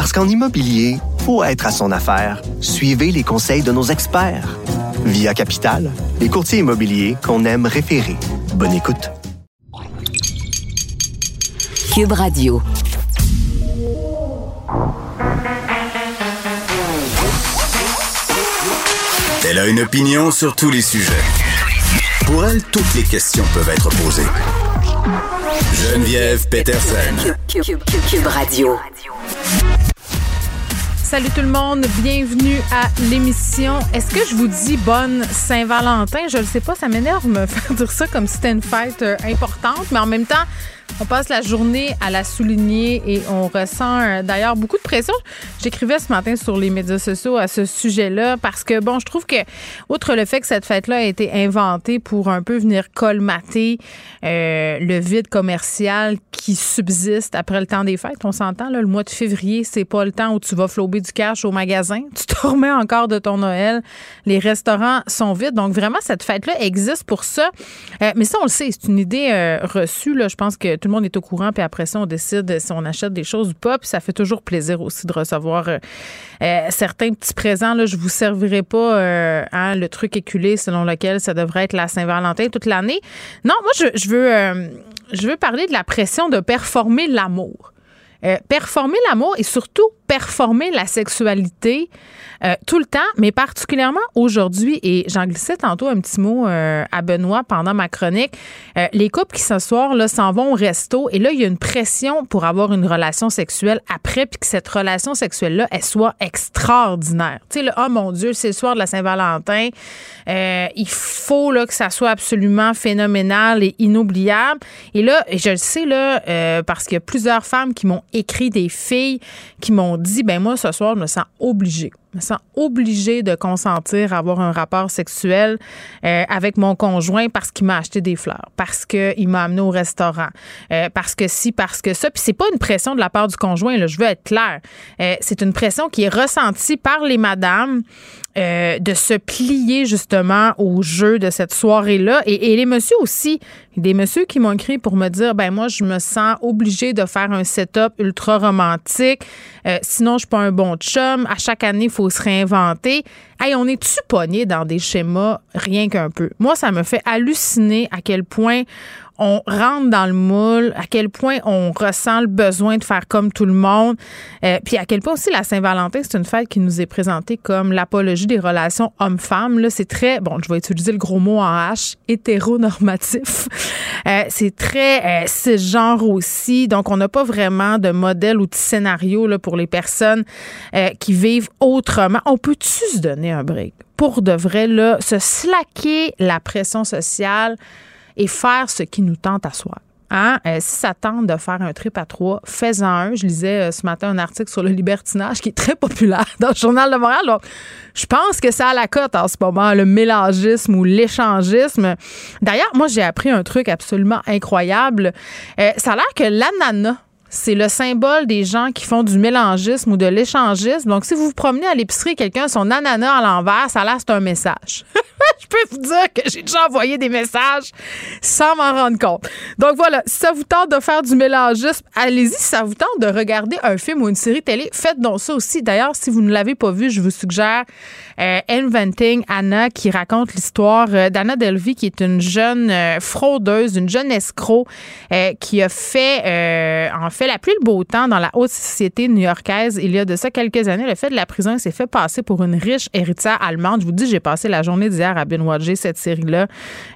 Parce qu'en immobilier, faut être à son affaire. Suivez les conseils de nos experts. Via Capital, les courtiers immobiliers qu'on aime référer. Bonne écoute. Cube Radio. Elle a une opinion sur tous les sujets. Pour elle, toutes les questions peuvent être posées. Geneviève Peterson. Cube, Radio. Salut tout le monde, bienvenue à l'émission. Est-ce que je vous dis bonne Saint-Valentin? Je ne sais pas, ça m'énerve me faire dire ça comme si c'était une fête euh, importante, mais en même temps, on passe la journée à la souligner et on ressent euh, d'ailleurs beaucoup de pression. J'écrivais ce matin sur les médias sociaux à ce sujet-là parce que, bon, je trouve que, outre le fait que cette fête-là a été inventée pour un peu venir colmater euh, le vide commercial qui subsiste après le temps des fêtes, on s'entend, le mois de février, c'est pas le temps où tu vas flouber du cash au magasin. Tu te remets encore de ton Noël. Les restaurants sont vides. Donc, vraiment, cette fête-là existe pour ça. Euh, mais ça, on le sait, c'est une idée reçue. Là. Je pense que tout le monde est au courant, puis après ça, on décide si on achète des choses ou pas. Puis ça fait toujours plaisir aussi de recevoir euh, euh, certains petits présents. Là, je vous servirai pas euh, hein, le truc éculé selon lequel ça devrait être la Saint-Valentin toute l'année. Non, moi, je, veux, je veux parler de la pression de performer l'amour. Performer l'amour et surtout performer la sexualité euh, tout le temps, mais particulièrement aujourd'hui. Et j'en glissais tantôt un petit mot euh, à Benoît pendant ma chronique. Euh, les couples qui s'assoient là s'en vont au resto et là il y a une pression pour avoir une relation sexuelle après puis que cette relation sexuelle là elle soit extraordinaire. Tu sais le oh mon Dieu c'est le soir de la Saint-Valentin, il faut là que ça soit absolument phénoménal et inoubliable. Et là je le sais là parce qu'il y a plusieurs femmes qui m'ont écrit des filles qui m'ont dit, ben moi, ce soir, je me sens obligée. Je me sens obligée de consentir à avoir un rapport sexuel euh, avec mon conjoint parce qu'il m'a acheté des fleurs, parce qu'il m'a amené au restaurant, euh, parce que si, parce que ça. Puis c'est pas une pression de la part du conjoint, là, je veux être claire. Euh, c'est une pression qui est ressentie par les madames de se plier justement au jeu de cette soirée-là. Et, les messieurs aussi, des messieurs qui m'ont écrit pour me dire, ben moi, je me sens obligé de faire un setup ultra romantique. Euh, sinon, je suis pas un bon chum. À chaque année, il faut se réinventer. Hey, on est-tu pogné dans des schémas rien qu'un peu? Moi, ça me fait halluciner à quel point on rentre dans le moule, à quel point on ressent le besoin de faire comme tout le monde, euh, puis à quel point aussi la Saint-Valentin, c'est une fête qui nous est présentée comme l'apologie des relations hommes-femmes. Là, c'est très, bon, je vais utiliser le gros mot en H, hétéronormatif. Euh, c'est très euh, genre aussi. Donc, on n'a pas vraiment de modèle ou de scénario là, pour les personnes euh, qui vivent autrement. On peut-tu se donner un break? Pour de vrai, là, se slacker la pression sociale, et faire ce qui nous tente à soi. Hein? Euh, si ça tente de faire un trip à trois, fais-en un. Je lisais euh, ce matin un article sur le libertinage qui est très populaire dans le Journal de Montréal. Donc, je pense que ça a la cote en ce moment, le mélangisme ou l'échangisme. D'ailleurs, moi, j'ai appris un truc absolument incroyable. Euh, ça a l'air que l'ananas, c'est le symbole des gens qui font du mélangisme ou de l'échangisme. Donc, si vous vous promenez à l'épicerie, quelqu'un son ananas à l'envers, ça là, c'est un message. je peux vous dire que j'ai déjà envoyé des messages sans m'en rendre compte. Donc voilà, si ça vous tente de faire du mélangisme, allez-y. Si ça vous tente de regarder un film ou une série télé, faites donc ça aussi. D'ailleurs, si vous ne l'avez pas vu, je vous suggère euh, Inventing Anna qui raconte l'histoire euh, d'Anna Delvey, qui est une jeune euh, fraudeuse, une jeune escroc qui a fait en fait la pluie le beau temps dans la haute société new-yorkaise il y a de ça quelques années. Le fait de la prison s'est fait passer pour une riche héritière allemande. Je vous dis, j'ai passé la journée d'hier à binge cette série-là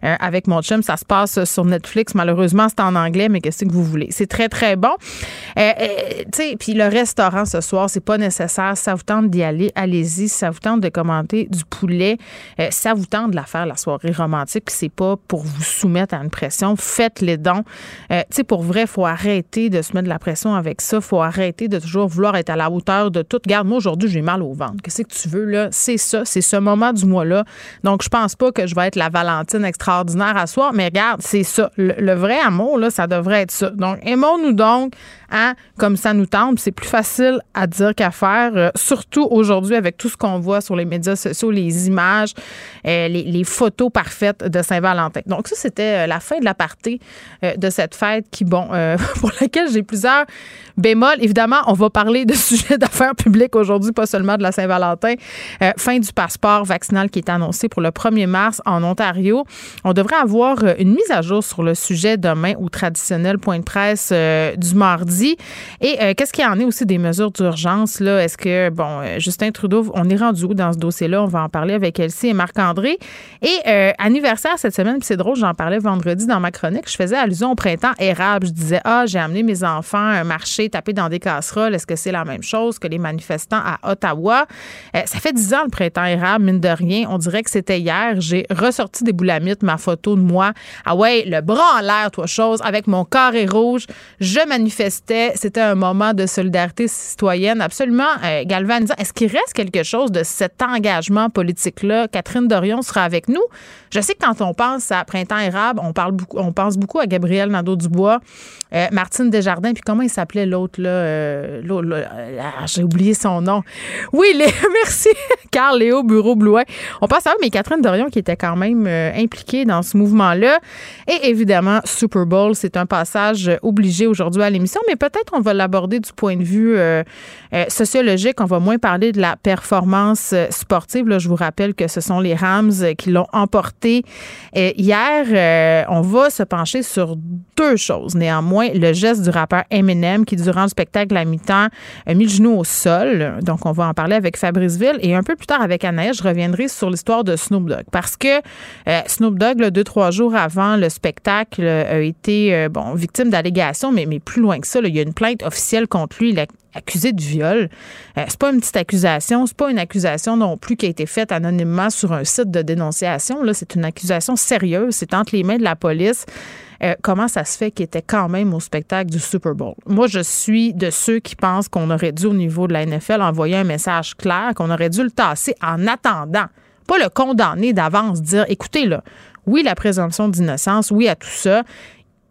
euh, avec mon chum. Ça se passe sur Netflix. Malheureusement, c'est en anglais, mais qu'est-ce que vous voulez? C'est très, très bon. Euh, tu sais, puis le restaurant ce soir, c'est pas nécessaire. Ça vous tente d'y aller, allez-y. Ça vous tente de commenter du poulet? ça vous tente de la faire, la soirée romantique. C'est pas pour vous soumettre à une pression. Faites les dons. tu sais, pour vrai, faut arrêter de se mettre de la pression avec ça. faut arrêter de toujours vouloir être à la hauteur de tout. Garde, moi, aujourd'hui, j'ai mal au ventre. Qu'est-ce que tu veux, là? C'est ça. C'est ce moment du mois-là. Donc, je pense pas que je vais être la Valentine extraordinaire à soir, mais regarde, c'est ça. Le, vrai amour, là, ça devrait être ça. Donc, aimons-nous donc, comme ça nous tente. C'est plus facile à dire qu'à faire, euh, surtout aujourd'hui avec tout ce qu'on voit sur les médias sociaux, les images, euh, les, photos parfaites de Saint-Valentin. Donc, ça, c'était euh, la fin de la partie de cette fête qui, bon, pour laquelle j'ai plusieurs bémols. Évidemment, on va parler de sujets d'affaires publiques aujourd'hui, pas seulement de la Saint-Valentin. fin du passeport vaccinal qui est annoncé pour le 1er mars en Ontario. On devrait avoir une mise à jour sur le sujet demain au traditionnel point de presse du mardi. Et euh, qu'est-ce qu'il y en est aussi des mesures d'urgence? Là? Est-ce que, bon, Justin Trudeau, on est rendu où dans ce dossier-là? On va en parler avec Elsie et Marc-André. Et anniversaire cette semaine, puis c'est drôle, j'en parlais vendredi dans ma chronique. Je faisais allusion au printemps érable. Je disais, ah, j'ai amené mes enfants à un marché tapé dans des casseroles. Est-ce que c'est la même chose que les manifestants à Ottawa? ça fait dix ans le printemps érable, mine de rien. On dirait que c'était hier. J'ai ressorti des boulamites ma photo de moi. Ah ouais, le bras en l'air, toi chose, avec mon carré rouge. Je manifestais. C'était un moment de solidarité citoyenne absolument euh, galvanisant. Est-ce qu'il reste quelque chose de cet engagement politique-là? Catherine Dorion sera avec nous. Je sais que quand on pense à Printemps érable, on, parle beaucoup, on pense beaucoup à Gabriel Nadeau-Dubois, euh, Martine Desjardins, puis comment il s'appelait l'autre, là? Euh, ah, j'ai oublié son nom. Oui, les, merci, Carl Léo Bureau-Blouin. On pense à eux, mais Catherine Dorion qui était quand même euh, impliquée dans ce mouvement-là. Et évidemment, Super Bowl, c'est un passage obligé aujourd'hui à l'émission, mais peut-être on va l'aborder du point de vue sociologique. On va moins parler de la performance sportive. Je vous rappelle que ce sont les Rams qui l'ont emporté hier, euh, on va se pencher sur deux choses. Néanmoins, le geste du rappeur Eminem qui, durant le spectacle à mi-temps, a mis le genou au sol. Donc, on va en parler avec Fabrice Ville. Et un peu plus tard, avec Anaïs, je reviendrai sur l'histoire de Snoop Dogg. Parce que euh, Snoop Dogg, deux, trois jours avant le spectacle, a été euh, victime d'allégations, mais, plus loin que ça, il y a une plainte officielle contre lui. Il accusé de viol. Euh, c'est pas une petite accusation, c'est pas une accusation non plus qui a été faite anonymement sur un site de dénonciation. C'est une accusation sérieuse. C'est entre les mains de la police. Euh, comment ça se fait qu'il était quand même au spectacle du Super Bowl? Moi, je suis de ceux qui pensent qu'on aurait dû, au niveau de la NFL, envoyer un message clair, qu'on aurait dû le tasser en attendant. Pas le condamner d'avance, dire écoutez, là, oui, la présomption d'innocence, oui à tout ça,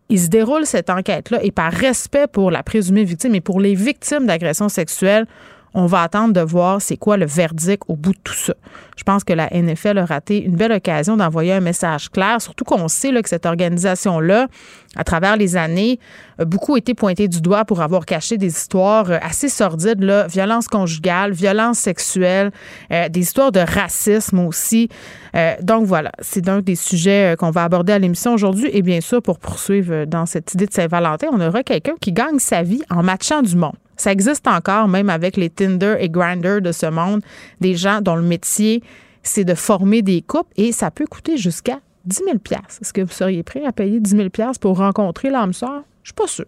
il se déroule cette enquête-là et par respect pour la présumée victime et pour les victimes d'agressions sexuelles, on va attendre de voir c'est quoi le verdict au bout de tout ça. Je pense que la NFL a raté une belle occasion d'envoyer un message clair, surtout qu'on sait là, que cette organisation-là, à travers les années, a beaucoup été pointée du doigt pour avoir caché des histoires euh, assez sordides, là, violence conjugale, violence sexuelle, euh, des histoires de racisme aussi. Euh, donc voilà, c'est donc des sujets qu'on va aborder à l'émission aujourd'hui. Et bien sûr, pour poursuivre dans cette idée de Saint-Valentin, on aura quelqu'un qui gagne sa vie en matchant du monde. Ça existe encore, même avec les Tinder et Grindr de ce monde, des gens dont le métier, c'est de former des couples et ça peut coûter jusqu'à 10 000 Est-ce que vous seriez prêt à payer 10 000 pour rencontrer l'âme sœur? Je suis pas sûre.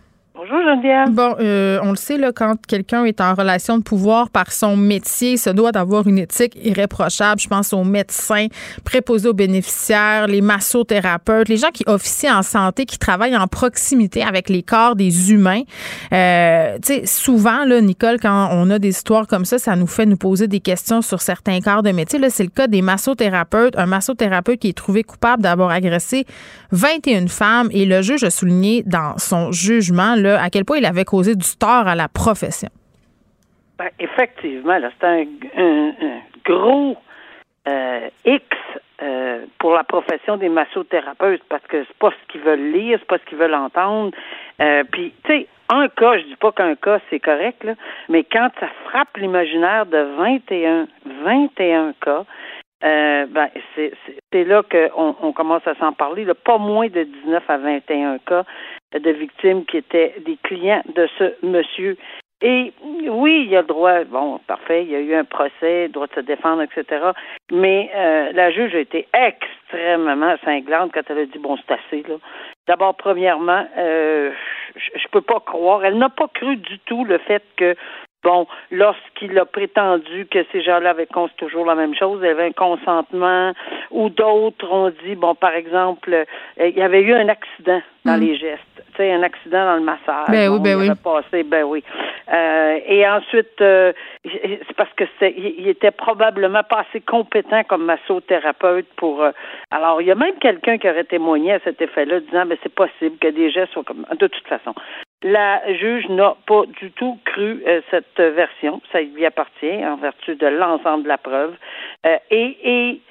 Bonjour Geneviève. Bon, euh, on le sait, là, quand quelqu'un est en relation de pouvoir par son métier, se doit d'avoir une éthique irréprochable. Je pense aux médecins, préposés aux bénéficiaires, les massothérapeutes, les gens qui officient en santé, qui travaillent en proximité avec les corps des humains. Euh, tu sais, souvent, là, Nicole, quand on a des histoires comme ça, ça nous fait nous poser des questions sur certains corps de métier. Là, c'est le cas des massothérapeutes. Un massothérapeute qui est trouvé coupable d'avoir agressé 21 femmes et le juge a souligné dans son jugement, là, à quel point il avait causé du tort à la profession. Ben, effectivement, c'est un, gros euh, X euh, pour la profession des massothérapeutes parce que c'est pas ce qu'ils veulent lire, c'est pas ce qu'ils veulent entendre. Euh, puis, tu sais, un cas, je dis pas qu'un cas c'est correct, mais quand ça frappe l'imaginaire de 21, 21 cas, ben, c'est là qu'on on commence à s'en parler. Pas moins de 19 à 21 cas de victimes qui étaient des clients de ce monsieur. Et oui, il y a le droit, bon, parfait, il y a eu un procès, droit de se défendre, etc. Mais euh, la juge a été extrêmement cinglante quand elle a dit bon, c'est assez là. D'abord, premièrement, euh, je, je peux pas croire, elle n'a pas cru du tout le fait que Bon, lorsqu'il a prétendu que ces gens-là avaient c'est toujours la même chose, il y avait un consentement, ou d'autres ont dit, bon, par exemple, euh, il y avait eu un accident dans mm. les gestes, tu sais, un accident dans le massage. Ben oui, ben oui. Passé, ben oui. Euh, et ensuite, euh, c'est parce que c'est, il, était probablement pas assez compétent comme massothérapeute pour. alors, il y a même quelqu'un qui aurait témoigné à cet effet-là, disant, mais c'est possible que des gestes soient comme. De toute façon, la juge n'a pas du tout cru euh, cette version. Ça lui appartient en vertu de l'ensemble de la preuve. Euh, et, et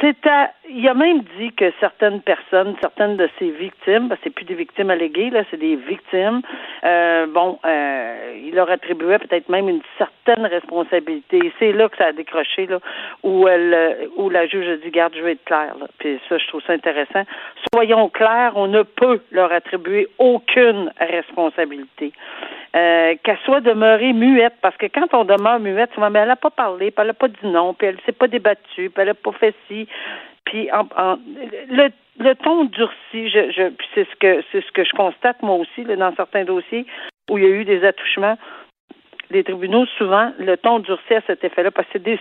il a même dit que certaines personnes, certaines de ses victimes, c'est plus des victimes alléguées, là, c'est des victimes. Euh, bon, euh, il leur attribuait peut-être même une certaine responsabilité. c'est là que ça a décroché, là, où elle, où la juge a dit, garde, je vais être claire. Là. Puis ça, je trouve ça intéressant. Soyons clairs, on ne peut leur attribuer aucune responsabilité euh, qu'elle soit demeurée muette, parce que quand on demeure muette, souvent, mais elle n'a pas parlé, puis elle n'a pas dit non, puis elle s'est pas débattue, puis elle n'a pas fait ci, puis en, le, le ton durci, je, je c'est ce que c'est ce que je constate moi aussi là, dans certains dossiers où il y a eu des attouchements les tribunaux, souvent, le ton durcit à cet effet-là, parce que c'est des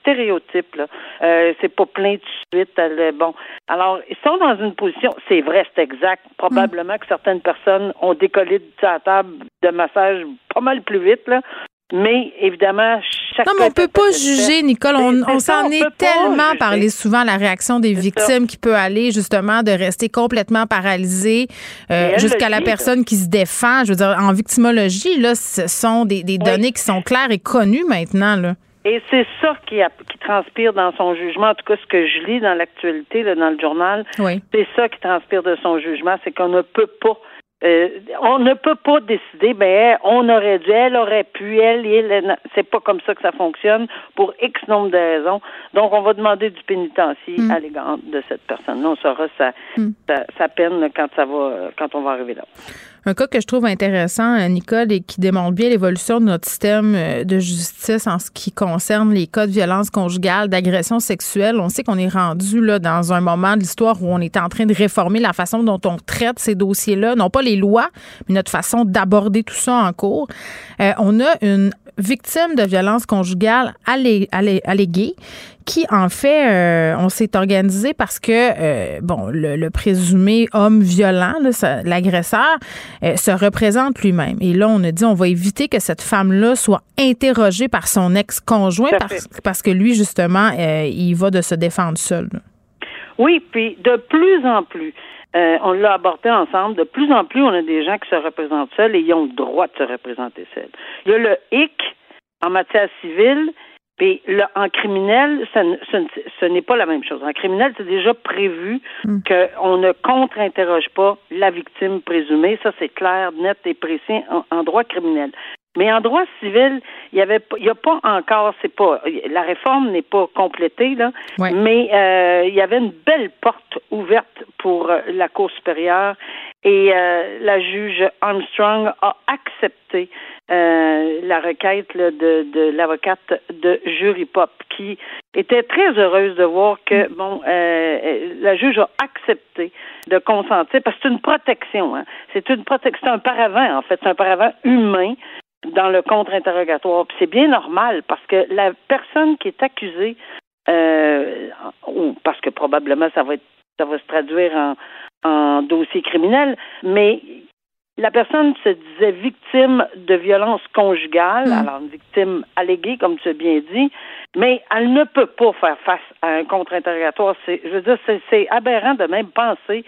stéréotypes. Là. Euh, c'est pas plein de suite. bon, alors, ils sont dans une position, c'est vrai, c'est exact. Probablement que certaines personnes ont décollé de la table de massage pas mal plus vite, là. Mais évidemment, chaque Non, mais on peut pas juger, Nicole. On, s'en est, tellement parlé souvent la réaction des victimes qui peut aller justement de rester complètement paralysée euh, jusqu'à la personne qui se défend. Je veux dire, en victimologie, là, ce sont des, données qui sont claires et connues maintenant. Là. Et c'est ça qui, qui transpire dans son jugement. En tout cas, ce que je lis dans l'actualité, dans le journal, c'est ça qui transpire de son jugement, c'est qu'on ne peut pas euh, on ne peut pas décider, ben, on aurait dû, elle aurait pu, elle, elle, c'est pas comme ça que ça fonctionne pour X nombre de raisons. Donc, on va demander du pénitencier mm. à l'égard de cette personne. On saura sa, mm. sa, sa, peine quand ça va, quand on va arriver là. Un cas que je trouve intéressant, euh, Nicole, et qui démontre bien l'évolution de notre système euh, de justice en ce qui concerne les cas de violence conjugale, d'agression sexuelle. On sait qu'on est rendu là dans un moment de l'histoire où on est en train de réformer la façon dont on traite ces dossiers-là, non pas les lois, mais notre façon d'aborder tout ça en cours. Euh, on a une victime de violence conjugale alléguée qui, en fait, euh, on s'est organisé parce que, euh, bon, le, présumé homme violent, l'agresseur, euh, se représente lui-même. Et là, on a dit, on va éviter que cette femme-là soit interrogée par son ex-conjoint parce, parce, que lui, justement, il va de se défendre seul. Oui, puis de plus en plus, on l'a abordé ensemble. De plus en plus, on a des gens qui se représentent seuls et ils ont le droit de se représenter seuls. Il y a le hic en matière civile puis là, en criminel, ça, ce, n'est pas la même chose. En criminel, c'est déjà prévu mm. qu'on ne contre-interroge pas la victime présumée. Ça, c'est clair, net et précis en, droit criminel. Mais en droit civil, il y avait, il y a pas encore, c'est pas, la réforme n'est pas complétée là, mais euh, il y avait une belle porte ouverte pour euh, la Cour supérieure et euh, la juge Armstrong a accepté euh, la requête de, de l'avocate de Jury Pop, qui était très heureuse de voir que mm. bon euh, la juge a accepté de consentir parce que c'est une protection. Hein. C'est une protection, un paravent en fait, c'est un paravent humain dans le contre-interrogatoire. Puis c'est bien normal parce que la personne qui est accusée, euh, ou parce que probablement ça va être ça va se traduire en, en dossier criminel, mais la personne se disait victime de violence conjugale, mm. alors une victime alléguée, comme tu as bien dit, mais elle ne peut pas faire face à un contre-interrogatoire. je veux dire, c'est aberrant de même penser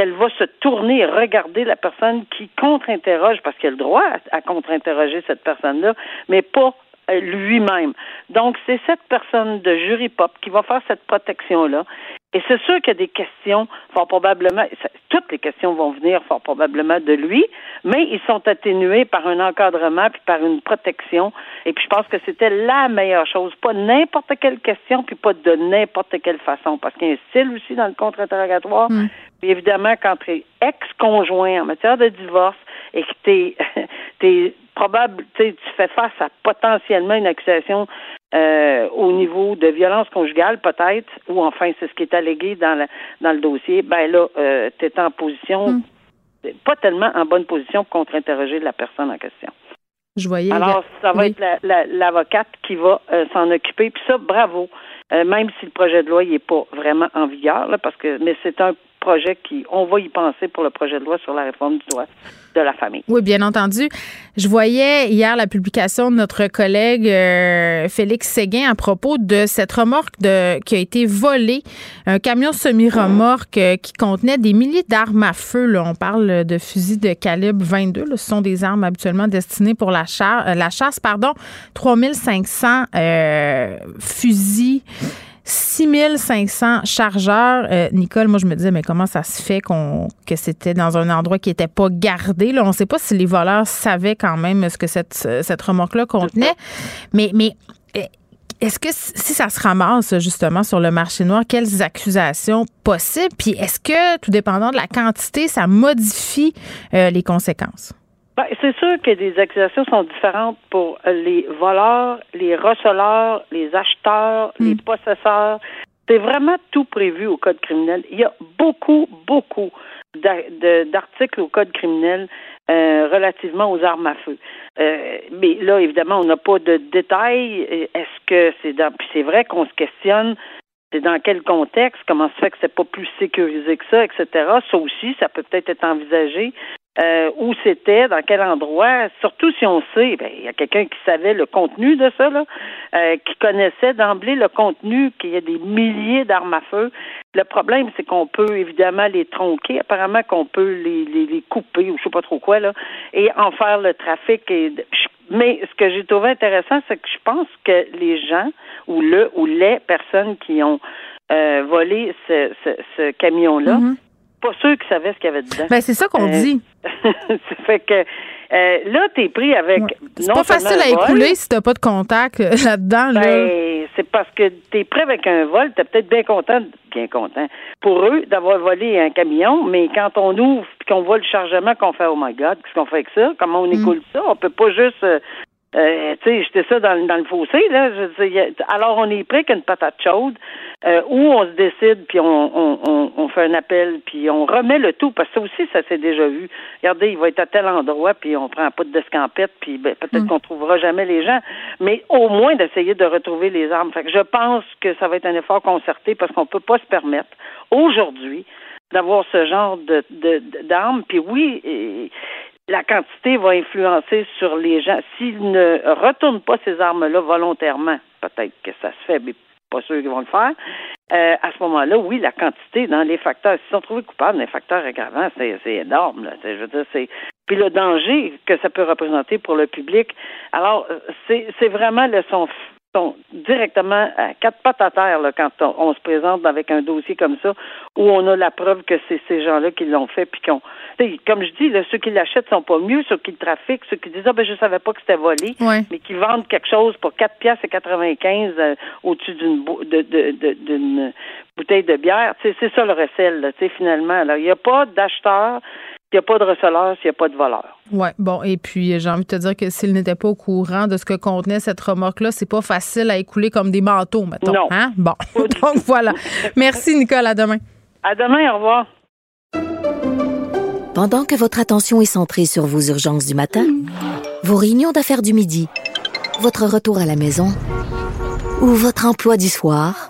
qu'elle va se tourner et regarder la personne qui contre-interroge, parce qu'elle a le droit à, contre-interroger cette personne-là, mais pas euh, lui-même. Donc, c'est cette personne de jury pop qui va faire cette protection-là. Et c'est sûr qu'il y a des questions, fort probablement, toutes les questions vont venir fort probablement de lui, mais ils sont atténués par un encadrement puis par une protection. Et puis je pense que c'était la meilleure chose. Pas n'importe quelle question, puis pas de n'importe quelle façon. Parce qu'il y a un style aussi dans le contre-interrogatoire. Mm. Puis évidemment, quand tu es ex-conjoint en matière de divorce et que tu es, probable, tu fais face à potentiellement une accusation euh, au niveau de violence conjugale, peut-être, ou enfin, c'est ce qui est allégué dans le, dans le dossier, ben là, euh, tu es en position, hmm. pas tellement en bonne position pour contre-interroger la personne en question. Je voyais. Alors, ça va être l'avocate qui va euh, s'en occuper. Puis ça, bravo. même si le projet de loi n'est pas vraiment en vigueur, là, parce que mais c'est un projet qui, on va y penser pour le projet de loi sur la réforme du droit de la famille. Oui, bien entendu. Je voyais hier la publication de notre collègue euh, Félix Séguin à propos de cette remorque de, qui a été volée, un camion semi-remorque euh, qui contenait des milliers d'armes à feu. Là. On parle de fusils de calibre 22. Ce sont des armes habituellement destinées pour la, euh, la chasse. Pardon, 3500 fusils. 6500 chargeurs. Euh, Nicole, moi, je me disais, mais comment ça se fait qu'on que c'était dans un endroit qui n'était pas gardé? On ne sait pas si les voleurs savaient quand même ce que cette, cette remorque-là contenait. Mais, mais eh, est-ce que si ça se ramasse justement sur le marché noir, quelles accusations possibles? Puis est-ce que, tout dépendant de la quantité, ça modifie euh, les conséquences? Ben, c'est sûr que les accusations sont différentes pour les voleurs, les receleurs, les acheteurs, les hmm. possesseurs. C'est vraiment tout prévu au Code criminel. Il y a beaucoup, beaucoup d'articles au Code criminel euh, relativement aux armes à feu. Euh, mais là, évidemment, on n'a pas de détails. Est-ce que c'est dans. Puis c'est vrai qu'on se questionne. C'est dans quel contexte, comment se fait que c'est pas plus sécurisé que ça, etc. Ça aussi, ça peut peut-être être envisagé. Euh, où c'était, dans quel endroit, surtout si on sait, ben, il y a quelqu'un qui savait le contenu de ça, là, euh, qui connaissait d'emblée le contenu, qu'il y a des milliers d'armes à feu. Le problème, c'est qu'on peut évidemment les tronquer, apparemment qu'on peut les, les, les, couper ou je sais pas trop quoi, là, et en faire le trafic. Et, mais ce que j'ai trouvé intéressant, c'est que je pense que les gens ou le ou les personnes qui ont euh, volé ce, ce, ce camion-là, mm-hmm pas sûr qu'ils savaient ce qu'il y avait dedans. Ben, c'est ça qu'on euh, dit. ça fait que euh, là, t'es pris avec. C'est pas facile à écouler si t'as pas de contact euh, là-dedans. Ben, c'est parce que t'es prêt avec un vol, t'es peut-être bien content, bien content pour eux d'avoir volé un camion, mais quand on ouvre et qu'on voit le chargement, qu'on fait Oh my God, qu'est-ce qu'on fait avec ça? Comment on mm. écoule ça? On peut pas juste euh, tu sais, j'étais ça dans, dans le fossé, là. Je, alors, on est prêt qu'une patate chaude, euh, où on se décide, puis on, on, on, fait un appel, puis on remet le tout, parce que ça aussi, ça s'est déjà vu. Regardez, il va être à tel endroit, puis on prend un pot d'escampette, puis ben, peut-être mm. qu'on trouvera jamais les gens, mais au moins d'essayer de retrouver les armes. Fait que je pense que ça va être un effort concerté, parce qu'on peut pas se permettre, aujourd'hui, d'avoir ce genre de d'armes. Puis oui, la quantité va influencer sur les gens. S'ils ne retournent pas ces armes-là volontairement, peut-être que ça se fait, mais pas sûr qu'ils vont le faire. Euh, à ce moment-là, oui, la quantité dans les facteurs, s'ils sont trouvés coupables les facteurs aggravants, c'est, énorme. Là. Je veux dire, c'est puis le danger que ça peut représenter pour le public. Alors, c'est, c'est vraiment le son sont directement à quatre pattes à terre là, quand on, se présente avec un dossier comme ça, où on a la preuve que c'est ces gens-là qui l'ont fait, puis qu'on, comme je dis, là, ceux qui l'achètent sont pas mieux, ceux qui le trafiquent, ceux qui disent ah ben je savais pas que c'était volé, mais qui vendent quelque chose pour quatre pièces et 95 euh, au-dessus d'une de, de, d'une bouteille de bière, c'est ça le recel, finalement. Alors il n'y a pas d'acheteur il n'y a pas de receleur, s'il n'y a pas de voleur. Oui, bon, et puis j'ai envie de te dire que s'il n'était pas au courant de ce que contenait cette remorque-là, c'est pas facile à écouler comme des manteaux, mettons. Non. Hein? Bon. Donc voilà. Merci, Nicole. À demain. À demain, au revoir. Pendant que votre attention est centrée sur vos urgences du matin, vos réunions d'affaires du midi, votre retour à la maison ou votre emploi du soir,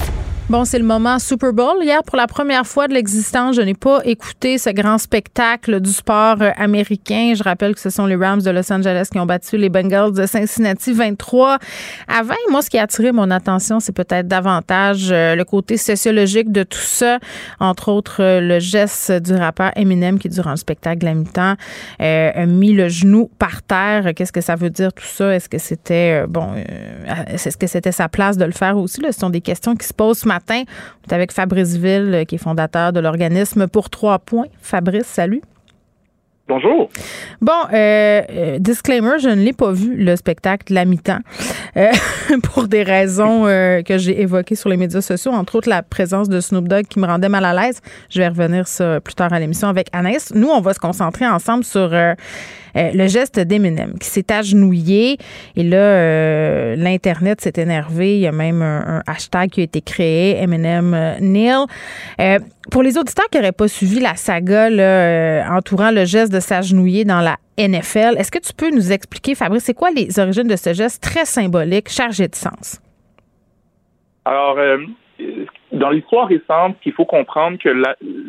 Bon, c'est le moment Super Bowl. Hier, pour la première fois de l'existence, je n'ai pas écouté ce grand spectacle du sport euh, américain. Je rappelle que ce sont les Rams de Los Angeles qui ont battu les Bengals de Cincinnati 23 à 20. Moi, ce qui a attiré mon attention, c'est peut-être davantage euh, le côté sociologique de tout ça. Entre autres, euh, le geste du rappeur Eminem qui, durant le spectacle à mi-temps, a mis le genou par terre. Qu'est-ce que ça veut dire tout ça? Est-ce que c'était, bon, est-ce que c'était sa place de le faire aussi? Là? Ce sont des questions qui se posent ce matin on est avec Fabrice Ville, euh, qui est fondateur de l'organisme Pour Trois Points. Fabrice, salut. Bonjour. Bon, euh, euh, disclaimer, je ne l'ai pas vu, le spectacle La mi-temps, pour des raisons que j'ai évoquées sur les médias sociaux, entre autres la présence de Snoop Dogg qui me rendait mal à l'aise. Je vais revenir ça plus tard à l'émission avec Anaïs. Nous, on va se concentrer ensemble sur euh, le geste d'Eminem qui s'est agenouillé et là, euh, l'Internet s'est énervé. Il y a même un, hashtag qui a été créé, Eminem euh, Neil. pour les auditeurs qui n'auraient pas suivi la saga entourant le geste de s'agenouiller dans la NFL, est-ce que tu peux nous expliquer, Fabrice, c'est quoi les origines de ce geste très symbolique, chargé de sens? Alors, dans l'histoire récente, il faut comprendre que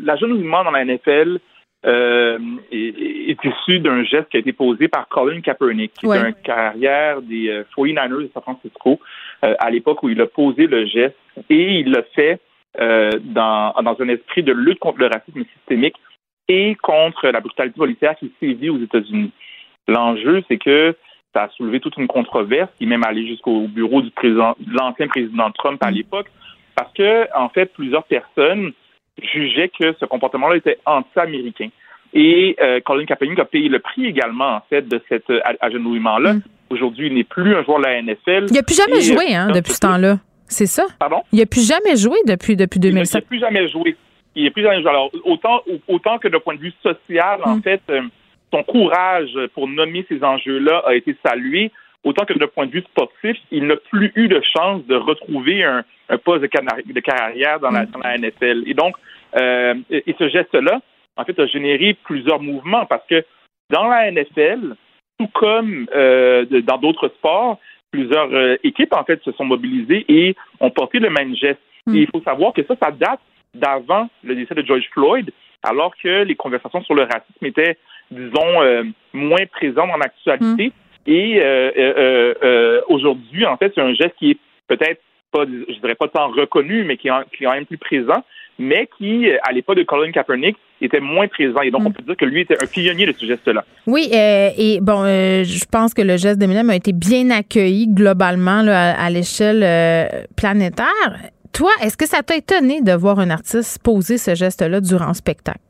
l'agenouillement dans la NFL euh, est, issu d'un geste qui a été posé par Colin Kaepernick, qui est un carrière des 49ers euh, de San Francisco, euh, à l'époque où il a posé le geste, et il l'a fait dans, dans un esprit de lutte contre le racisme systémique et contre la brutalité policière qui sévit aux États-Unis. L'enjeu, c'est que ça a soulevé toute une controverse, qui est même allé jusqu'au bureau du président, de l'ancien président Trump à mm. l'époque, parce que, en fait, plusieurs personnes jugeait que ce comportement-là était anti-américain. Et euh, Colin Kaepernick a payé le prix également, en fait, de cet euh, agenouillement-là. Mm. Aujourd'hui, il n'est plus un joueur de la NFL. Il n'a plus jamais joué, hein, depuis ce temps-là. C'est ça? Pardon? Il n'a plus jamais joué depuis, depuis 2007. Il n'a plus jamais joué. Il n'a plus jamais joué. Alors, autant, autant que de point de vue social, en mm. fait, euh, son courage pour nommer ces enjeux-là a été salué autant que de point de vue sportif, il n'a plus eu de chance de retrouver un, poste de, carrière dans la, NFL. Et donc, euh, et, ce geste-là, en fait, a généré plusieurs mouvements parce que dans la NFL, tout comme euh, dans d'autres sports, plusieurs euh, équipes, en fait, se sont mobilisées et ont porté le même geste. Hmm. Et il faut savoir que ça, ça date d'avant le décès de George Floyd, alors que les conversations sur le racisme étaient, disons, moins présentes dans l'actualité. Hmm. Et euh, euh, euh, aujourd'hui, en fait, c'est un geste qui est peut-être pas, je dirais pas tant reconnu, mais qui est, qui est quand même plus présent, mais qui, à l'époque de Colin Kaepernick, était moins présent. Et donc, on mm. peut dire que lui était un pionnier de ce geste-là. Oui, et bon, je pense que le geste d'Eminem a été bien accueilli globalement à, l'échelle planétaire. Toi, est-ce que ça t'a étonné de voir un artiste poser ce geste-là durant le spectacle?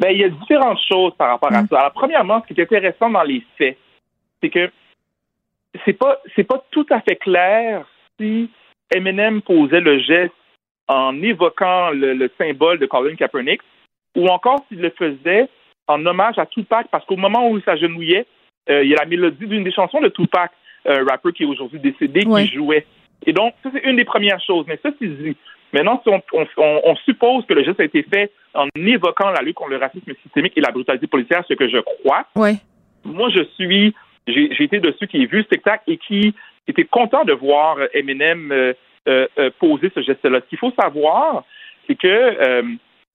Ben, il y a différentes choses par rapport à mm. ça. Alors, premièrement, ce qui est intéressant dans les faits, c'est que c'est pas c'est pas tout à fait clair si Eminem posait le geste en évoquant le, symbole de Colin Kaepernick ou encore s'il le faisait en hommage à Tupac parce qu'au moment où il s'agenouillait, euh, il y a la mélodie d'une des chansons de Tupac, un rappeur qui est aujourd'hui décédé, qui jouait. Et donc, ça, c'est une des premières choses. Mais ça, c'est dit. Maintenant, si on, suppose que le geste a été fait en évoquant la lutte contre le racisme systémique et la brutalité policière, ce que je crois, moi, je suis, j'ai été de ceux qui ont vu le spectacle et qui étaient contents de voir Eminem euh, euh, euh, poser ce geste-là. Ce qu'il faut savoir, c'est que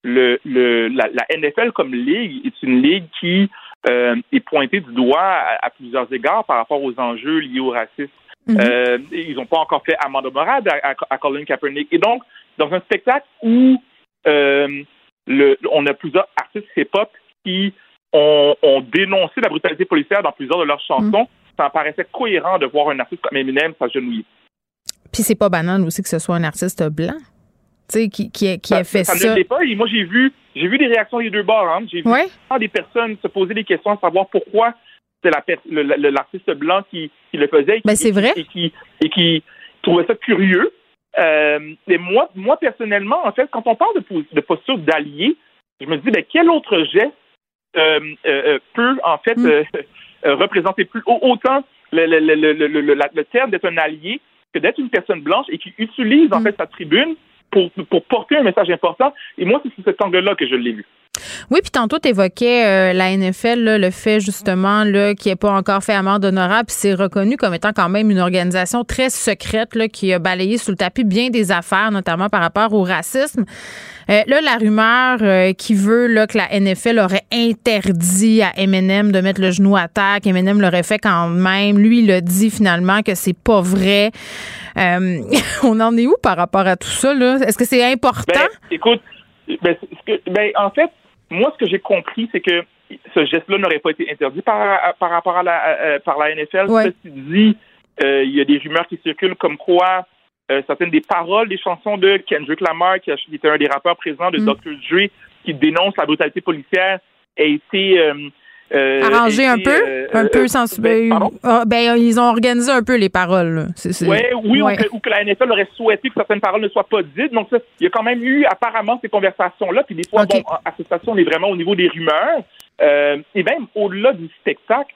le, la, NFL comme ligue est une ligue qui est pointée du doigt à, plusieurs égards par rapport aux enjeux liés au racisme. Mm-hmm. ils n'ont pas encore fait amende morale à, à, Colin Kaepernick. Et donc, dans un spectacle où euh, le, on a plusieurs artistes hip-hop qui ont, dénoncé la brutalité policière dans plusieurs de leurs chansons. Mm. Ça me paraissait cohérent de voir un artiste comme Eminem s'agenouiller. Puis c'est pas banal aussi que ce soit un artiste blanc. qui, qui, qui a fait ça. Ça ne pas. Et moi, j'ai vu, j'ai vu des réactions des deux bords. Hein. J'ai vu des personnes se poser des questions à savoir pourquoi c'est l'artiste blanc qui, le faisait. Ben, c'est vrai. Et qui, et qui trouvait ça curieux. Euh, et moi, moi, personnellement, en fait, quand on parle de, de posture d'allié, je me dis, ben, quel autre geste euh, euh, peut en fait Mm. représenter plus au- autant le, le, le, le, le, le- la- le terme d'être un allié que d'être une personne blanche et qui utilise en Mm. fait sa tribune pour, pour porter un message important. Et moi, c'est sous cet angle-là que je l'ai vu. Oui, puis tantôt, tu évoquais la NFL, le fait justement qui n'est pas encore fait amende honorable, puis c'est reconnu comme étant quand même une organisation très secrète là, qui a balayé sous le tapis bien des affaires, notamment par rapport au racisme. Euh, là, la rumeur euh, qui veut là, que la NFL aurait interdit à Eminem de mettre le genou à terre, qu'Eminem l'aurait fait quand même. Lui, il a dit finalement que c'est pas vrai. Euh, on en est où par rapport à tout ça? Est-ce que c'est important? Ben, écoute, ben, ben, en fait, moi, ce que j'ai compris, c'est que ce geste-là n'aurait pas été interdit par, par rapport à la, euh, par la NFL. Ouais. Ceci dit, euh, il y a des rumeurs qui circulent comme quoi euh, certaines des paroles des chansons de Kendrick Lamar, qui, était un des rappeurs présents de Mm. Dr. Dre, qui dénonce la brutalité policière, a été euh, euh, Arrangé a un peu, euh, un euh, peu sens- ben? Ah, ben, ils ont organisé un peu les paroles. là. C'est- c'est- Ouais, oui, Ouais. Ou, que, ou que la NFL aurait souhaité que certaines paroles ne soient pas dites. Donc, ça, il y a quand même eu apparemment ces conversations-là. Puis des fois, bon, à ce station, on est vraiment au niveau des rumeurs. Euh, et même au-delà du spectacle,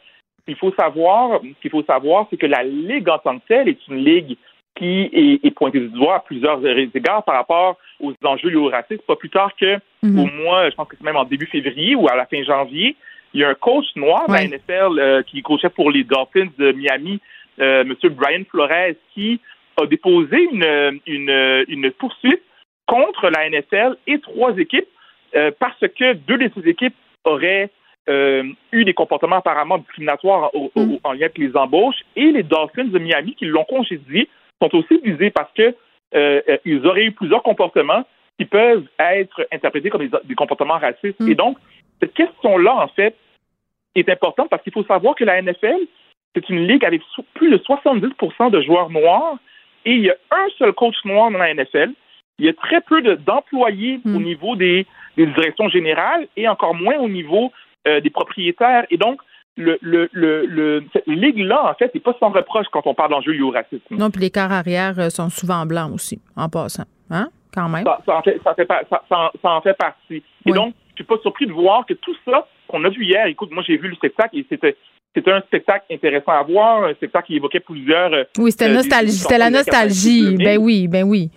il faut savoir, ce qu'il faut savoir, c'est que la ligue en tant que telle est une ligue qui est, est pointée du doigt à plusieurs égards par rapport aux enjeux liés au racisme. Pas plus tard que Mhm. au mois, je pense que c'est même en début février ou à la fin janvier, il y a un coach noir de Ouais. la NFL euh, qui coachait pour les Dolphins de Miami, euh, M. Brian Flores, qui a déposé une, une, une poursuite contre la NFL et trois équipes euh, parce que deux de ces équipes auraient euh, eu des comportements apparemment discriminatoires au- au- Mm. en lien avec les embauches et les Dolphins de Miami qui l'ont congédié sont aussi visés parce que euh, euh, ils auraient eu plusieurs comportements qui peuvent être interprétés comme des, des comportements racistes. Mm. Et donc, cette question-là, en fait, est importante parce qu'il faut savoir que la NFL, c'est une ligue avec plus de 70% de joueurs noirs et il y a un seul coach noir dans la NFL. Il y a très peu de- d'employés Mm. au niveau des, des directions générales et encore moins au niveau euh, des propriétaires. Et donc, le, le, le, le- cette ligue-là, en fait, n'est pas sans reproche quand on parle d'enjeux liés au racisme. Non, puis les quarts arrière euh, sont souvent blancs aussi, en passant. Hein? Quand même. Ça, ça en, fait, ça, fait pas- ça- ça en- ça en fait partie. Et donc, suis pas surpris de voir que tout ça qu'on a vu hier, écoute, moi j'ai vu le spectacle et c'était c'était un spectacle intéressant à voir, un spectacle qui évoquait plusieurs. euh, Oui, c'était euh, nostalgie. C'était la nostalgie. 90. Ben oui, ben oui.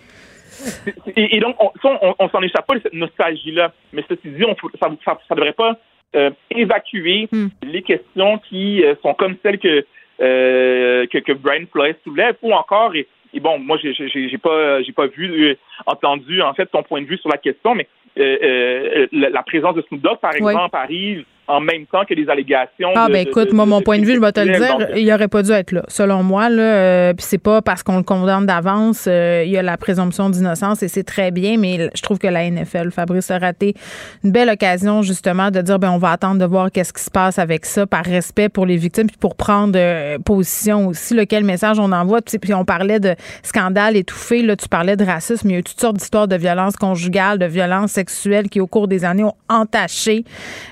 Et, et donc, on, on, on s'en échappe pas de cette nostalgie-là. Mais ceci dit, on, ça ne devrait pas euh, évacuer Hmm. les questions qui euh, sont comme celles que, que, que Brian Flores soulève ou encore, et, et bon, moi, j'ai j'ai- pas, j'ai pas vu, euh, entendu, en fait, ton point de vue sur la question, mais euh, euh, la, la présence de Snoop Dogg, par Oui. exemple, arrive en même temps que les allégations. Ah, de- ben écoute, de- moi, mon point de vue, je vais te le Donc, dire, il aurait pas dû être là. Selon moi, là, euh, puis c'est pas parce qu'on le condamne d'avance, euh, il y a la présomption d'innocence et c'est très bien, mais je trouve que la NFL, Fabrice a raté une belle occasion, justement, de dire, ben on va attendre de voir qu'est-ce qui se passe avec ça, par respect pour les victimes, puis pour prendre euh, position aussi, là, quel message on envoie. Puis, on parlait de scandale étouffé, là, tu parlais de racisme, il y a eu toutes sortes d'histoires de violence conjugale, de violence sexuelle qui, au cours des années, ont entaché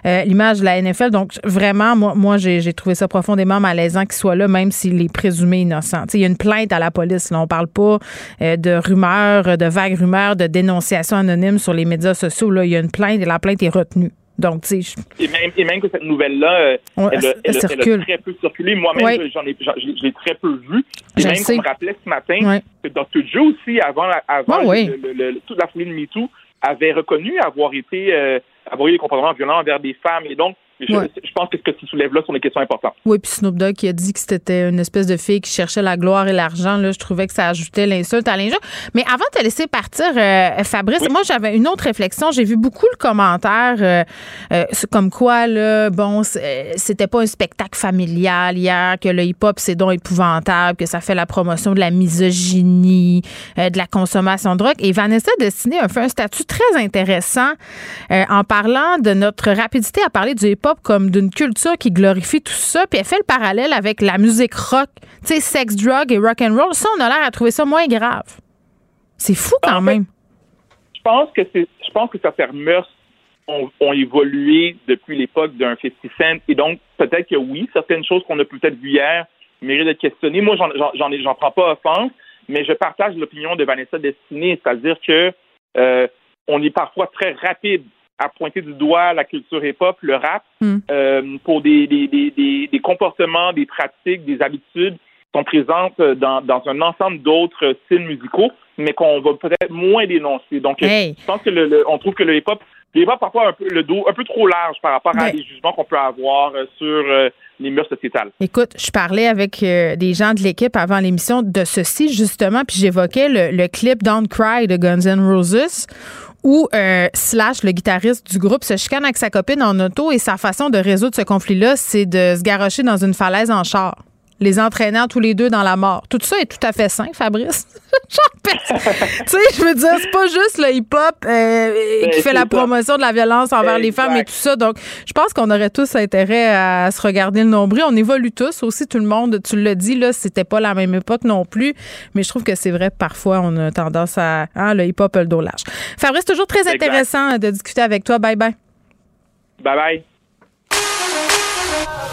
euh, l'image de la NFL. Donc, vraiment, moi, moi j'ai trouvé ça profondément malaisant qu'il soit là, même s'il est présumé innocent. Il y a une plainte à la police. Là. On parle pas euh, de rumeurs, de vagues rumeurs, de dénonciations anonymes sur les médias sociaux. Là. Il y a une plainte et la plainte est retenue. Donc, tu sais, je- Et même, et même que cette nouvelle-là, euh, elle, a- elle elle a- elle a circule. très peu circulé. Moi-même, j'en ai, je l'ai- très peu vu. Et Je même qu'on me rappelait ce matin Ouais. que Dr. Joe aussi, avant, avant Ouais, ouais. le- le- le- toute la foulée de MeToo, avait reconnu avoir été, euh, eu des comportements violents envers des femmes. Et donc, je, Ouais. je pense que ce que tu soulèves là sont des questions importantes. Oui, puis Snoop Dogg qui a dit que c'était une espèce de fille qui cherchait la gloire et l'argent. Là, je trouvais que ça ajoutait l'insulte à l'injure. Mais avant de te laisser partir, euh, Fabrice, Oui. moi j'avais une autre réflexion. J'ai vu beaucoup le commentaire euh, euh, comme quoi là, bon, c'est- c'était pas un spectacle familial hier, que le hip-hop c'est donc épouvantable, que ça fait la promotion de la misogynie, euh, de la consommation de drogue. Et Vanessa Destiné a fait un statut très intéressant euh, en parlant de notre rapidité à parler du hip-hop comme d'une culture qui glorifie tout ça. Puis elle fait le parallèle avec la musique rock, tu sais, sex, drug et rock and roll. Ça, on a l'air à trouver ça moins grave. C'est fou quand En fait, même. Je pense que c'est, je pense que certaines mœurs ont, ont évolué depuis l'époque d'un 50 Cent. Et donc, peut-être que oui, certaines choses qu'on a peut-être vues hier méritent d'être questionnées. Moi, j'en, ai- j'en prends pas offense, mais je partage l'opinion de Vanessa Destinée, c'est-à-dire que euh, on est parfois très rapide à pointer du doigt la culture hip-hop, le rap, Hmm. euh, pour des, des, des, des, comportements, des pratiques, des habitudes qui sont présentes dans, dans un ensemble d'autres styles musicaux, mais qu'on va peut-être moins dénoncer. Donc, euh, Hey. je pense que le, le- on trouve que le hip-hop, le hip-hop parfois un peu le dos un peu trop large par rapport à des jugements qu'on peut avoir euh, sur euh, les mœurs sociétales. Écoute, je parlais avec euh, des gens de l'équipe avant l'émission de ceci, justement, puis j'évoquais le, le clip Don't Cry de Guns N' Roses où euh, Slash, le guitariste du groupe, se chicane avec sa copine en auto et sa façon de résoudre ce conflit-là, c'est de se garrocher dans une falaise en char. Les entraînant tous les deux dans la mort. Tout ça est tout à fait sain, Fabrice. Tu sais, je veux dire, c'est pas juste le hip-hop euh, qui fait la promotion de la violence envers les femmes et tout ça. Donc, je pense qu'on aurait tous intérêt à se regarder le nombril. On évolue tous aussi, tout le monde. Tu l'as dit, là, c'était pas la même époque non plus. Mais je trouve que c'est vrai, parfois, on a tendance à. Hein, le hip-hop a le dos large. Fabrice, toujours très Exact. intéressant de discuter avec toi. Bye bye. Bye bye.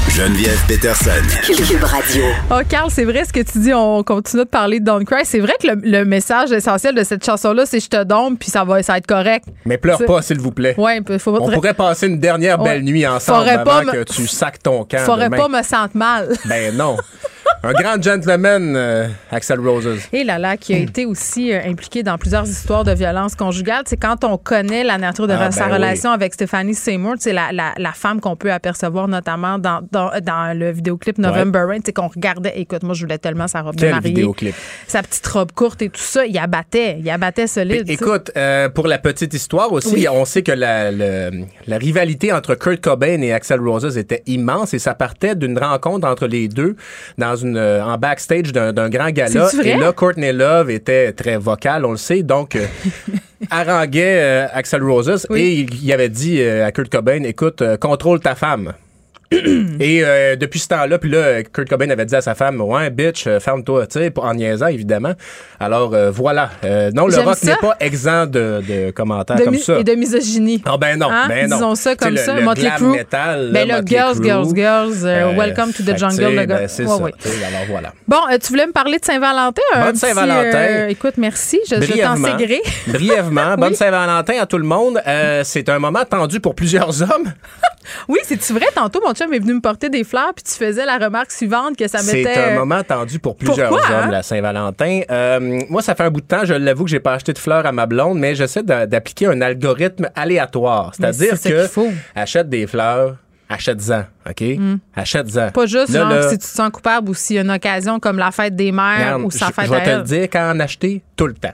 Geneviève Peterson. Cube Radio. Oh, Carl, c'est vrai ce que tu dis. On continue de parler de Don't Cry. C'est vrai que le, le message essentiel de cette chanson-là, c'est je te dompe, puis ça va, ça va être correct. Mais pleure C'est- pas, s'il vous plaît. Ouais, faut On pourrait passer une dernière belle Ouais. nuit ensemble Faudrait avant pas me- que tu sacs ton camp Faudrait demain. pas me sentir mal. Ben non. Un grand gentleman, euh, Axel Roses. Et là là, qui a été aussi euh, impliqué dans plusieurs histoires de violence conjugale. C'est quand on connaît la nature de Ah, sa ben relation avec Stephanie Seymour, c'est la, la, la femme qu'on peut apercevoir notamment dans, dans, dans le vidéoclip November Rain, c'est qu'on regardait. Écoute, moi je voulais tellement sa robe de mariée, vidéoclip. sa petite robe courte et tout ça. Il abattait, il abattait solide. Puis, écoute, euh, pour la petite histoire aussi, Oui. on sait que la, rivalité entre Kurt Cobain et Axel Roses était immense et ça partait d'une rencontre entre les deux dans une euh, en backstage d'un d'un grand gala. Et là, Courtney Love était très vocal, on le sait, donc euh, haranguait euh, Axel Roses Oui. et il, il avait dit euh, à Kurt Cobain, écoute, euh, contrôle ta femme. Et euh, depuis ce temps-là, puis là, Kurt Cobain avait dit à sa femme, ouais, bitch, euh, ferme-toi, tu sais, en niaisant, évidemment. Alors, euh, voilà. Euh, non, le rock n'est pas exempt de, de commentaires De comme ça. Et de misogynie. Ah ben non, Hein? ben non. Disons ça comme le- ça. le glam Crue. metal, Ben là, girls, girls, girls, welcome to the jungle. le gars. ben, c'est Ouais, ça, ouais. alors voilà. Bon, tu voulais me parler de Saint-Valentin? Bonne Saint-Valentin. écoute, merci. Je, je t'en Brièvement. sais gré. Brièvement, bonne Oui. Saint-Valentin à tout le monde. C'est un moment tendu pour plusieurs hommes. Oui, c'est-tu vrai? Tantôt, mon chum est venu me porter des fleurs, puis tu faisais la remarque suivante que ça C'est mettait. un euh, moment tendu pour plusieurs Pourquoi, hommes, hein? la Saint-Valentin. Euh, moi, ça fait un bout de temps, je l'avoue que j'ai pas acheté de fleurs à ma blonde, mais j'essaie d'a- d'appliquer un algorithme aléatoire. C'est-à-dire c'est que faut. achète des fleurs, achète-en, OK? Achète-en. Hmm. Pas juste Là, genre là, si tu te sens coupable ou s'il y a une occasion comme la fête des mères regarde, ou sa je- fête je vais te le dire quand en acheter tout le temps.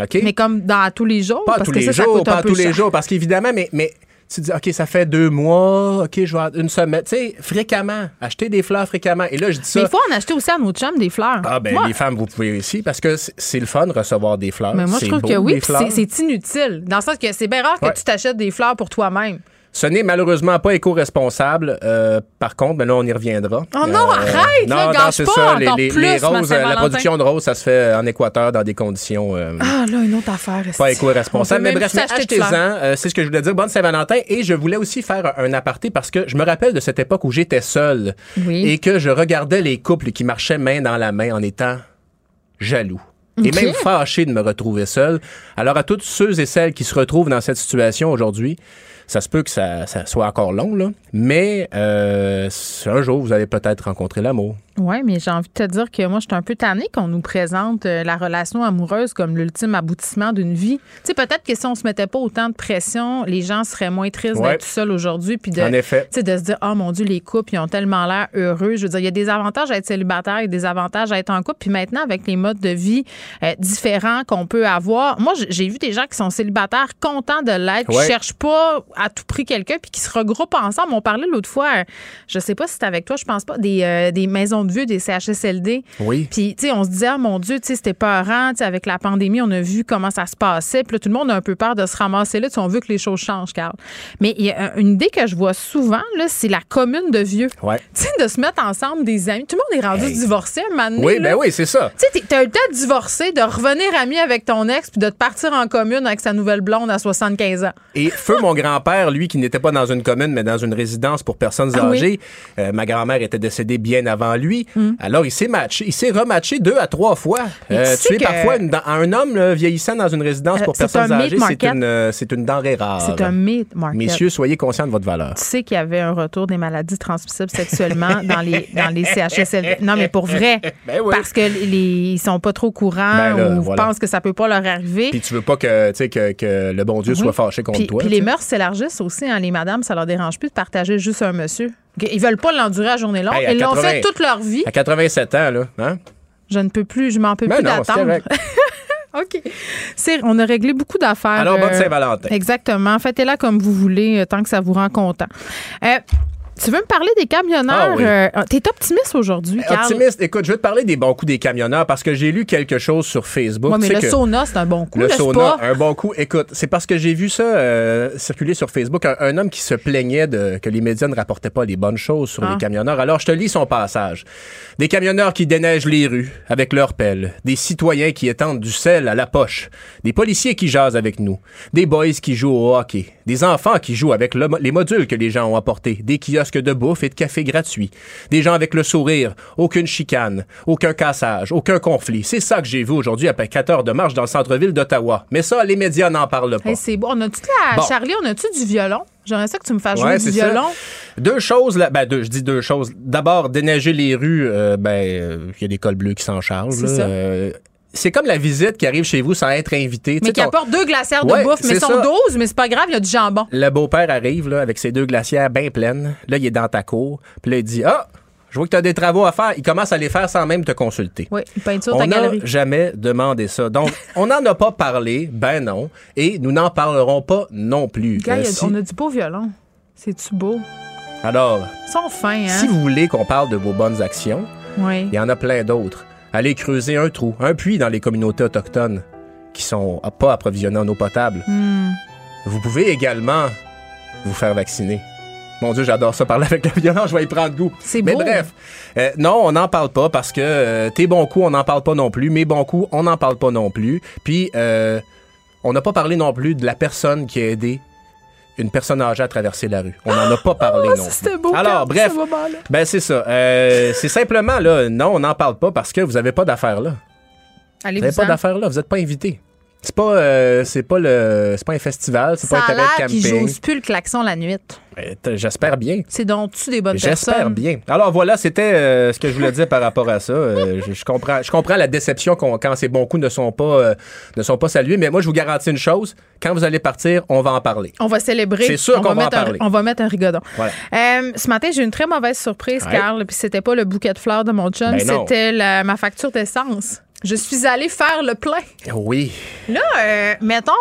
OK? Mais comme dans tous les jours. Pas parce tous que les ça, ça jours, un pas peu tous les jours, parce qu'évidemment, mais, mais tu dis, OK, ça fait deux mois, OK, je vais une semaine. Tu sais, fréquemment, acheter des fleurs fréquemment. Et là, je dis ça. Mais il faut en acheter aussi à nos chums des fleurs. Ah, ben, Moi- les femmes, vous pouvez aussi, parce que c'est- le fun de recevoir des fleurs. mais moi, je trouve beau, que oui, des c'est- c'est inutile. Dans le sens que c'est bien rare que Ouais. tu t'achètes des fleurs pour toi-même. Ce n'est malheureusement pas éco-responsable. euh, par contre, ben là, on y reviendra. Oh non, arrête, non, non, c'est ça. Les, encore les- plus les ma roses, euh, la production de roses, ça se fait en Équateur dans des conditions euh, Ah, là, une autre affaire. pas éco-responsable. On Mais bref, mais achetez-en. Euh, c'est ce que je voulais dire. Bonne Saint-Valentin. Et je voulais aussi faire un aparté parce que je me rappelle de cette époque où j'étais seul Oui. et que je regardais les couples qui marchaient main dans la main en étant jaloux. Et même fâché de me retrouver seul. Alors à toutes ceux et celles qui se retrouvent dans cette situation aujourd'hui, ça se peut que ça, soit encore long. Mais euh, un jour, vous allez peut-être rencontrer l'amour. Oui, mais j'ai envie de te dire que moi, je suis un peu tannée qu'on nous présente euh, la relation amoureuse comme l'ultime aboutissement d'une vie. Tu sais, peut-être que si on se mettait pas autant de pression, les gens seraient moins tristes Ouais. d'être seuls aujourd'hui. Puis de, En effet. tu sais, de se dire, oh mon Dieu, les couples, ils ont tellement l'air heureux. Je veux dire, il y a des avantages à être célibataire, il y a des avantages à être en couple. Puis maintenant, avec les modes de vie euh, différents qu'on peut avoir, moi, j'ai vu des gens qui sont célibataires, contents de l'être, qui Ouais. cherchent pas à tout prix quelqu'un, puis qui se regroupent ensemble. On parlait l'autre fois, euh, je sais pas si c'était avec toi, je pense pas, des, euh, des maisons de vieux, des CHSLD. Oui. Puis, tu sais, on se disait, ah, mon Dieu, tu sais, c'était peurant. Tu sais, avec la pandémie, on a vu comment ça se passait. Puis là, tout le monde a un peu peur de se ramasser là. On veut que les choses changent, Carl. Mais il y a une idée que je vois souvent, là, c'est la commune de vieux. Ouais. Tu sais, de se mettre ensemble des amis. Tout le monde est rendu Hey. divorcé un moment donné, Oui, là. ben oui, c'est ça. Tu sais, t'as eu le temps de divorcer, de revenir ami avec ton ex, puis de te partir en commune avec sa nouvelle blonde à 75 ans. Et feu mon grand-père, lui, qui n'était pas dans une commune, mais dans une résidence pour personnes Ah oui? âgées. euh, ma grand-mère était décédée bien avant lui. Lui. Alors, il s'est matché, il s'est rematché deux à trois fois. Euh, tu sais que- parfois une- un homme là, vieillissant dans une résidence Euh, pour personnes âgées, c'est une, c'est une denrée rare. C'est un mythe, Market. Messieurs, soyez conscients de votre valeur. Tu sais qu'il y avait un retour des maladies transmissibles sexuellement dans les, dans les CHSLD. Non, mais pour vrai. Ben oui. Parce que les, ils sont pas trop courants Ben là, ou voilà. pensent que ça peut pas leur arriver. Puis tu veux pas que, que, que le bon Dieu soit fâché contre puis, toi. puis les mœurs s'élargissent aussi. Hein, les madames, ça leur dérange plus de partager juste un monsieur. Ils veulent pas l'endurer à journée longue. Hey, à Ils l'ont 80 fait toute leur vie. À 87 ans, là. Hein? Je ne peux plus, je m'en peux Ben plus non, d'attendre. OK. C'est, on a réglé beaucoup d'affaires. Alors, bonne euh, Saint-Valentin. Exactement. Faites-la comme vous voulez, euh, tant que ça vous rend content. Euh, tu veux me parler des camionneurs? Ah oui. Euh, T'es optimiste aujourd'hui, Carl? Optimiste, écoute, je vais te parler des bons coups des camionneurs parce que j'ai lu quelque chose sur Facebook. Ouais, mais Tu sais le sauna, c'est un bon coup. Le Le, sauna, spa. un bon coup. Écoute, c'est parce que j'ai vu ça euh, circuler sur Facebook, un, un homme qui se plaignait de que les médias ne rapportaient pas les bonnes choses sur Ah. les camionneurs. Alors, je te lis son passage. Des camionneurs qui déneigent les rues avec leurs pelles, des citoyens qui étendent du sel à la poche, des policiers qui jasent avec nous, des boys qui jouent au hockey, des enfants qui jouent avec le les modules que les gens ont apportés, des kiosques de bouffe et de café gratuits, des gens avec le sourire, aucune chicane, aucun cassage, aucun conflit. C'est ça que j'ai vu aujourd'hui après 4 heures de marche dans le centre-ville d'Ottawa. Mais ça, les médias n'en parlent pas. Hey, c'est bon. On a-tu la... Bon. Charlie, on a-tu du violon? J'aimerais ça que tu me fasses jouer Ouais, du ça. violon. Deux choses, là, ben deux, je dis deux choses. D'abord, déneiger les rues, euh, ben, euh, il y a des cols bleus qui s'en chargent. C'est là. ça. Euh, c'est comme la visite qui arrive chez vous sans être invité. Mais qui ton- apporte deux glacières Ouais, de bouffe, mais sont ça. 12, mais c'est pas grave, il y a du jambon. Le beau-père arrive là, avec ses deux glacières bien pleines. Là, il est dans ta cour. Puis là, il dit Ah, je vois que tu as des travaux à faire. Il commence à les faire sans même te consulter. Oui, une peinture On ta n'a galerie. jamais demandé ça. Donc, on n'en a pas parlé, ben non, et nous n'en parlerons pas non plus. Gars, Euh, si- on a du beau violon. C'est-tu beau? Alors, Ils sont fins, hein? si vous voulez qu'on parle de vos bonnes actions, Oui. il y en a plein d'autres. Allez creuser un trou, un puits dans les communautés autochtones qui sont pas approvisionnées en eau potable. Hmm. Vous pouvez également vous faire vacciner. Mon Dieu, j'adore ça parler avec le violon, je vais y prendre goût. C'est Mais beau. bref, euh, non, on n'en parle pas parce que euh, tes bons coups, on n'en parle pas non plus. Mes bons coups, on n'en parle pas non plus. Puis, euh, on n'a pas parlé non plus de la personne qui a aidé une personne âgée à traverser la rue. On n'en a pas parlé Ah, non plus. c'était beau, Alors, bref, ce ben c'est ça. Euh, c'est simplement là, non, on n'en parle pas parce que vous n'avez pas d'affaires là. Vous n'avez pas d'affaires là, vous n'êtes pas invité. C'est pas, euh, c'est pas le, c'est pas un festival, c'est Ça pas un terrain de camping. plus le klaxon la nuit. T- J'espère bien. C'est donc-tu des bonnes J'espère personnes? bien. Alors voilà, c'était euh, ce que je voulais dire par rapport à ça. Euh, je, je comprends, je comprends la déception quand ces bons coups ne sont pas euh, ne sont pas salués, mais moi je vous garantis une chose quand vous allez partir, on va en parler. On va célébrer. C'est sûr On qu'on va en mettre un- parler. on va mettre un rigodon. Voilà. Euh, ce matin, j'ai eu une très mauvaise surprise, Ouais. Carl. Puis c'était pas le bouquet de fleurs de mon chum, Ben c'était ma facture d'essence. Je suis allée faire le plein. Oui. Là, euh, mettons,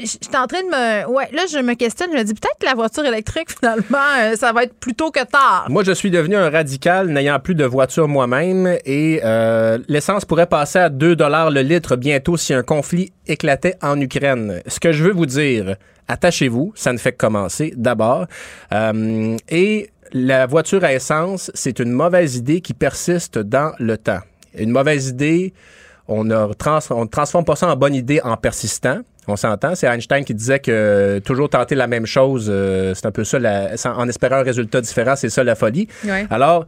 j'étais en train de me. Ouais, là, je me questionne. Je me dis peut-être que la voiture électrique, finalement, euh, ça va être plus tôt que tard. Moi, je suis devenu un radical n'ayant plus de voiture moi-même et euh, l'essence pourrait passer à 2 dollars le litre bientôt si un conflit éclatait en Ukraine. Ce que je veux vous dire, attachez-vous, ça ne fait que commencer d'abord. Euh, et la voiture à essence, c'est une mauvaise idée qui persiste dans le temps. Une mauvaise idée, on ne trans- transforme pas ça en bonne idée en persistant. On s'entend? C'est Einstein qui disait que toujours tenter la même chose, euh, c'est un peu ça, la- sans- en espérant un résultat différent, c'est ça la folie. Ouais. Alors,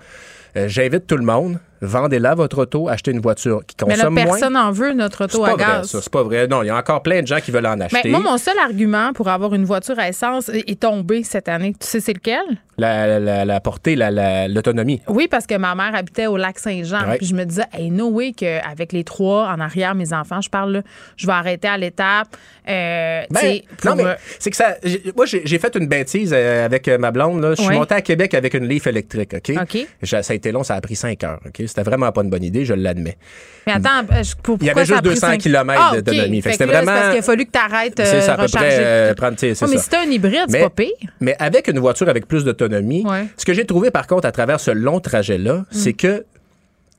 euh, j'invite tout le monde, vendez-la votre auto, achetez une voiture qui Mais là, consomme moins. personne n'en veut notre auto à gaz. ça. C'est pas vrai. Non, il y a encore plein de gens qui veulent en Mais acheter. moi, mon seul argument pour avoir une voiture à essence est tombé cette année. Tu sais, c'est lequel? La, la, la portée, la- la- l'autonomie. Oui, parce que ma mère habitait au lac Saint-Jean. Ouais. Puis je me disais, hey, no way qu'avec les trois en arrière, mes enfants, je parle, là, je vais arrêter à l'étape. Euh, Ben, non, mais c'est que ça. Moi, j'ai j'ai fait une bêtise euh, avec euh, ma blonde. Là. Je suis Ouais. monté à Québec avec une Leaf électrique. OK? OK. J'ai- Ça a été long, ça a pris 5 heures. OK? C'était vraiment pas une bonne idée, je l'admets. Mais attends, euh, je- pour, Il y pourquoi avait juste pris 200 cinq- kilomètres Ah, d'autonomie. Fait que Fait c'était c'est parce vraiment- qu'il a fallu que tu arrêtes c'est ça, à peu recharger. près. euh, prendre, Ouais, mais si un hybride, c'est pas pire. Mais avec une voiture avec plus d'autonomie, Ouais. ce que j'ai trouvé par contre à travers ce long trajet-là, c'est que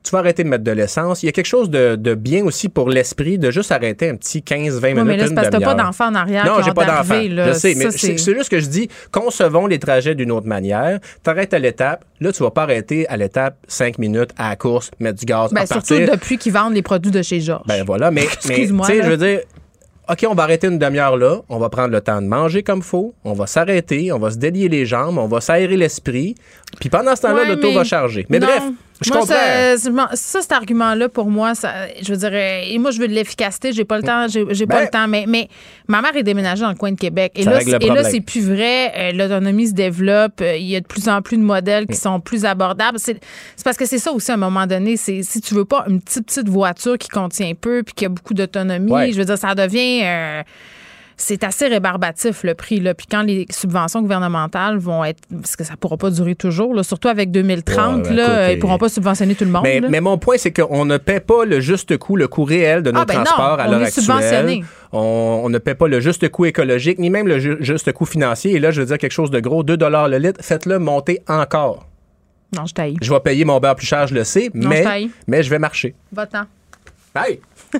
tu vas arrêter de mettre de l'essence. Il y a quelque chose de, de bien aussi pour l'esprit de juste arrêter un petit 15-20 Oui, minutes. mais là, c'est parce que t'as pas d'enfants en arrière Non, j'ai pas d'enfant. Je sais, mais c'est juste que je dis, concevons les trajets d'une autre manière. T'arrêtes à l'étape. Là, tu vas pas arrêter à l'étape 5 minutes à la course, mettre du gaz, Ben, repartir. surtout depuis qu'ils vendent les produits de chez Georges. Ben voilà, mais, mais tu Excuse-moi, sais, je veux dire, OK, on va arrêter une demi-heure là, on va prendre le temps de manger comme faut, on va s'arrêter, on va se délier les jambes, on va s'aérer l'esprit, puis pendant ce temps-là, Ouais, l'auto mais- va charger. Mais Non. bref, Je moi, ça, ça, cet argument-là, pour moi, ça, je veux dire, euh, et moi, je veux de l'efficacité, j'ai pas le temps, j'ai j'ai pas Ben- le temps, mais, mais ma mère est déménagée dans le coin de Québec. Et là, et là, c'est plus vrai. Euh, L'autonomie se développe. euh, Il y a de plus en plus de modèles qui sont plus abordables. C'est c'est parce que c'est ça aussi, à un moment donné. C'est si tu veux pas une petite, petite voiture qui contient peu puis qui a beaucoup d'autonomie, Ouais. je veux dire, ça devient. euh, c'est assez rébarbatif le prix là. Puis quand les subventions gouvernementales vont être parce que ça pourra pas durer toujours là, surtout avec 2030 Ouais, ben, là, écoute, ils pourront pas subventionner tout le monde. Mais, mon point, c'est qu'on ne paie pas le juste coût, le coût réel de nos Ah, ben non, transports à on l'heure actuelle. On, on ne paie pas le juste coût écologique, ni même le ju- juste coût financier. Et là, je veux dire quelque chose de gros, 2 le litre, faites-le monter encore. Non, je taille. Je vais payer mon beurre plus cher, je le sais, Non, je mais, taille. mais je vais marcher. Va-t'en. Bye!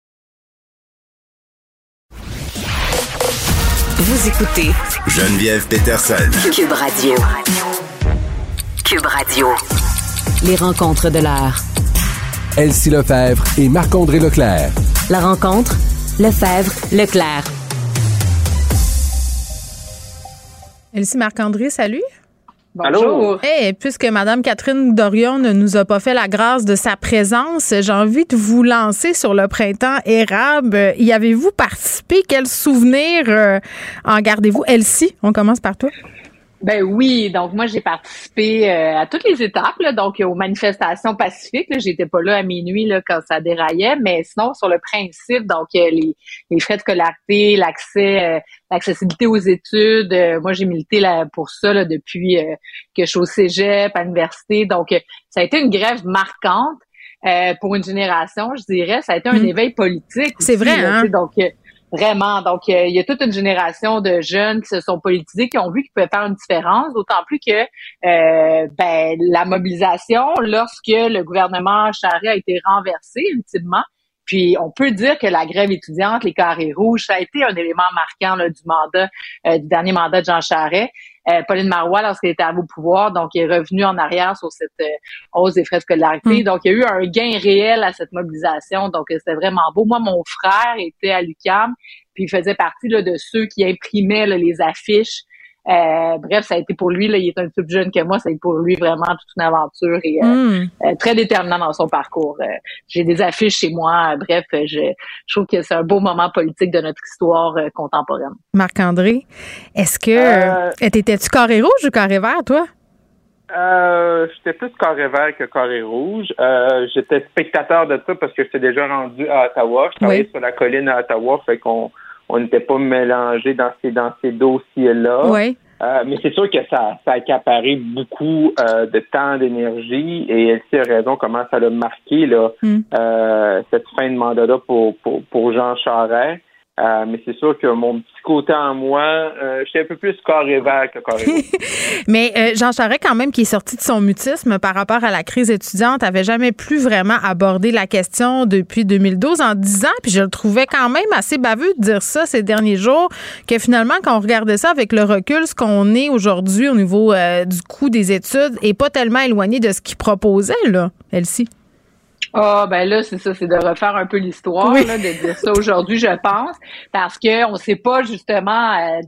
Vous écoutez Geneviève Peterson. Cube Radio. Cube Radio. Les rencontres de l'heure. Elsie Lefebvre et Marc-André Leclerc. La rencontre, Lefebvre, Leclerc. Elsie Marc-André, salut. Allô? Eh, puisque Mme Catherine Dorion ne nous a pas fait la grâce de sa présence, j'ai envie de vous lancer sur le printemps érable. Y avez-vous participé? Quel souvenir euh, en gardez-vous? Elsie, on commence par toi. Ben oui, donc moi j'ai participé euh, à toutes les étapes, là, donc aux manifestations pacifiques. J'étais pas là à minuit là, quand ça déraillait, mais sinon sur le principe, donc euh, les, les frais de scolarité, l'accès, euh, l'accessibilité aux études. euh, moi j'ai milité là, pour ça là, depuis euh, que je suis au cégep, à l'université. Donc euh, ça a été une grève marquante. euh, pour une génération, je dirais, ça a été un Mm. éveil politique. C'est vrai, hein? Donc, euh, Vraiment. Donc, euh, il y a toute une génération de jeunes qui se sont politisés, qui ont vu qu'ils pouvaient faire une différence, d'autant plus que euh, ben, la mobilisation, lorsque le gouvernement Charest a été renversé ultimement, puis on peut dire que la grève étudiante, les carrés rouges, ça a été un élément marquant là, du mandat, euh, du dernier mandat de Jean Charest. Euh, Pauline Marois, lorsqu'elle était à au pouvoir, donc est revenue en arrière sur cette euh, hausse des frais de scolarité. Mm. Donc, il y a eu un gain réel à cette mobilisation. Donc, c'était vraiment beau. Moi, mon frère était à l'UQAM, puis il faisait partie là, de ceux qui imprimaient là, les affiches. Euh, bref, ça a été pour lui, là, il est un peu plus jeune que moi, ça a été pour lui vraiment toute une aventure et euh, Hmm. euh, très déterminant dans son parcours. Euh, J'ai des affiches chez moi. Euh, bref, je, je trouve que c'est un beau moment politique de notre histoire euh, contemporaine. Marc-André, est-ce que. T'étais-tu carré rouge ou carré vert, toi? Euh, j'étais plus carré vert que carré rouge. Euh, j'étais spectateur de ça parce que j'étais déjà rendu à Ottawa. Je travaillais Oui. sur la colline à Ottawa, fait qu'on on n'était pas mélangés dans ces dans ces dossiers-là. Oui. Euh, mais c'est sûr que ça, ça a accaparé beaucoup euh, de temps, d'énergie, et Elsie a raison comment ça l'a marqué là, Mm. euh, cette fin de mandat-là pour, pour, pour Jean Charest. Euh, mais c'est sûr que mon petit côté en moi, euh, j'étais un peu plus carré vert que. Mais euh, Jean Charest, quand même, qui est sorti de son mutisme par rapport à la crise étudiante, avait jamais plus vraiment abordé la question depuis 2012 en disant, puis je le trouvais quand même assez baveux de dire ça ces derniers jours, que finalement, quand on regardait ça avec le recul, ce qu'on est aujourd'hui au niveau du coût des études est pas tellement éloigné de ce qu'il proposait, là, Elsie. Ah ben là c'est ça, c'est de refaire un peu l'histoire, Oui. là, de dire ça aujourd'hui, je pense, parce que on sait pas justement, euh,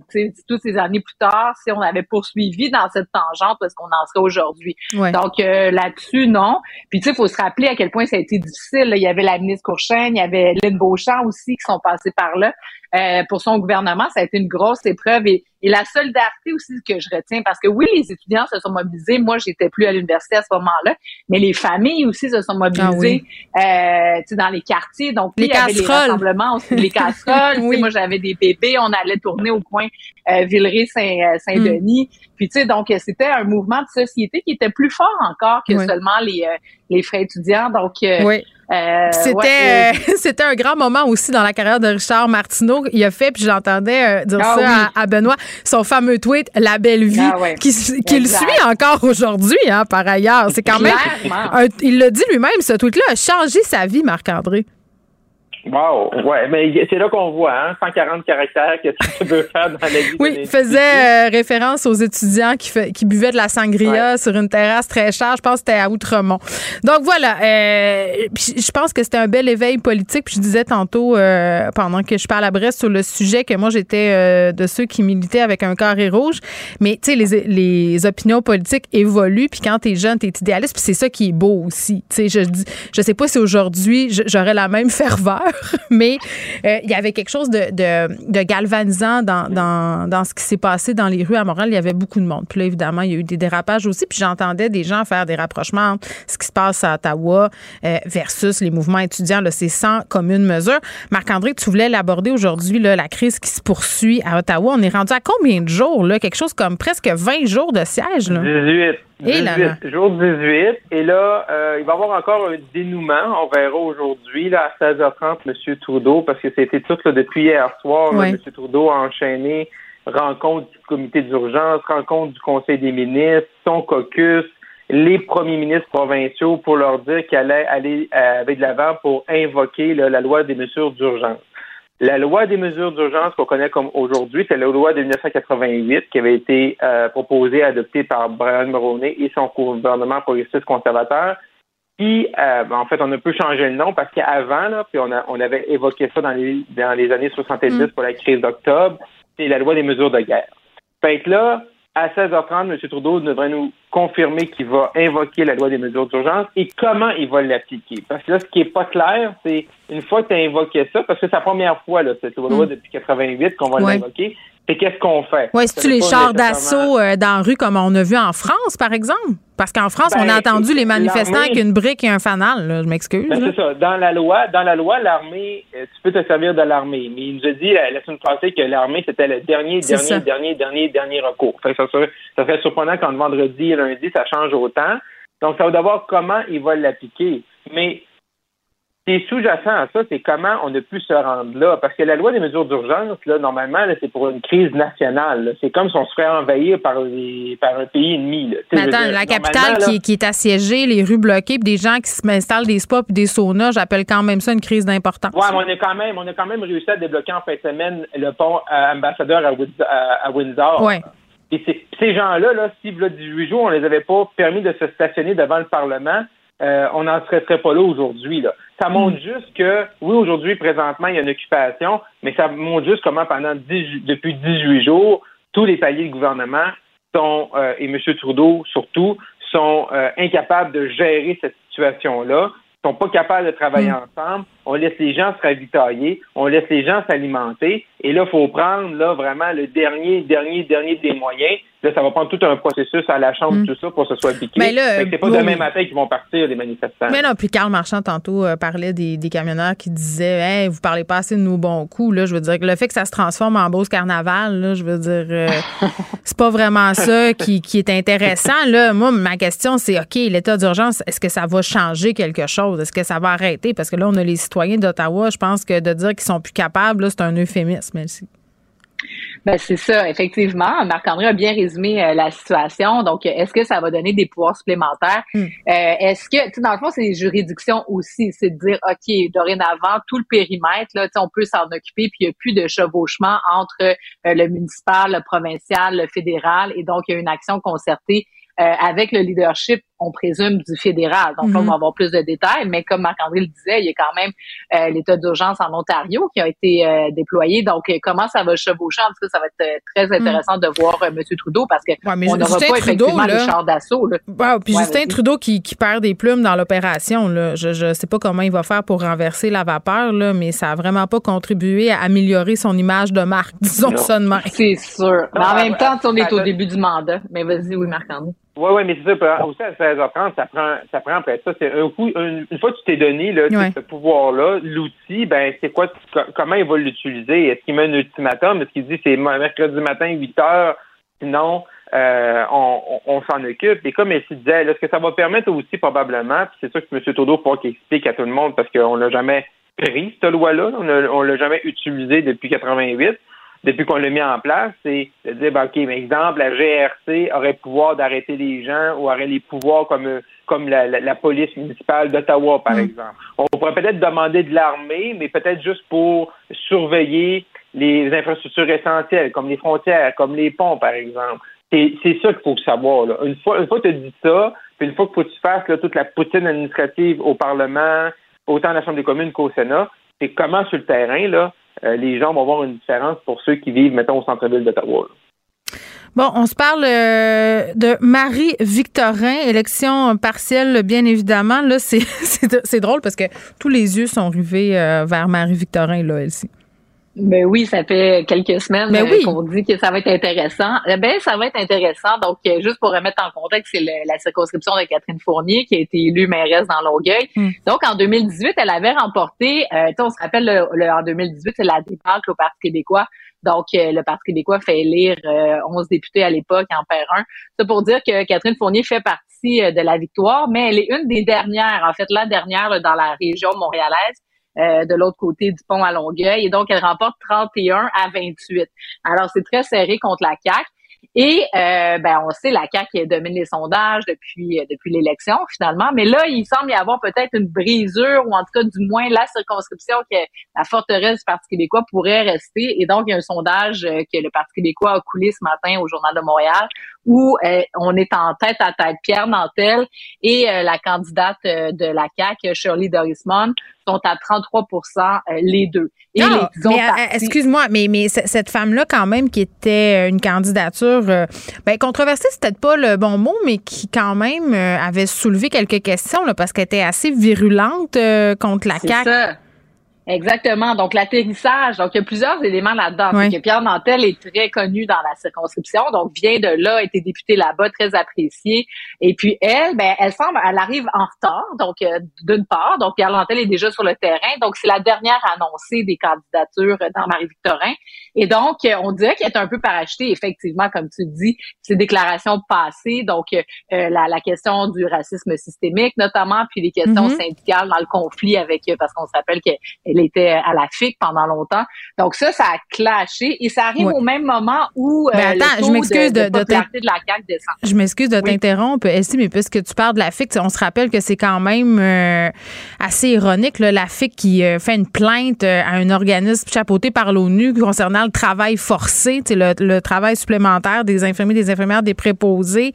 toutes ces années plus tard, si on avait poursuivi dans cette tangente, parce qu'on en serait aujourd'hui. Donc euh, là-dessus, non. Puis tu sais, il faut se rappeler à quel point ça a été difficile. là. Il y avait la ministre Courchaine, il y avait Lynn Beauchamp aussi qui sont passés par là. Euh, pour son gouvernement, ça a été une grosse épreuve et, et la solidarité aussi que je retiens, parce que oui, les étudiants se sont mobilisés. Moi, j'étais plus à l'université à ce moment-là, mais les familles aussi se sont mobilisées euh, tu sais, dans les quartiers. Donc, Les il y avait les casseroles. rassemblements aussi, les casseroles. Oui. Moi, j'avais des bébés, on allait tourner au coin euh, Villeray-Saint-Denis. Puis, tu sais, donc, euh, c'était un mouvement de société qui était plus fort encore que Oui. seulement les, euh, les frais étudiants. Donc, euh, Oui. euh, C'était ouais, euh, c'était un grand moment aussi dans la carrière de Richard Martineau. Il a fait, puis j'entendais euh, dire Ah ça oui. à, à Benoît, son fameux tweet « La belle vie Ah ouais. qui, s- qui le Exact. suit encore aujourd'hui, hein, par ailleurs. C'est quand même... Un- il l'a dit lui-même, ce tweet-là a changé sa vie, Marc-André. Wow, ouais, mais c'est là qu'on voit, hein, 140 caractères, qu'est-ce que tu veux faire dans la vie Oui, faisait euh, référence aux étudiants qui, fait- qui buvaient de la sangria sur une terrasse très chère. Je pense que c'était à Outremont. Donc voilà, euh, je pense que c'était un bel éveil politique. Puis je disais tantôt, euh, pendant que je parle à Brest sur le sujet, que moi j'étais euh, de ceux qui militaient avec un carré rouge. Mais tu sais, les, les opinions politiques évoluent. Puis quand t'es jeune, t'es idéaliste. Puis c'est ça qui est beau aussi. Tu sais, je dis, je sais pas si aujourd'hui j'aurais la même ferveur, mais euh, il y avait quelque chose de, de, de galvanisant dans, dans, dans ce qui s'est passé dans les rues à Montréal. Il y avait beaucoup de monde. Puis là, évidemment, il y a eu des dérapages aussi. Puis j'entendais des gens faire des rapprochements entre ce qui se passe à Ottawa euh, versus les mouvements étudiants. Là, c'est sans commune mesure. Marc-André, tu voulais l'aborder aujourd'hui, là, la crise qui se poursuit à Ottawa. On est rendu à combien de jours? Là? Quelque chose comme presque 20 jours de siège. Là. 18. Et là 18, là. jour 18. Et là, euh, il va y avoir encore un dénouement. On verra aujourd'hui, là, à 16h30, M. Trudeau, parce que c'était tout là, depuis hier soir. là, Ouais. M. Trudeau a enchaîné rencontre du comité d'urgence, rencontre du Conseil des ministres, son caucus, les premiers ministres provinciaux pour leur dire qu'il allait aller euh, avec de l'avant pour invoquer là, la loi des mesures d'urgence. La loi des mesures d'urgence qu'on connaît comme aujourd'hui, c'est la loi de 1988 qui avait été euh, proposée et adoptée par Brian Mulroney et son gouvernement progressiste conservateur. Puis, euh, ben, en fait, on a peu changé le nom parce qu'avant, là, puis on, a- on avait évoqué ça dans les, dans les années 70 pour la crise d'octobre, c'est la loi des mesures de guerre. Fait que là, à 16h30, M. Trudeau devrait nous confirmer qu'il va invoquer la loi des mesures d'urgence et comment il va l'appliquer. Parce que là, ce qui est pas clair, c'est une fois que tu as invoqué ça, parce que c'est la première fois, là, cette loi Mm. depuis 88 qu'on va Ouais. l'invoquer, c'est qu'est-ce qu'on fait? Ça c'est-tu les chars d'assaut euh, dans la rue comme on a vu en France, par exemple? Parce qu'en France, on Ben, a entendu les manifestants avec une brique et un fanal. là. Je m'excuse. Ben, c'est ça. Dans la loi, dans la loi, l'armée, euh, tu peux te servir de l'armée. Mais il nous a dit la, la semaine passée que l'armée, c'était le dernier, dernier, ça. dernier, dernier, dernier recours. Fait que ça, serait, ça serait surprenant quand vendredi et lundi, ça change autant. Donc, ça va d'abord comment il va l'appliquer. Mais ce qui est sous-jacent à ça, c'est comment on a pu se rendre là? Parce que la loi des mesures d'urgence, là, normalement, là, c'est pour une crise nationale. là. C'est comme si on se ferait envahir par, les, par un pays ennemi. là. Mais attends, dire, la capitale qui, qui est assiégée, les rues bloquées, puis des gens qui se installent des spas puis des saunas, j'appelle quand même ça une crise d'importance. Ouais, mais on a quand même, on a quand même réussi à débloquer en fin de semaine le pont euh, ambassadeur à, à Windsor. Ouais. Et ces gens-là, là, si là, 18 jours, on les avait pas permis de se stationner devant le Parlement, euh, on n'en serait, serait pas là aujourd'hui. Là. Ça montre juste que, oui, aujourd'hui, présentement, il y a une occupation, mais ça montre juste comment pendant 10 depuis 18 jours, tous les paliers de gouvernement sont, euh, et M. Trudeau surtout, sont euh, incapables de gérer cette situation-là, sont pas capables de travailler ensemble. On laisse les gens se ravitailler, on laisse les gens s'alimenter, et là, il faut prendre là vraiment le dernier, dernier, dernier des moyens. Là, ça va prendre tout un processus à la Chambre, tout ça, pour que ce soit piqué. Mais là, c'est pas oui. demain matin qu'ils vont partir, les manifestants. Mais non, puis Carl Marchand, tantôt, euh, parlait des, des camionneurs qui disaient Hey, vous parlez pas assez de nos bons coups. Là, je veux dire que le fait que ça se transforme en Beauce Carnaval, là, je veux dire, euh, c'est pas vraiment ça qui, qui est intéressant. Là, moi, ma question, c'est OK, l'état d'urgence, est-ce que ça va changer quelque chose? Est-ce que ça va arrêter? Parce que là, on a les citoyens d'Ottawa. Je pense que de dire qu'ils sont plus capables, c'est un euphémisme. Merci. Ben, c'est ça, effectivement. Marc-André a bien résumé euh, la situation. Donc, euh, est-ce que ça va donner des pouvoirs supplémentaires? Hmm. Euh, est-ce que, tu sais, dans le fond, c'est les juridictions aussi. C'est de dire, OK, dorénavant, tout le périmètre, là, on peut s'en occuper, puis il n'y a plus de chevauchement entre euh, le municipal, le provincial, le fédéral. Et donc, il y a une action concertée avec le leadership, on présume du fédéral. Donc là, on Mhm. va avoir plus de détails, mais comme Marc-André le disait, il y a quand même euh, l'état d'urgence en Ontario qui a été euh, déployé. Donc, euh, comment ça va chevaucher? En tout cas, ça va être très intéressant de voir euh, M. Trudeau parce que Ouais, mais on n'aura pas Trudeau, effectivement là- les chars d'assaut. là. Wow, puis Ouais, Justin. Trudeau qui, qui perd des plumes dans l'opération, là. Je, je sais pas comment il va faire pour renverser la vapeur, là, mais ça a vraiment pas contribué à améliorer son image de marque, disons Non. ça de. C'est sûr. Mais en Ah, même temps, sais, on est au attends. début du mandat. Mais vas-y, oui, Marc-André. Oui, oui, mais c'est ça. Aussi, à 16h30, ça prend, ça prend après ça. C'est un coup, une, une fois que tu t'es donné, là, Ouais. ce pouvoir-là, l'outil, ben, c'est quoi, co- comment il va l'utiliser? Est-ce qu'il met un ultimatum? Est-ce qu'il dit c'est mercredi matin, 8 heures? Sinon, euh, on, on, on s'en occupe. Et comme elle disait, là, ce que ça va permettre aussi, probablement, c'est ça que M. Trudeau, faut qu'il explique à tout le monde parce qu'on l'a jamais pris, cette loi-là. On on l'a jamais utilisée depuis 88 depuis qu'on l'a mis en place, c'est de dire, ben, OK, mais exemple, la GRC aurait le pouvoir d'arrêter les gens ou aurait les pouvoirs comme, comme la, la- la police municipale d'Ottawa, par exemple. On pourrait peut-être demander de l'armée, mais peut-être juste pour surveiller les infrastructures essentielles, comme les frontières, comme les ponts, par exemple. C'est c'est ça qu'il faut savoir. Là. Une fois, une fois que tu as dit ça, puis une fois qu'il faut que tu fasses là, toute la poutine administrative au Parlement, autant à la Chambre des communes qu'au Sénat, c'est comment sur le terrain, là, les gens vont voir une différence pour ceux qui vivent, mettons, au centre-ville d'Ottawa. Bon, on se parle euh, de Marie-Victorin, élection partielle, bien évidemment. Là, c'est, drôle parce que tous les yeux sont rivés euh, vers Marie-Victorin, là, elle-ci. Ben oui, ça fait quelques semaines Ben euh, oui. qu'on dit que ça va être intéressant. Eh Ben ça va être intéressant. Donc euh, juste pour remettre en contexte, c'est la circonscription de Catherine Fournier qui a été élue mairesse dans Longueuil. Mm. Donc en 2018, elle avait remporté. Euh, tu sais, on se rappelle le, le- en 2018, c'est la débâcle au Parti québécois. Donc euh, le Parti québécois fait élire euh, 11 députés à l'époque, en perd un. C'est pour dire que Catherine Fournier fait partie de la victoire, mais elle est une des dernières, en fait la dernière là, dans la région montréalaise euh, de l'autre côté du pont à Longueuil. Et donc, elle remporte 31 à 28. Alors, c'est très serré contre la CAQ. Et euh, ben, on sait, la CAQ domine les sondages depuis euh, depuis l'élection, finalement. Mais là, il semble y avoir peut-être une brisure, ou en tout cas, du moins, la circonscription que la forteresse du Parti québécois pourrait rester. Et donc, il y a un sondage euh, que le Parti québécois a coulé ce matin au Journal de Montréal, où euh, on est en tête à tête. Pierre Nantel et euh, la candidate euh, de la CAQ, Shirley Dorismond, sont à 33% euh, les deux. Et Ah, euh, excuse-moi, mais, mais cette femme-là, quand même, qui était une candidature, euh, ben, controversée, c'est peut-être pas le bon mot, mais qui, quand même, euh, avait soulevé quelques questions, là, parce qu'elle était assez virulente euh, contre la C'est CAQ. ça. Exactement. Donc, l'atterrissage. Donc, il y a plusieurs éléments là-dedans. Pierre Nantel est très connu dans la circonscription. Donc, vient de là, a été député là-bas, très apprécié. Et puis, elle, ben, elle semble, elle arrive en retard. Donc, euh, d'une part. Donc, Pierre Nantel est déjà sur le terrain. Donc, c'est la dernière annoncée des candidatures dans Marie-Victorin. Et donc, euh, on dirait qu'elle est un peu parachetée, effectivement, comme tu dis, ses déclarations passées. Donc, euh, euh, la, la question du racisme systémique, notamment, puis les questions Mhm. syndicales dans le conflit avec, parce qu'on se rappelle qu'elle était à la FIC pendant longtemps. Donc, ça, ça a clashé et ça arrive Ouais. au même moment où euh, Ben, attends, le je taux m'excuse de, de- de la CAQ descend. Je m'excuse de Oui. t'interrompre, Elsie, mais puisque tu parles de la FIC, on se rappelle que c'est quand même euh, assez ironique, là, la FIC qui euh, fait une plainte à un organisme chapeauté par l'ONU concernant le travail forcé, le, le travail supplémentaire des infirmiers, des infirmières, des préposés.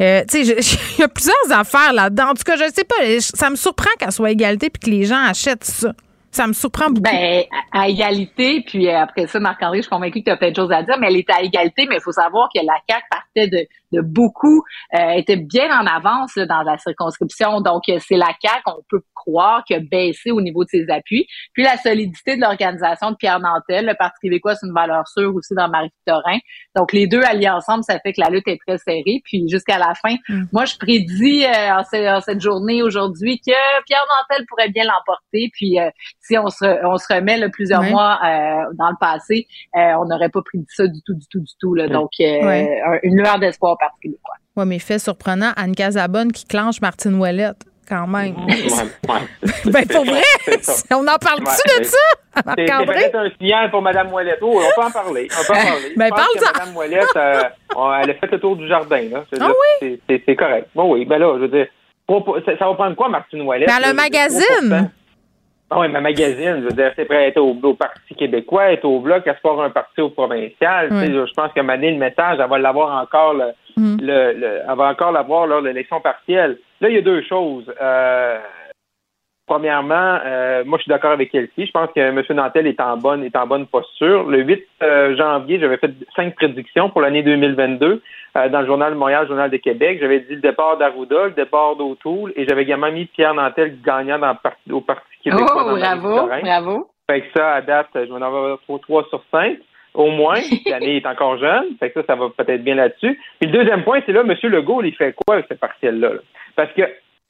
Euh, tu sais, je- je- il y a plusieurs affaires là-dedans. En tout cas, je sais pas, je- ça me surprend qu'elle soit égalité puis que les gens achètent ça. Ça me surprend beaucoup. Ben, à égalité, puis euh, après ça, Marc-André, je suis convaincue que tu as plein de choses à dire, mais elle était à égalité, mais il faut savoir que la CAQ partait de, de beaucoup, euh, était bien en avance là, dans la circonscription. Donc, euh, c'est la CAQ, on peut croire, qui a baissé au niveau de ses appuis. Puis la solidité de l'organisation de Pierre Nantel, le Parti québécois, c'est une valeur sûre aussi dans Marie-Victorin. Donc, les deux alliés ensemble, ça fait que la lutte est très serrée. Puis jusqu'à la fin, Mm. moi, je prédis euh, en, ce- en cette journée aujourd'hui que Pierre Nantel pourrait bien l'emporter. Puis euh, si on se, on se remet là, plusieurs mois euh, dans le passé, euh, on n'aurait pas prédit ça du tout, du tout, du tout. Là. Donc, euh, une lueur d'espoir Parti québécois. Oui, mais fait surprenant, Anne Casabonne qui clenche Martine Ouellette, quand même. ben, pour vrai, C'est ça. on en parle-tu Ouais, de c'est- ça, C'est c'est Marc-André? peut-être un signal pour Mme Ouellette. Oh, on peut en parler. On peut en parler. Ben, Je pense parle-en. que Mme Ouellette, euh, elle a fait le tour du jardin. Là. C'est- Ah là, oui? c'est- C'est c'est correct. Bon, oui, ben là, je veux dire, ça, va prendre quoi, Martine Ouellette? Ben, là? un magazine. 3%. Ah oui, ma magazine, je veux dire, c'est prêt à être au, au Parti québécois, être au Bloc, à se faire un parti au provincial. Tu sais, Ouais. Je pense que Mané, le message, elle va l'avoir encore, le, Mm. le, le- elle va encore l'avoir lors de l'élection partielle. Là, il y a deux choses. Euh, premièrement, euh, moi, je suis d'accord avec Elsie. Je pense que M. Nantel est en bonne, est en bonne posture. Le 8 euh, janvier, j'avais fait cinq prédictions pour l'année 2022 euh, dans le Journal de Montréal, le Journal de Québec. J'avais dit le départ d'Arruda, le départ d'Autoul et j'avais également mis Pierre Nantel gagnant dans au Parti québécois. Oh, dans bravo, bravo. Fait que ça, à date, je vais en avoir 3, sur 5, au moins. L'année est encore jeune. Fait que ça, ça va peut-être bien là-dessus. Puis le deuxième point, c'est là, M. Legault, il fait quoi avec ce partiel-là? là? Parce que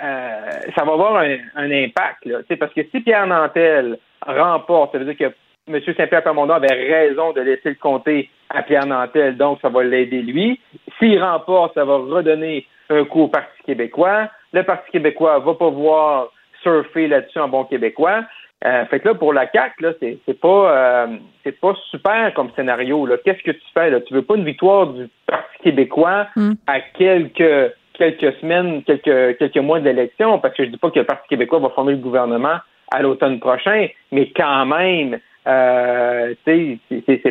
euh, ça va avoir un, un impact. Là, Tu sais, parce que si Pierre Nantel remporte, ça veut dire que M. Saint-Pierre Plamondon avait raison de laisser le comté à Pierre Nantel, donc ça va l'aider lui. S'il remporte, ça va redonner un coup au Parti québécois. Le Parti québécois va pouvoir surfer là-dessus en bon québécois. Euh, fait que là, pour la CAQ, là, c'est, c'est pas euh, c'est pas super comme scénario. Là. Qu'est-ce que tu fais? Là? Tu veux pas une victoire du Parti québécois Mm. à quelques quelques semaines, quelques quelques mois d'élection, parce que je dis pas que le Parti québécois va former le gouvernement à l'automne prochain, mais quand même, euh, c'est-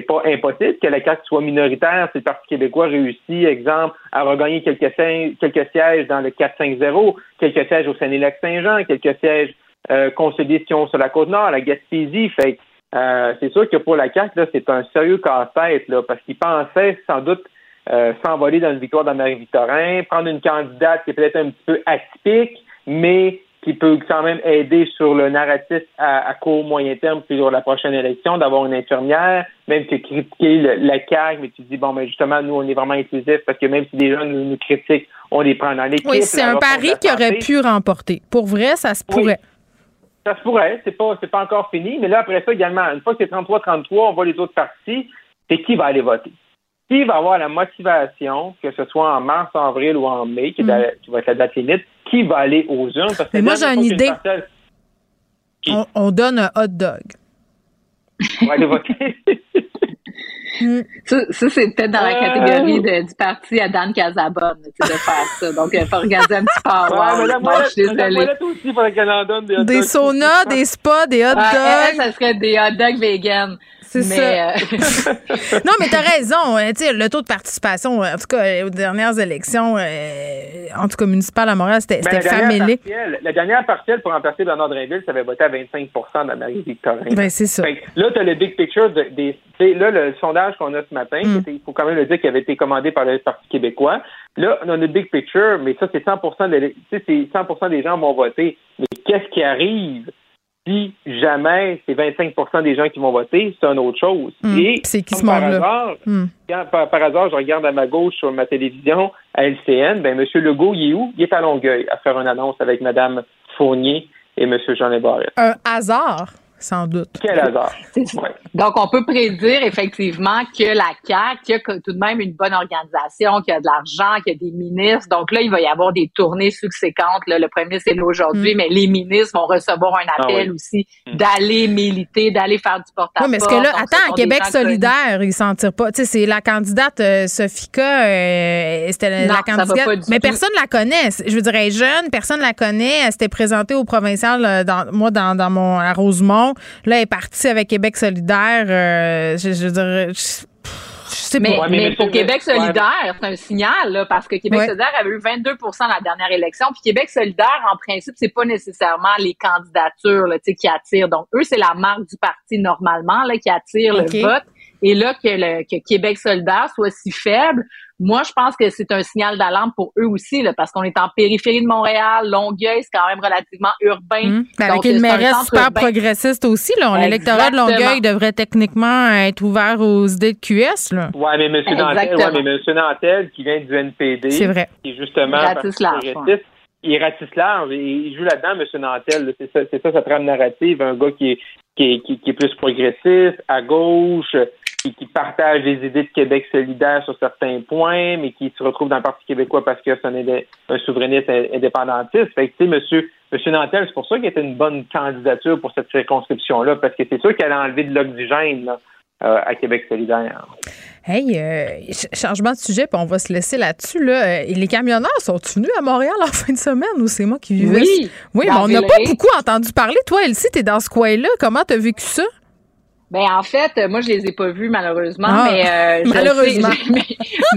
pas impossible que la CAQ soit minoritaire si le Parti québécois réussit, exemple, à regagner quelques, quelques sièges dans le 4-5-0, quelques sièges au Saguenay-Lac-Saint-Jean, quelques sièges euh, sur la Côte-Nord, la Gaspésie. Fait euh, c'est sûr que pour la là, c'est un sérieux casse-tête, parce qu'ils pensaient sans doute euh, s'envoler dans une victoire dans Marie-Victorin, prendre une candidate qui est peut-être un petit peu atypique, mais qui peut quand même aider sur le narratif à, à court moyen terme puis sur la prochaine élection, d'avoir une infirmière, même que critiquer le- la CAQ, mais tu dis, bon, ben justement, nous, on est vraiment inclusifs parce que même si des gens nous, nous critiquent, on les prend dans l'équipe. Oui, c'est un pari qui aurait pu remporter. Pour vrai, ça se pourrait. Ça se pourrait, c'est pas, c'est pas encore fini, mais là, après ça, également, une fois que c'est 33-33, on voit les autres partis, c'est qui va aller voter? Qui va avoir la motivation, que ce soit en mars, en avril ou en mai, qui, qui va être la date limite, qui va aller aux urnes? Parce que Mais moi, j'ai une idée. partielle On, on donne un hot dog. va aller voter. Ça, ça, c'est peut-être dans la Euh. catégorie de- du parti à Dan Casabonne, tu sais, de faire ça. Donc, il faut organiser un petit Ouais, power. mais la Moi, je suis désolée. aussi, faudrait qu'elle en donne des hot Des dogs. saunas, des spas, des hot Ouais, elle, dogs. ça serait des hot dogs vegan. C'est Mais, ça. euh, non, mais t'as raison. tu sais, le taux de participation, euh, en tout cas, aux dernières élections, euh, en tout cas, municipales à Montréal, c'était Ben, c'était la, dernière famélique. partielle, la dernière partielle pour remplacer Bernard Drainville, ça avait voté à 25% dans Marie-Victorin. Ben, c'est ça. Fait là, tu as le big picture de- des. tu sais, Là, le sondage qu'on a ce matin, Mm. il faut quand même le dire, qui avait été commandé par le Parti québécois. Là, on a le big picture, mais ça, c'est 100 de l'élec- tu sais, c'est 100 des gens vont voter. Mais qu'est-ce qui arrive? Si jamais c'est 25% des gens qui vont voter? C'est une autre chose. Mm. Et C'est qui ce comme par hasard, Hmm. quand, par, par hasard, je regarde à ma gauche sur ma télévision à LCN, ben M. Legault, il est où? Il est à Longueuil à faire une annonce avec Mme Fournier et M. Jean Barrette. Un hasard, sans doute. Quel hasard. Ouais. Donc, on peut prédire effectivement que la CAQ, qui a tout de même une bonne organisation, qui a de l'argent, qui a des ministres. Donc là, il va y avoir des tournées subséquentes. Là. Le premier ministre est là aujourd'hui, Mm. mais les ministres vont recevoir un Ah appel oui. aussi d'aller militer, d'aller faire du Oui, porte-à-porte. mais est-ce que là, Donc, ce attends, sont Québec solidaire, ils s'en tirent pas. Tu sais, c'est la candidate euh, Sophika, euh, c'était la, candidate. pas du mais tout. personne la connaît. Je veux dire, elle est jeune, personne la connaît. Elle s'était présentée au provincial, euh, dans, moi, dans, dans mon, à Rosemont. Là, elle est partie avec Québec solidaire. euh, je, je veux dire, je, Mais, pas. Ouais, mais pour le- Québec ouais. solidaire, c'est un signal, là, parce que Québec Ouais. solidaire avait eu 22 à la dernière élection. Puis Québec solidaire, en principe, c'est pas nécessairement les candidatures là, qui attirent. Donc, eux, c'est la marque du parti normalement là, qui attire le vote. Et là, que, le, que Québec solidaire soit si faible, moi, je pense que c'est un signal d'alarme pour eux aussi, là, parce qu'on est en périphérie de Montréal. Longueuil, c'est quand même relativement urbain. Hum. Ben, Donc, avec une c'est un mairesse centre super urbain. progressiste aussi. là. L'électorat de. Longueuil devrait techniquement être ouvert aux idées de QS. Là. Ouais, mais M. Nantel, ouais, mais M. Nantel, qui vient du NPD, C'est vrai. qui est justement Il un ratisse large, progressiste, il ratisse large et il joue là-dedans, M. Nantel. C'est ça, c'est ça sa trame narrative, un gars qui est, qui est, qui, qui est plus progressiste, à gauche, qui, qui partage les idées de Québec solidaire sur certains points, mais qui se retrouve dans le Parti québécois parce que c'est un, un souverainiste indépendantiste. Fait que, tu sais, monsieur, monsieur Nantel, c'est pour ça qu'il était une bonne candidature pour cette circonscription-là, parce que c'est sûr qu'elle a enlevé de l'oxygène, là. euh, à Québec solidaire. Hey, euh, changement de sujet, puis on va se laisser là-dessus. Là. Les camionneurs sont venus à Montréal en fin de semaine ou c'est moi qui vivais? Oui. Oui, mais on n'a pas beaucoup entendu parler. Toi, Elsie, t'es dans ce coin-là. Comment t'as vécu ça? Ben en fait, moi je les ai pas vus malheureusement, Ah, mais euh, je sais- mais,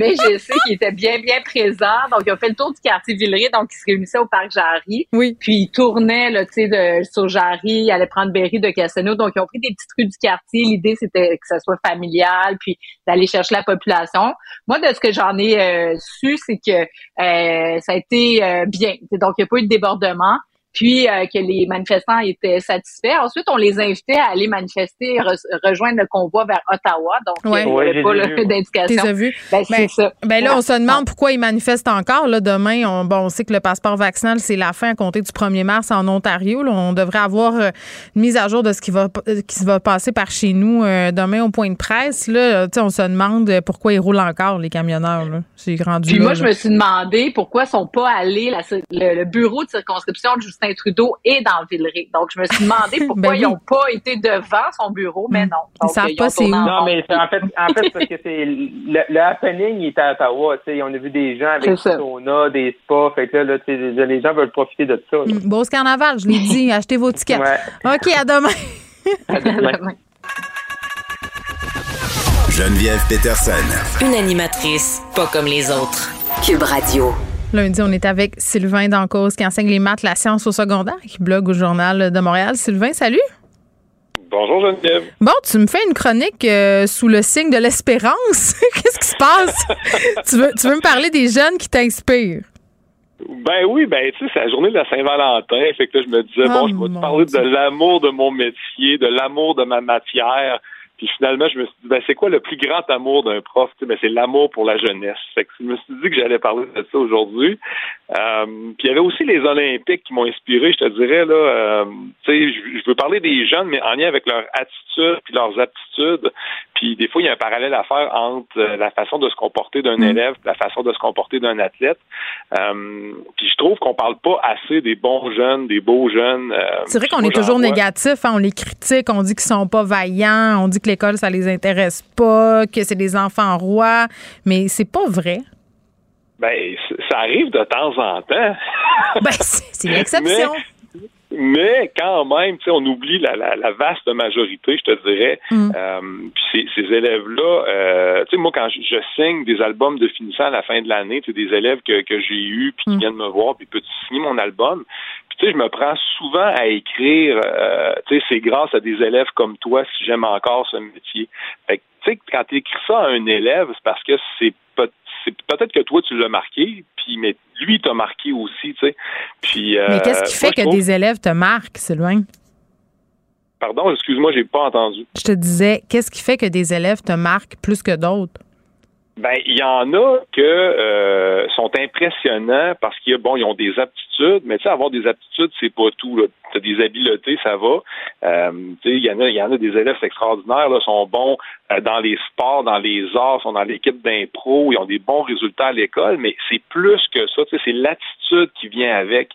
mais je sais qu'ils étaient bien bien présents. Donc ils ont fait le tour du quartier Villeray, donc ils se réunissaient au parc Jarry. Oui. Puis ils tournaient là, tu sais, de sur Jarry, ils allaient prendre Berry de Casino. Donc ils ont pris des petites rues du quartier. L'idée c'était que ça soit familial, puis d'aller chercher la population. Moi de ce que j'en ai euh, su, c'est que euh, ça a été euh, bien. Donc il n'y a pas eu de débordement puis euh, que les manifestants étaient satisfaits. Ensuite, on les invitait à aller manifester, re- rejoindre le convoi vers Ottawa. Donc, Ouais. il n'y avait pas ouais. d'indication. Vu? Ben, c'est ça. Ben là, Ouais. on se demande pourquoi ils manifestent encore. Là, demain, on, bon, on sait que le passeport vaccinal, c'est la fin à compter du 1er mars en Ontario. Là. On devrait avoir euh, une mise à jour de ce qui va, euh, qui va passer par chez nous euh, demain au point de presse. Là, Tu sais, on se demande euh, pourquoi ils roulent encore, les camionneurs. Là. C'est rendu Puis là, moi, là. je me suis demandé pourquoi ils sont pas allés, la- le, le bureau de circonscription de Justin Trudeau est dans Villeray. Donc, je me suis demandé pourquoi Ben oui. ils n'ont pas été devant son bureau, mais non. Ils Donc, savent ils pas ont c'est où. en Non, mais c'est- en fait, en fait, c'est parce que c'est le, le happening il est à Ottawa. Tu sais, on a vu des gens avec des saunas, des spas. Fait que là, là, tu sais, les- gens veulent profiter de ça. là. Mm, Beauce carnaval, je l'ai dit. Achetez vos tickets. Ouais. OK, à demain. À demain. Geneviève Peterson. Une animatrice pas comme les autres. Cube Radio. Lundi, on est avec Sylvain Dancause qui enseigne les maths, la science au secondaire, qui blogue au Journal de Montréal. Sylvain, salut. Bonjour Geneviève. Bon, tu me fais une chronique euh, sous le signe de l'espérance. Qu'est-ce qui se passe? tu, veux, tu veux me parler des jeunes qui t'inspirent? Ben oui, ben tu sais, c'est la journée de la Saint-Valentin. Fait que là, je me disais, Oh, bon, je vais te parler Dieu. de l'amour de mon métier, de l'amour de ma matière. Puis finalement, je me suis dit, ben c'est quoi le plus grand amour d'un prof? Tu sais, ben, c'est l'amour pour la jeunesse. Fait que je me suis dit que j'allais parler de ça aujourd'hui. Euh, puis il y avait aussi les Olympiques qui m'ont inspiré, je te dirais, là. euh, tu sais, je, je veux parler des jeunes, mais en lien avec leur attitude puis leurs aptitudes. Puis des fois, il y a un parallèle à faire entre euh, la façon de se comporter d'un élève, la façon de se comporter d'un athlète. Euh, puis je trouve qu'on parle pas assez des bons jeunes, des beaux jeunes. euh, C'est vrai qu'on est toujours négatif, hein, on les critique, on dit qu'ils sont pas vaillants, on dit que l'école, ça les intéresse pas, que c'est des enfants rois, mais c'est pas vrai. Ben, ça arrive de temps en temps. Ben, c'est l'exception. Mais quand même, tu sais, on oublie la, la, la vaste majorité, je te dirais. Mm. Euh, puis ces, ces élèves-là, euh, tu sais, moi, quand je, je signe des albums de finissant à la fin de l'année, tu sais, des élèves que, que j'ai eus, puis qui Mm. viennent me voir, puis peux-tu signer mon album? Tu sais, je me prends souvent à écrire, euh, tu sais, c'est grâce à des élèves comme toi si j'aime encore ce métier. Fait que, tu sais, quand tu écris ça à un élève, c'est parce que c'est peut- peut-être que toi tu l'as marqué, puis mais lui t'a marqué aussi, tu sais. Puis mais euh, qu'est-ce qui fait moi, que trouve- des élèves te marquent, Sylvain? Pardon, excuse-moi, j'ai pas entendu. Je te disais, qu'est-ce qui fait que des élèves te marquent plus que d'autres? Ben, il y en a que euh, sont impressionnants parce qu'ils bon, ils ont des aptitudes, mais tu sais, avoir des aptitudes, c'est pas tout. Là. T'as des habiletés, ça va. Euh, tu il y en a, y en a des élèves extraordinaires, là, sont bons euh, dans les sports, dans les arts, sont dans l'équipe d'impro, ils ont des bons résultats à l'école, mais c'est plus que ça. Tu c'est l'attitude qui vient avec.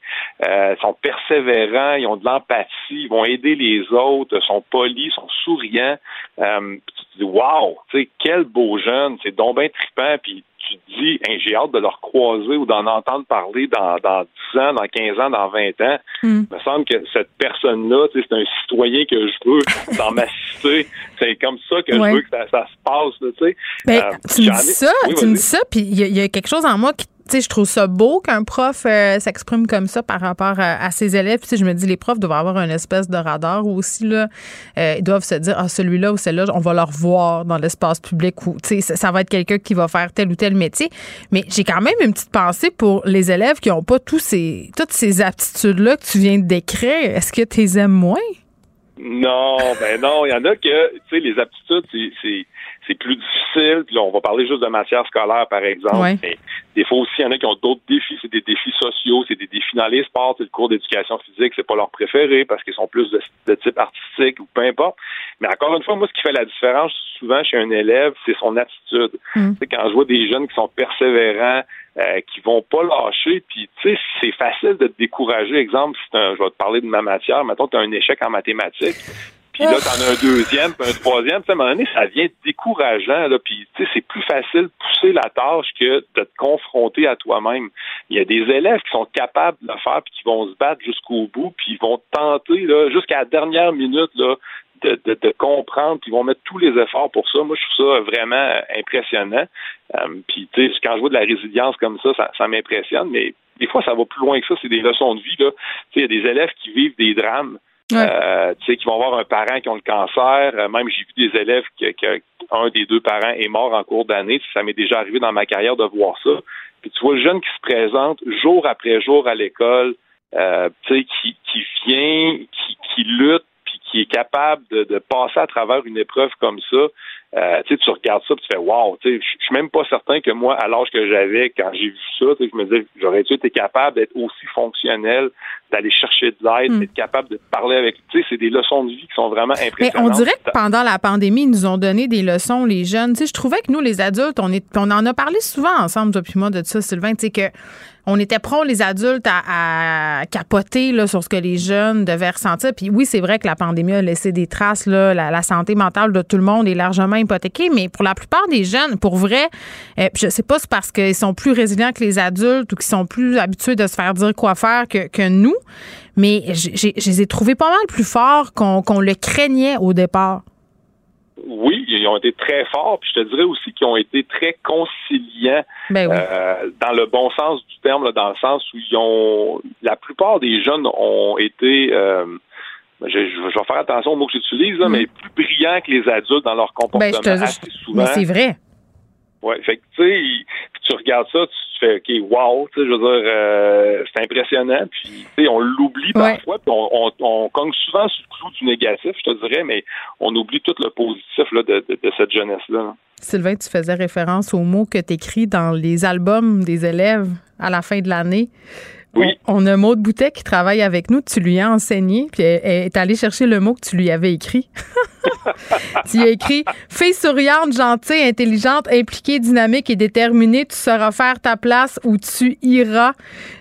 Euh, ils sont persévérants, ils ont de l'empathie, ils vont aider les autres, sont polis, sont souriants. Euh, tu te dis, wow, tu quel beau jeune, c'est donc bien trippant, puis tu te dis, Hein, j'ai hâte de leur croiser ou d'en entendre parler dans, dans 10 ans, dans 15 ans, dans 20 ans. Hmm. Il me semble que cette personne-là, c'est un citoyen que je veux dans ma cité. C'est comme ça que Ouais. je veux que ça, ça se passe, là, tu sais. Ben, Euh, tu me dis ça, Oui, tu me dis ça, puis il y, y a quelque chose en moi qui, sais, je trouve ça beau qu'un prof euh, s'exprime comme ça par rapport à, à ses élèves. Puis, je me dis, les profs doivent avoir une espèce de radar aussi, là. Euh, ils doivent se dire, ah, celui-là ou celle-là, on va le revoir dans l'espace public ou, tu sais, ça, va être quelqu'un qui va faire tel ou tel métier. Mais j'ai quand même une petite pensée pour les élèves qui n'ont pas toutes ces aptitudes-là que tu viens de décrire. Est-ce que tu les aimes moins? Non, ben non, il y en a que, tu sais, les aptitudes, c'est- c'est plus difficile. Puis là, on va parler juste de matière scolaire, par exemple. Ouais. Mais des fois aussi, il y en a qui ont d'autres défis. C'est des défis sociaux, c'est des défis dans les sports. C'est le cours d'éducation physique, c'est pas leur préféré parce qu'ils sont plus de, de type artistique ou peu importe. Mais encore une fois, moi, ce qui fait la différence souvent chez un élève, c'est son attitude. Mm. Tu sais, quand je vois des jeunes qui sont persévérants, euh, qui vont pas lâcher, puis tu sais, c'est facile de te décourager. Exemple, si un- je vais te parler de ma matière, mettons, tu as un échec en mathématiques, puis là, t'en as un deuxième, puis un troisième. Tu sais, à un moment donné, ça devient décourageant, là, puis tu sais, c'est plus facile de pousser la tâche que de te confronter à toi-même. Il y a des élèves qui sont capables de le faire, puis qui vont se battre jusqu'au bout, puis ils vont tenter, là, jusqu'à la dernière minute, là, de, de, de comprendre, puis ils vont mettre tous les efforts pour ça. Moi, je trouve ça vraiment impressionnant. Euh, puis, tu sais, quand je vois de la résilience comme ça, ça, ça m'impressionne, mais des fois, ça va plus loin que ça. C'est des leçons de vie. Là. Il y a des élèves qui vivent des drames. Euh, qui vont avoir un parent qui ont le cancer. Euh, même j'ai vu des élèves que, que des deux parents est mort en cours d'année. Ça m'est déjà arrivé dans ma carrière de voir ça. Puis tu vois le jeune qui se présente jour après jour à l'école, euh, qui, qui vient, qui, qui lutte, qui est capable de, de passer à travers une épreuve comme ça. Euh, tu regardes ça, et tu fais wow. Je suis même pas certain que moi, à l'âge que j'avais, quand j'ai vu ça, je me disais, j'aurais-tu été capable d'être aussi fonctionnel, d'aller chercher de l'aide, Hmm. d'être capable de parler avec. Tu sais, c'est des leçons de vie qui sont vraiment Mais impressionnantes. on dirait que pendant la pandémie, ils nous ont donné des leçons, les jeunes. Tu sais, je trouvais que nous, les adultes, on, est, on en a parlé souvent ensemble, toi puis moi, de ça, Sylvain, tu sais, que on était prêts, les adultes, à, capoter sur ce que les jeunes devaient ressentir. Puis oui, c'est vrai que la pandémie a laissé des traces. Là, la, santé mentale de tout le monde est largement hypothéquée, mais pour la plupart des jeunes, pour vrai, euh, je sais pas, c'est parce qu'ils sont plus résilients que les adultes ou qu'ils sont plus habitués de se faire dire quoi faire que, nous, mais je les ai trouvés pas mal plus forts qu'on le craignait au départ. Oui, ils ont été très forts, puis je te dirais aussi qu'ils ont été très conciliants Ben oui. euh, dans le bon sens du terme, là, dans le sens où ils ont la plupart des jeunes ont été euh, je, vais faire attention aux mots que j'utilise, là, mais plus brillants que les adultes dans leur comportement Mm. Ben, je te- assez souvent. Mais c'est vrai. Ouais, fait que tu sais, tu regardes ça, tu fais OK, wow, tu sais, je veux dire, euh, c'est impressionnant, puis tu sais, on l'oublie Ouais. parfois, puis on, on, on cogne souvent sur le clou du négatif, je te dirais, mais on oublie tout le positif là, de, de, de cette jeunesse-là. là. Sylvain, tu faisais référence aux mots que tu écris dans les albums des élèves à la fin de l'année. Oui. On, on a Maude Boutet qui travaille avec nous. Tu lui as enseigné, puis elle, elle est allée chercher le mot que tu lui avais écrit. tu y as écrit Fille souriante, gentille, intelligente, impliquée, dynamique et déterminée, tu sauras faire ta place où tu iras.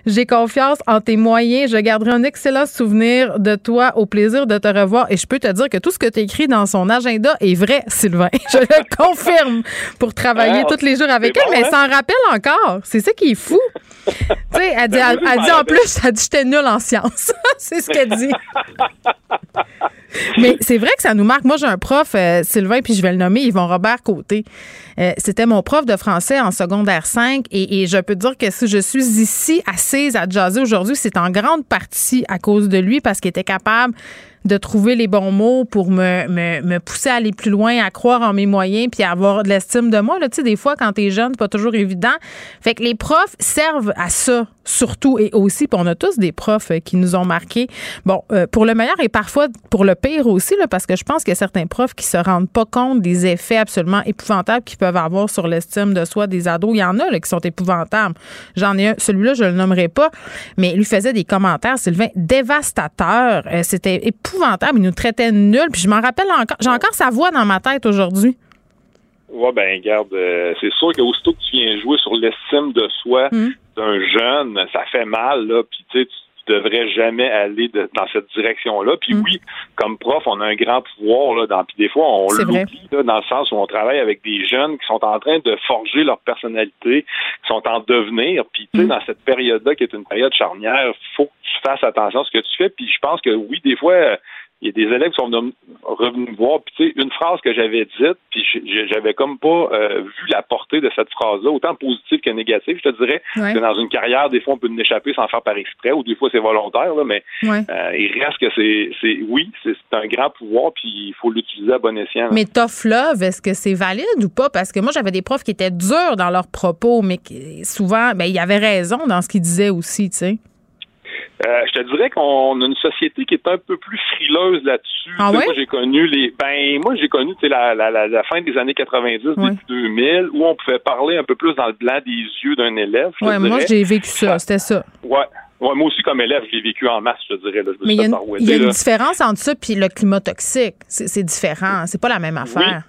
J'ai confiance en tes moyens. Je garderai un excellent souvenir de toi. Au plaisir de te revoir. Et je peux te dire que tout ce que tu écrit dans son agenda est vrai, Sylvain. Je le confirme pour travailler Ah, tous les jours avec elle, bon, mais elle hein? s'en rappelle encore. C'est ça qui est fou. tu sais, elle dit, Ben, elle, dit en plus, elle dit j'étais nulle en sciences. c'est ce qu'elle dit. Mais c'est vrai que ça nous marque. Moi, j'ai un prof, euh, Sylvain, puis je vais le nommer, Yvon Robert Côté. Euh, C'était mon prof de français en secondaire 5 et, et je peux dire que si je suis ici assise à jaser aujourd'hui, c'est en grande partie à cause de lui parce qu'il était capable de trouver les bons mots pour me, me, me pousser à aller plus loin, à croire en mes moyens, puis à avoir de l'estime de moi. Là, tu sais, des fois, quand t'es jeune, c'est pas toujours évident. Fait que les profs servent à ça, surtout et aussi. Puis on a tous des profs euh, qui nous ont marqués. Bon, euh, pour le meilleur et parfois pour le pire aussi, parce que je pense qu'il y a certains profs qui se rendent pas compte des effets absolument épouvantables qu'ils peuvent avoir sur l'estime de soi des ados. Il y en a là, qui sont épouvantables. J'en ai un, celui-là, je le nommerai pas, mais il lui faisait des commentaires, Sylvain, dévastateurs. Euh, C'était épouvantable. Il nous traitait de nuls. Puis je m'en rappelle encore. J'ai encore sa voix dans ma tête aujourd'hui. Ouais, ben garde, euh, c'est sûr qu'aussitôt que tu viens jouer sur l'estime de soi Mm. d'un jeune, ça fait mal, là, puis tu sais, tu devrais jamais aller de- dans cette direction-là. Puis oui, comme prof, on a un grand pouvoir, là, dans, puis des fois, on l'oublie, là, dans le sens où on travaille avec des jeunes qui sont en train de forger leur personnalité, qui sont en devenir, puis tu sais, dans cette période-là, qui est une période charnière, faut que tu fasses attention à ce que tu fais, puis je pense que oui, des fois, il y a des élèves qui sont venus- revenus me voir, puis tu sais, une phrase que j'avais dite, puis j'avais comme pas euh, vu la portée de cette phrase-là, autant positive que négative, je te dirais, Ouais. que dans une carrière, des fois, on peut en échapper sans faire par exprès, ou des fois, c'est volontaire, là, mais Ouais. euh, il reste que c'est, c'est oui, c'est un grand pouvoir, puis il faut l'utiliser à bon escient. là. Mais tough love, est-ce que c'est valide ou pas? Parce que moi, j'avais des profs qui étaient durs dans leurs propos, mais qui, souvent, ben, il y avait raison dans ce qu'ils disaient aussi, tu sais. Euh, je te dirais qu'on a une société qui est un peu plus frileuse là-dessus. Ah? Moi, j'ai connu les. Ben, moi, j'ai connu la, la, la, la fin des années 90, début 2000, où on pouvait parler un peu plus dans le blanc des yeux d'un élève. Ouais, moi, j'ai vécu ça, c'était ça. Ouais. Ouais, moi aussi, comme élève, j'ai vécu en masse, je te dirais. Là. Je me Mais il y a une, y a différence entre ça et le climat toxique. C'est c'est différent. C'est pas la même affaire.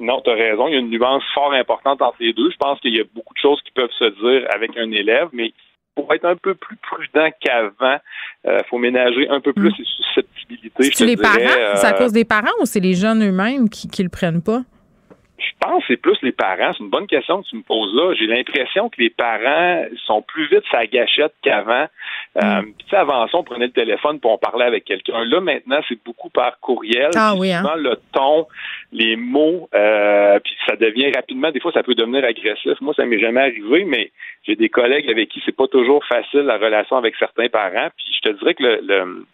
Non, tu as raison. Il y a une nuance fort importante entre les deux. Je pense qu'il y a beaucoup de choses qui peuvent se dire avec un élève, mais pour être un peu plus prudent qu'avant, il faut ménager un peu plus ses susceptibilités possibilité. je C'est les dirais, parents? C'est à euh, cause des parents ou c'est les jeunes eux-mêmes qui, qui le prennent pas? Je pense que c'est plus les parents. C'est une bonne question que tu me poses là. J'ai l'impression que les parents sont plus vite sa gâchette qu'avant. Euh, puis, tu sais, avant ça, on prenait le téléphone pour on parlait avec quelqu'un. Là, maintenant, c'est beaucoup par courriel. Ah oui, hein? le ton, les mots, euh, puis ça devient rapidement, des fois, ça peut devenir agressif. Moi, ça m'est jamais arrivé, mais j'ai des collègues avec qui c'est pas toujours facile la relation avec certains parents. Puis je te dirais que le, le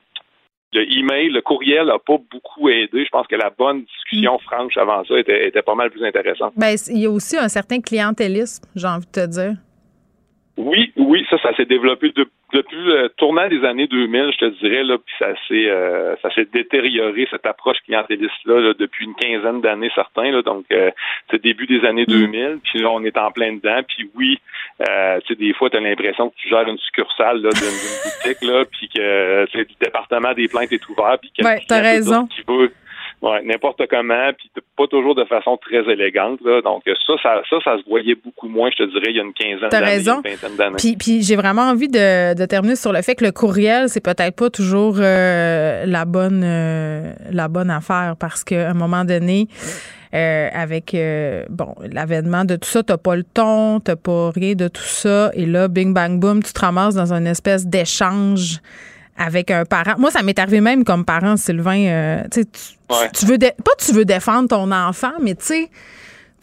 le email, le courriel n'a pas beaucoup aidé. Je pense que la bonne discussion franche avant ça était, était pas mal plus intéressante. Ben, il y a aussi un certain clientélisme, j'ai envie de te dire. Oui, oui, ça, ça s'est développé de- depuis le tournant des années 2000, je te dirais, là, puis ça s'est euh, ça s'est détérioré cette approche clientéliste-là là, depuis une quinzaine d'années certains, là, donc euh, c'est début des années 2000, puis là on est en plein dedans, puis oui, euh, tu sais des fois tu as l'impression que tu gères une succursale là, d'une boutique là, puis que le département des plaintes est ouvert, puis que Ouais, t'as raison. veut. Ouais, n'importe comment, puis pas toujours de façon très élégante. Là. Donc ça, ça, ça, ça se voyait beaucoup moins, je te dirais, il y a une quinzaine d'années, une vingtaine d'années. Puis, puis j'ai vraiment envie de, de terminer sur le fait que le courriel, c'est peut-être pas toujours euh, la bonne euh, la bonne affaire parce qu'à un moment donné, euh, avec euh, bon l'avènement de tout ça, t'as pas le ton, t'as pas rien de tout ça, et là, bing bang boom, tu te ramasses dans une espèce d'échange avec un parent. Moi, ça m'est arrivé même comme parent, Sylvain. euh, tu tu, Ouais. tu veux pas tu veux défendre ton enfant, mais tu sais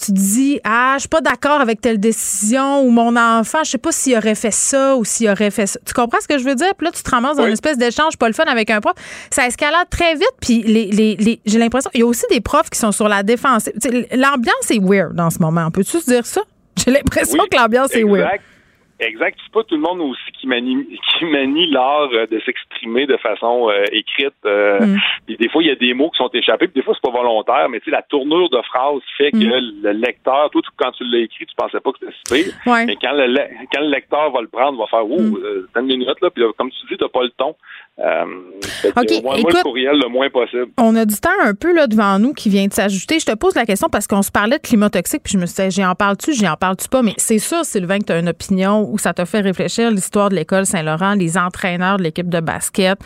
tu dis ah je suis pas d'accord avec telle décision ou mon enfant je sais pas s'il aurait fait ça ou s'il aurait fait ça tu comprends ce que je veux dire? Puis là tu te ramasses dans Oui. une espèce d'échange pas le fun avec un prof ça escalade très vite puis les, les, les- j'ai l'impression il y a aussi des profs qui sont sur la sais, l'ambiance est weird en ce moment peux-tu se dire ça? J'ai l'impression Oui, que l'ambiance est weird exact. C'est pas tout le monde aussi qui manie, qui manie l'art euh, de s'exprimer de façon euh, écrite. euh, Mm. puis des fois, il y a des mots qui sont échappés, puis des fois, c'est pas volontaire, mais tu sais, la tournure de phrase fait que Mm. le lecteur, toi, tu- quand tu l'as écrit, tu pensais pas que c'était si. Ouais. Mais quand le, quand le lecteur va le prendre, va faire, oh, Mm. euh, une minute, là, puis là, comme tu dis, t'as pas le ton. Euh, écoute- le courriel, le moins possible. On a du temps un peu là devant nous qui vient de s'ajouter. Je te pose la question parce qu'on se parlait de climat toxique, puis je me suis dit, j'y en parle-tu, j'y en parle-tu pas? Mais c'est sûr, Sylvain, que tu as une opinion où ça t'a fait réfléchir l'histoire de l'école Saint-Laurent, les entraîneurs de l'équipe de basket,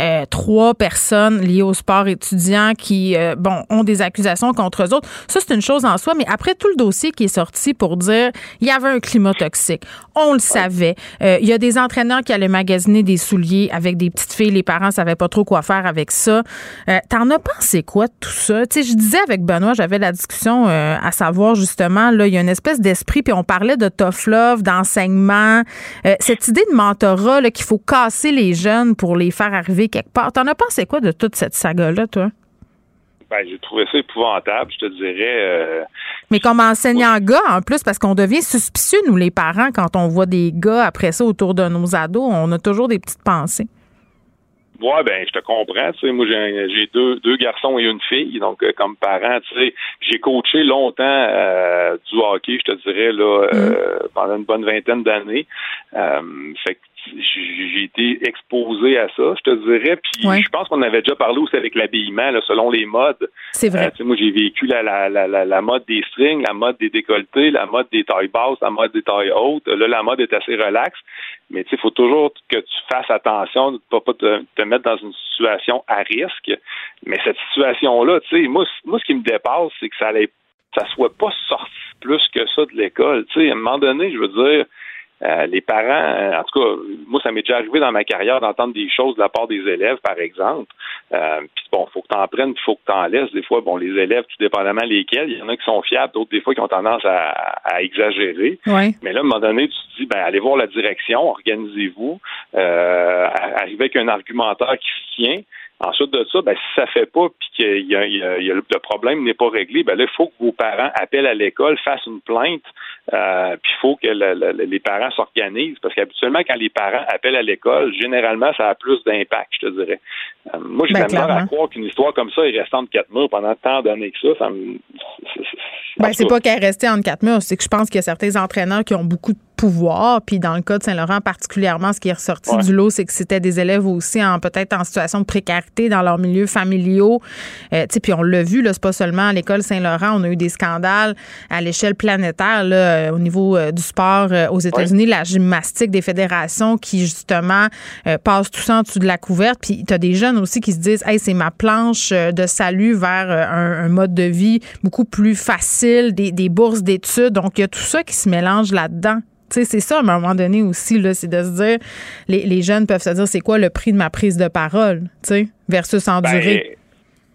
euh, trois personnes liées au sport étudiant qui, euh, bon, ont des accusations contre eux autres. Ça, c'est une chose en soi, mais après tout le dossier qui est sorti pour dire il y avait un climat toxique, on le savait. Euh, Il y a des entraîneurs qui allaient magasiner des souliers avec des petites les parents savaient pas trop quoi faire avec ça. Euh, T'en as pensé quoi de tout ça? Tu sais, je disais avec Benoît, j'avais la discussion euh, à savoir justement, là, il y a une espèce d'esprit, puis on parlait de tough love, d'enseignement, euh, cette idée de mentorat, qu'il faut casser les jeunes pour les faire arriver quelque part. T'en as pensé quoi de toute cette saga-là, toi? Ben, j'ai trouvé ça épouvantable, je te dirais. euh, Mais comme enseignant gars, en plus, parce qu'on devient suspicieux, nous, les parents, quand on voit des gars après ça autour de nos ados, on a toujours des petites pensées. Ouais, ben, je te comprends. Tu sais, moi, j'ai deux, deux garçons et une fille. Donc, euh, comme parent, tu sais, j'ai coaché longtemps euh, du hockey, je te dirais, là, euh, pendant une bonne vingtaine d'années. Euh, fait que j'ai été exposé à ça, je te dirais. Puis, Ouais. je pense qu'on avait déjà parlé aussi avec l'habillement, là, selon les modes. C'est vrai. Euh, moi, j'ai vécu la, la, la, mode des strings, la mode des décolletés, la mode des tailles basses, la mode des tailles hautes. Là, la mode est assez relaxe. Mais tu sais, il faut toujours que tu fasses attention de ne pas, pas te, te mettre dans une situation à risque. Mais cette situation-là, tu sais, moi, moi, ce qui me dépasse, c'est que ça allait, ça soit pas sorti plus que ça de l'école. Tu sais, à un moment donné, je veux dire, euh, les parents, euh, en tout cas, moi, ça m'est déjà arrivé dans ma carrière d'entendre des choses de la part des élèves, par exemple. Euh, puis bon, faut que t'en prennes, puis faut que t'en laisses. Des fois, bon, les élèves, tout dépendamment lesquels, il y en a qui sont fiables, d'autres des fois qui ont tendance à, à exagérer. Ouais. Mais là, à un moment donné, tu te dis, ben, allez voir la direction, organisez-vous, euh, arrivez avec un argumentaire qui se tient. Ensuite de ça, ben, si ça fait pas puis qu'il y a, y a- il y a le problème n'est pas réglé, ben là, il faut que vos parents appellent à l'école, fassent une plainte, euh, puis il faut que le- le- les parents s'organisent. Parce qu'habituellement, quand les parents appellent à l'école, généralement, ça a plus d'impact, je te dirais. Euh, moi, j'ai Ben, à croire qu'une histoire comme ça est restante de quatre murs pendant tant d'années que ça. ça me... Ben, c'est pas qu'elle est restée entre quatre murs, c'est que je pense qu'il y a certains entraîneurs qui ont beaucoup de pouvoir. Puis dans le cas de Saint-Laurent particulièrement, ce qui est ressorti Ouais. du lot, c'est que c'était des élèves aussi en peut-être en situation de précarité dans leurs milieux familiaux. Euh, tu sais, puis on l'a vu, là, c'est pas seulement à l'école Saint-Laurent, on a eu des scandales à l'échelle planétaire, là, euh, au niveau euh, du sport euh, aux États-Unis, la gymnastique des fédérations qui, justement, passent tout ça en dessous de la couverte. Puis tu as des jeunes aussi qui se disent, hey, c'est ma planche de salut vers un, un mode de vie beaucoup plus facile, des, des bourses d'études. Donc, il y a tout ça qui se mélange là-dedans. Tu sais, c'est ça, à un moment donné aussi, là, c'est de se dire, les, les jeunes peuvent se dire, c'est quoi le prix de ma prise de parole, tu sais, versus endurer.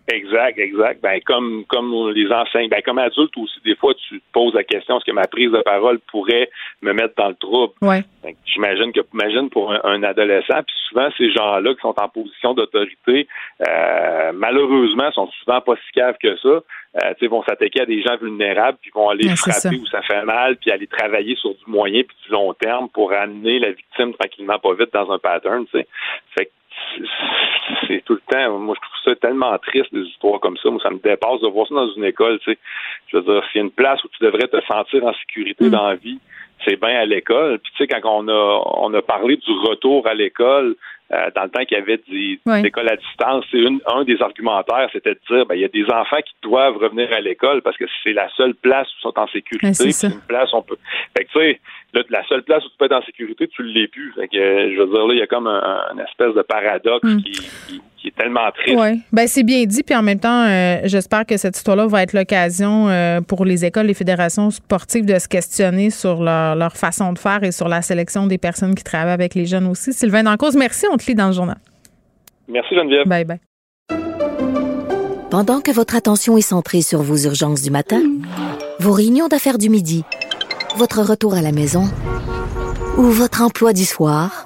Exact, exact. Ben, comme, comme les enseignants, ben, comme adulte aussi, des fois, tu te poses la question, est-ce que ma prise de parole pourrait me mettre dans le trouble? Ouais. J'imagine que, imagine pour un, un adolescent, puis souvent, ces gens-là qui sont en position d'autorité, euh, malheureusement, sont souvent pas si caves que ça. Euh, tu sais, vont s'attaquer à des gens vulnérables, puis vont aller Ouais, frapper ça. où ça fait mal, puis aller travailler sur du moyen puis du long terme pour amener la victime tranquillement pas vite dans un pattern, tu sais. Fait que c'est- tout le temps, moi je trouve ça tellement triste des histoires comme ça. Moi, ça me dépasse de voir ça dans une école, tu sais. Je veux dire, s'il y a une place où tu devrais te sentir en sécurité dans la vie, c'est bien à l'école. Puis tu sais, quand on a on a parlé du retour à l'école, euh, dans le temps qu'il y avait des, des écoles à distance, c'est une, un des argumentaires, c'était de dire ben, il y a des enfants qui doivent revenir à l'école parce que c'est la seule place où ils sont en sécurité. C'est une place on peut. Fait que tu sais, là, la seule place où tu peux être en sécurité, tu l'es plus. Fait que euh, je veux dire là, il y a comme un, un espèce de paradoxe Mm. qui, qui, qui est tellement triste. Oui, ben c'est bien dit. Puis en même temps, euh, j'espère que cette histoire-là va être l'occasion euh, pour les écoles, les fédérations sportives de se questionner sur leur, leur façon de faire et sur la sélection des personnes qui travaillent avec les jeunes aussi. Sylvain Dancause, merci. On te lit dans le journal. Merci Geneviève. Bye bye. Pendant que votre attention est centrée sur vos urgences du matin, vos réunions d'affaires du midi, votre retour à la maison ou votre emploi du soir,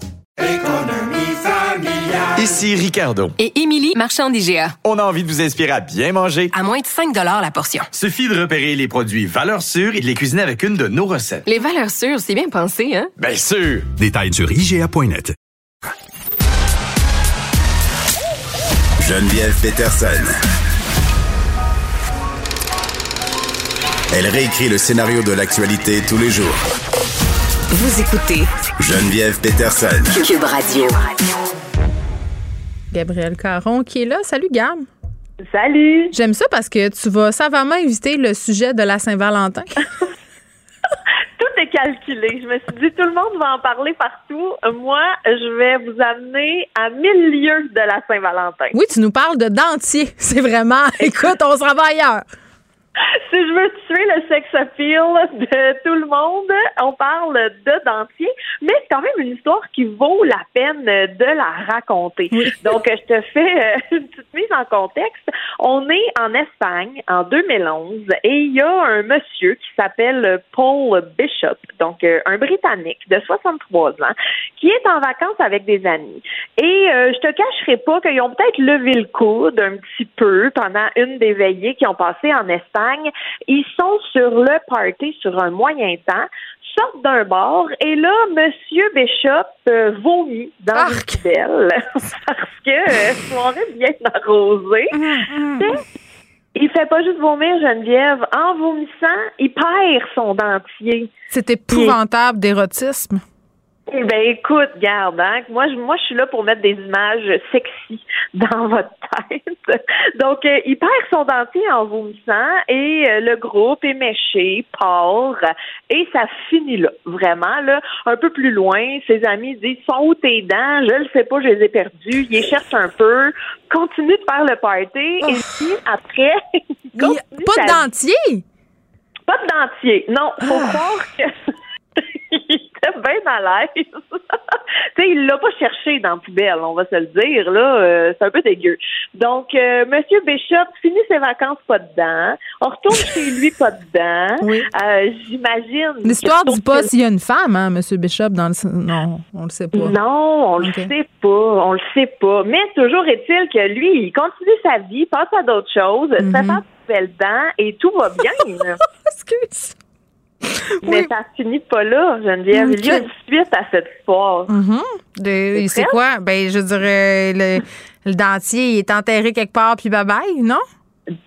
Ici Ricardo. Et Émilie, marchand d'IGA. On a envie de vous inspirer à bien manger. À moins de 5 la portion. Suffit de repérer les produits valeurs sûres et de les cuisiner avec une de nos recettes. Les valeurs sûres, c'est bien pensé, hein? Bien sûr! Détails sur IGA.net. Geneviève Peterson. Elle réécrit le scénario de l'actualité tous les jours. Vous écoutez Geneviève Peterson. Cube Radio. Gabriel Caron qui est là. Salut, Gab. Salut. J'aime ça parce que tu vas savamment éviter le sujet de la Saint-Valentin. Tout est calculé. Je me suis dit, tout le monde va en parler partout. Moi, je vais vous amener à mille lieues de la Saint-Valentin. Oui, tu nous parles de dentier. C'est vraiment, écoute, on se va ailleurs. Si je veux tuer le sex appeal de tout le monde, on parle de dentier, mais c'est quand même une histoire qui vaut la peine de la raconter. Donc, je te fais euh, une petite mise en contexte. On est en Espagne en 2011 et il y a un monsieur qui s'appelle Paul Bishop, donc euh, un Britannique de 63 ans, qui est en vacances avec des amis. Et euh, je te cacherai pas qu'ils ont peut-être levé le coude un petit peu pendant une des veillées qui ont passé en Espagne. Ils sont sur le party sur un moyen temps, sortent d'un bar et là, Monsieur Bishop euh, vomit dans une poubelle parce que euh, soirée bien arrosée. Il fait pas juste vomir, Geneviève. En vomissant, il perd son dentier. C'est épouvantable d'érotisme. Eh ben écoute, garde, hein, moi je moi je suis là pour mettre des images sexy dans votre tête. Donc euh, il perd son dentier en vomissant et euh, le groupe est méché, part et ça finit là, vraiment là, un peu plus loin. Ses amis disent sont où tes dents? Je le sais pas, je les ai perdues. Il cherche un peu, continue de faire le party et puis après il continue Pas de dentier? pas de dentier. Non, faut croire que. Était bien à l'aise. tu sais, il l'a pas cherché dans la poubelle, on va se le dire, là. euh, c'est un peu dégueu. Donc, euh, Monsieur Bishop finit ses vacances pas dedans. On retourne chez lui pas dedans. Euh, J'imagine. L'histoire dit pas s'il y a une femme, hein, M. Bishop, dans le. Non, on le sait pas. Non, on le sait pas, on le sait pas. Mais toujours est-il que lui, il continue sa vie, passe à d'autres choses, se Mhm. fait pas de nouvelles dents et tout va bien. Excuse. Mais ça finit pas là, Geneviève. Il y a une suite à cette histoire. Mhm. De- C'est quoi? Ben, je dirais, le, le dentier il est enterré quelque part, puis bye-bye, non?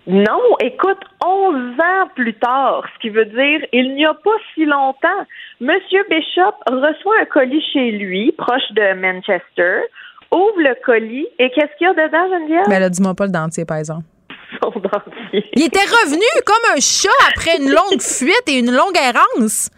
Non, écoute, 11 ans plus tard, ce qui veut dire il n'y a pas si longtemps, Monsieur Bishop reçoit un colis chez lui, proche de Manchester, ouvre le colis et qu'est-ce qu'il y a dedans, Geneviève? Ben là, dis-moi pas le dentier, par exemple. Son dentier. Il était revenu comme un chat après une longue fuite et une longue errance.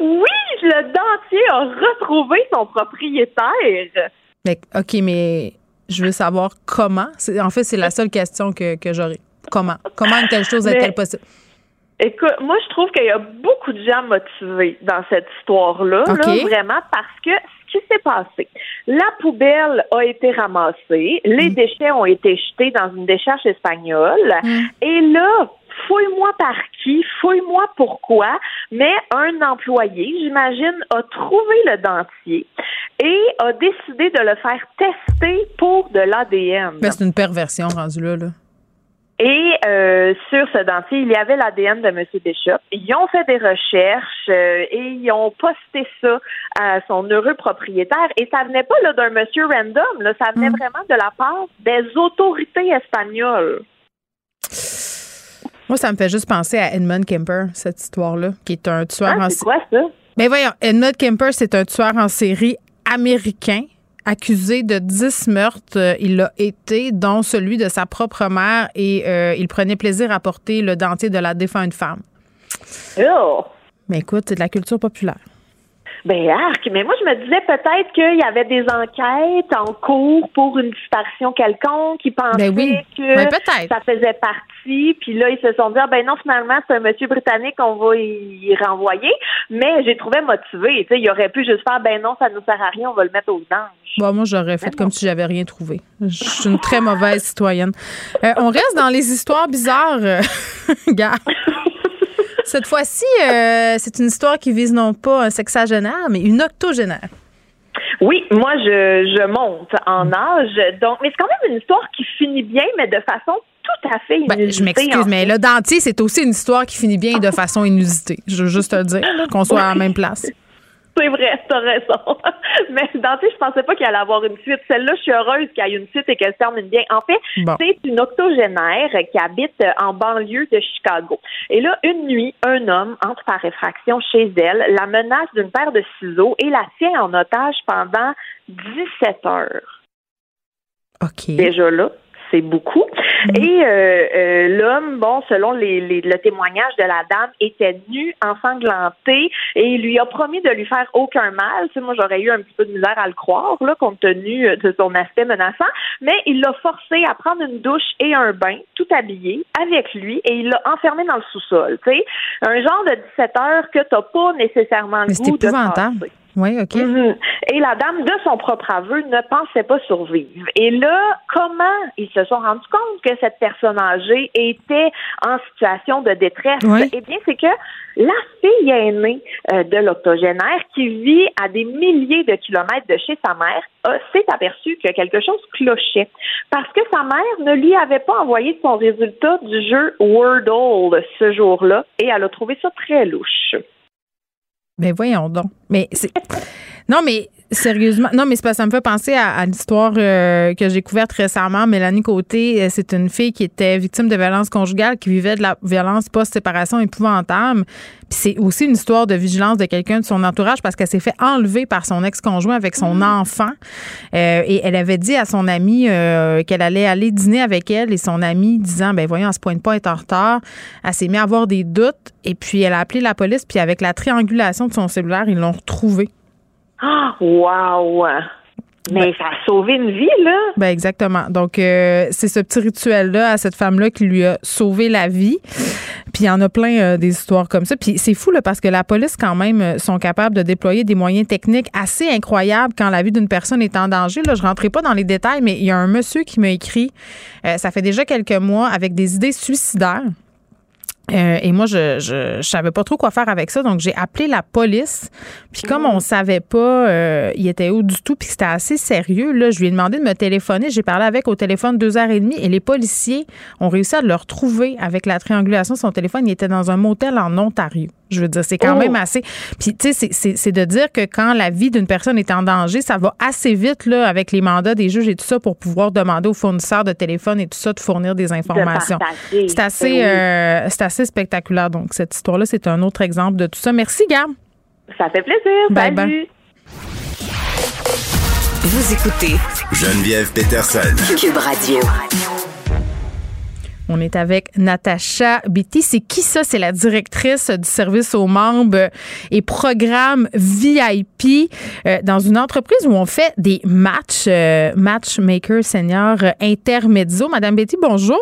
Oui, le dentier a retrouvé son propriétaire. Mais, OK, mais je veux savoir comment. En fait, c'est la seule question que, que j'aurais. Comment? Comment une telle chose est-elle possible? Écoute, moi, je trouve qu'il y a beaucoup de gens motivés dans cette histoire-là, OK. là, vraiment, parce que ce qui s'est passé, la poubelle a été ramassée, les Mm. déchets ont été jetés dans une décharge espagnole, et là, fouille-moi par qui, fouille-moi pourquoi, mais un employé, j'imagine, a trouvé le dentier et a décidé de le faire tester pour de l'ADN. Ben, c'est une perversion rendue là. là. Et euh, sur ce dentier, il y avait l'ADN de M. Bishop. Ils ont fait des recherches euh, et ils ont posté ça à son heureux propriétaire. Et ça venait pas d'un monsieur random, là, ça venait vraiment de la part des autorités espagnoles. Moi, ça me fait juste penser à Edmund Kemper, cette histoire-là, qui est un tueur Ah, en c'est quoi ça? Ben voyons, Edmund Kemper, c'est un tueur en série américain accusé de 10 meurtres. Euh, Il l'a été, dont celui de sa propre mère, et euh, il prenait plaisir à porter le dentier de la défunte femme. Oh! Mais écoute, c'est de la culture populaire. Ben arc, mais moi je me disais peut-être qu'il y avait des enquêtes en cours pour une disparition quelconque, qui pensaient Ben oui. que Ben ça faisait partie, puis là ils se sont dit ah, ben non finalement c'est un monsieur britannique on va y renvoyer, mais j'ai trouvé motivé, tu sais il aurait pu juste faire ben non ça nous sert à rien on va le mettre aux anges. Bon, moi, j'aurais fait comme si j'avais rien trouvé. Je suis une très mauvaise citoyenne. Euh, on reste dans les histoires bizarres. euh, gars. Cette fois-ci, euh, c'est une histoire qui vise non pas un sexagénaire, mais une octogénaire. Oui, moi je, je monte en âge, donc mais c'est quand même une histoire qui finit bien, mais de façon tout à fait inusitée. Ben, je m'excuse, en mais le dentier, c'est aussi une histoire qui finit bien de façon inusitée. Je veux juste te le dire, qu'on soit à la même place. C'est vrai, t'as raison. Mais Dante, je pensais pas qu'il allait avoir une suite. Celle-là, je suis heureuse qu'il y ait une suite et qu'elle se termine bien. En fait, Bon. c'est une octogénaire qui habite en banlieue de Chicago. Et là, une nuit, un homme entre par effraction chez elle, la menace d'une paire de ciseaux et la tient en otage pendant 17 heures. OK. Déjà là, c'est beaucoup. Et euh, euh, l'homme, bon, selon les, les- le témoignage de la dame, était nu, ensanglanté, et il lui a promis de lui faire aucun mal. Tu sais, moi, j'aurais eu un petit peu de misère à le croire, là, compte tenu euh, de son aspect menaçant. Mais il l'a forcé à prendre une douche et un bain, tout habillé, avec lui, et il l'a enfermé dans le sous-sol. Tu sais, un genre de 17 heures que t'as pas nécessairement le Mais goût de passer. Oui, OK. Mhm. Et la dame, de son propre aveu, ne pensait pas survivre. Et là, comment ils se sont rendus compte que cette personne âgée était en situation de détresse? Oui. Eh bien, c'est que la fille aînée euh, de l'octogénaire, qui vit à des milliers de kilomètres de chez sa mère, s'est aperçue que quelque chose clochait. Parce que sa mère ne lui avait pas envoyé son résultat du jeu Wordle ce jour-là, et elle a trouvé ça très louche. Mais voyons donc. Mais c'est. Non, mais sérieusement. Non, mais que ça me fait penser à, à l'histoire euh, que j'ai couverte récemment. Mélanie Côté, euh, c'est une fille qui était victime de violence conjugale, qui vivait de la violence post-séparation épouvantable. Puis c'est aussi une histoire de vigilance de quelqu'un de son entourage parce qu'elle s'est fait enlever par son ex-conjoint avec son enfant. Euh, et elle avait dit à son amie euh, qu'elle allait aller dîner avec elle et son amie disant ben voyons, elle se pointe pas être en retard. Elle s'est mise à avoir des doutes et puis elle a appelé la police puis avec la triangulation de son cellulaire, ils l'ont retrouvée. Ah, wow! Mais ça a sauvé une vie, là. Ben exactement. Donc euh, c'est ce petit rituel là à cette femme là qui lui a sauvé la vie. Puis il y en a plein euh, des histoires comme ça. Puis c'est fou là, parce que la police quand même euh, sont capables de déployer des moyens techniques assez incroyables quand la vie d'une personne est en danger. Là, je rentrerai pas dans les détails, mais il y a un monsieur qui m'a écrit, euh, ça fait déjà quelques mois, avec des idées suicidaires. Euh, et moi, je, je, je savais pas trop quoi faire avec ça, donc j'ai appelé la police. Puis comme on savait pas, euh, il était où du tout, puis que c'était assez sérieux, là, je lui ai demandé de me téléphoner. J'ai parlé avec au téléphone deux heures et demie, et les policiers ont réussi à le retrouver avec la triangulation de son téléphone. Il était dans un motel en Ontario. Je veux dire, c'est quand Oh. même assez. Puis, tu sais, c'est- de dire que quand la vie d'une personne est en danger, ça va assez vite, là, avec les mandats des juges et tout ça, pour pouvoir demander aux fournisseurs de téléphone et tout ça de fournir des informations. C'est assez, Ben oui. euh, c'est assez spectaculaire. Donc, cette histoire-là, c'est un autre exemple de tout ça. Merci, Gab. Ça fait plaisir. Bye Salut. bye. Vous écoutez Geneviève Peterson. Cube Radio. On est avec Natacha Beatty. C'est qui ça? C'est la directrice du service aux membres et programme VIP euh, dans une entreprise où on fait des matchs, euh, matchmaker senior euh, intermezzo. Madame Betty, bonjour.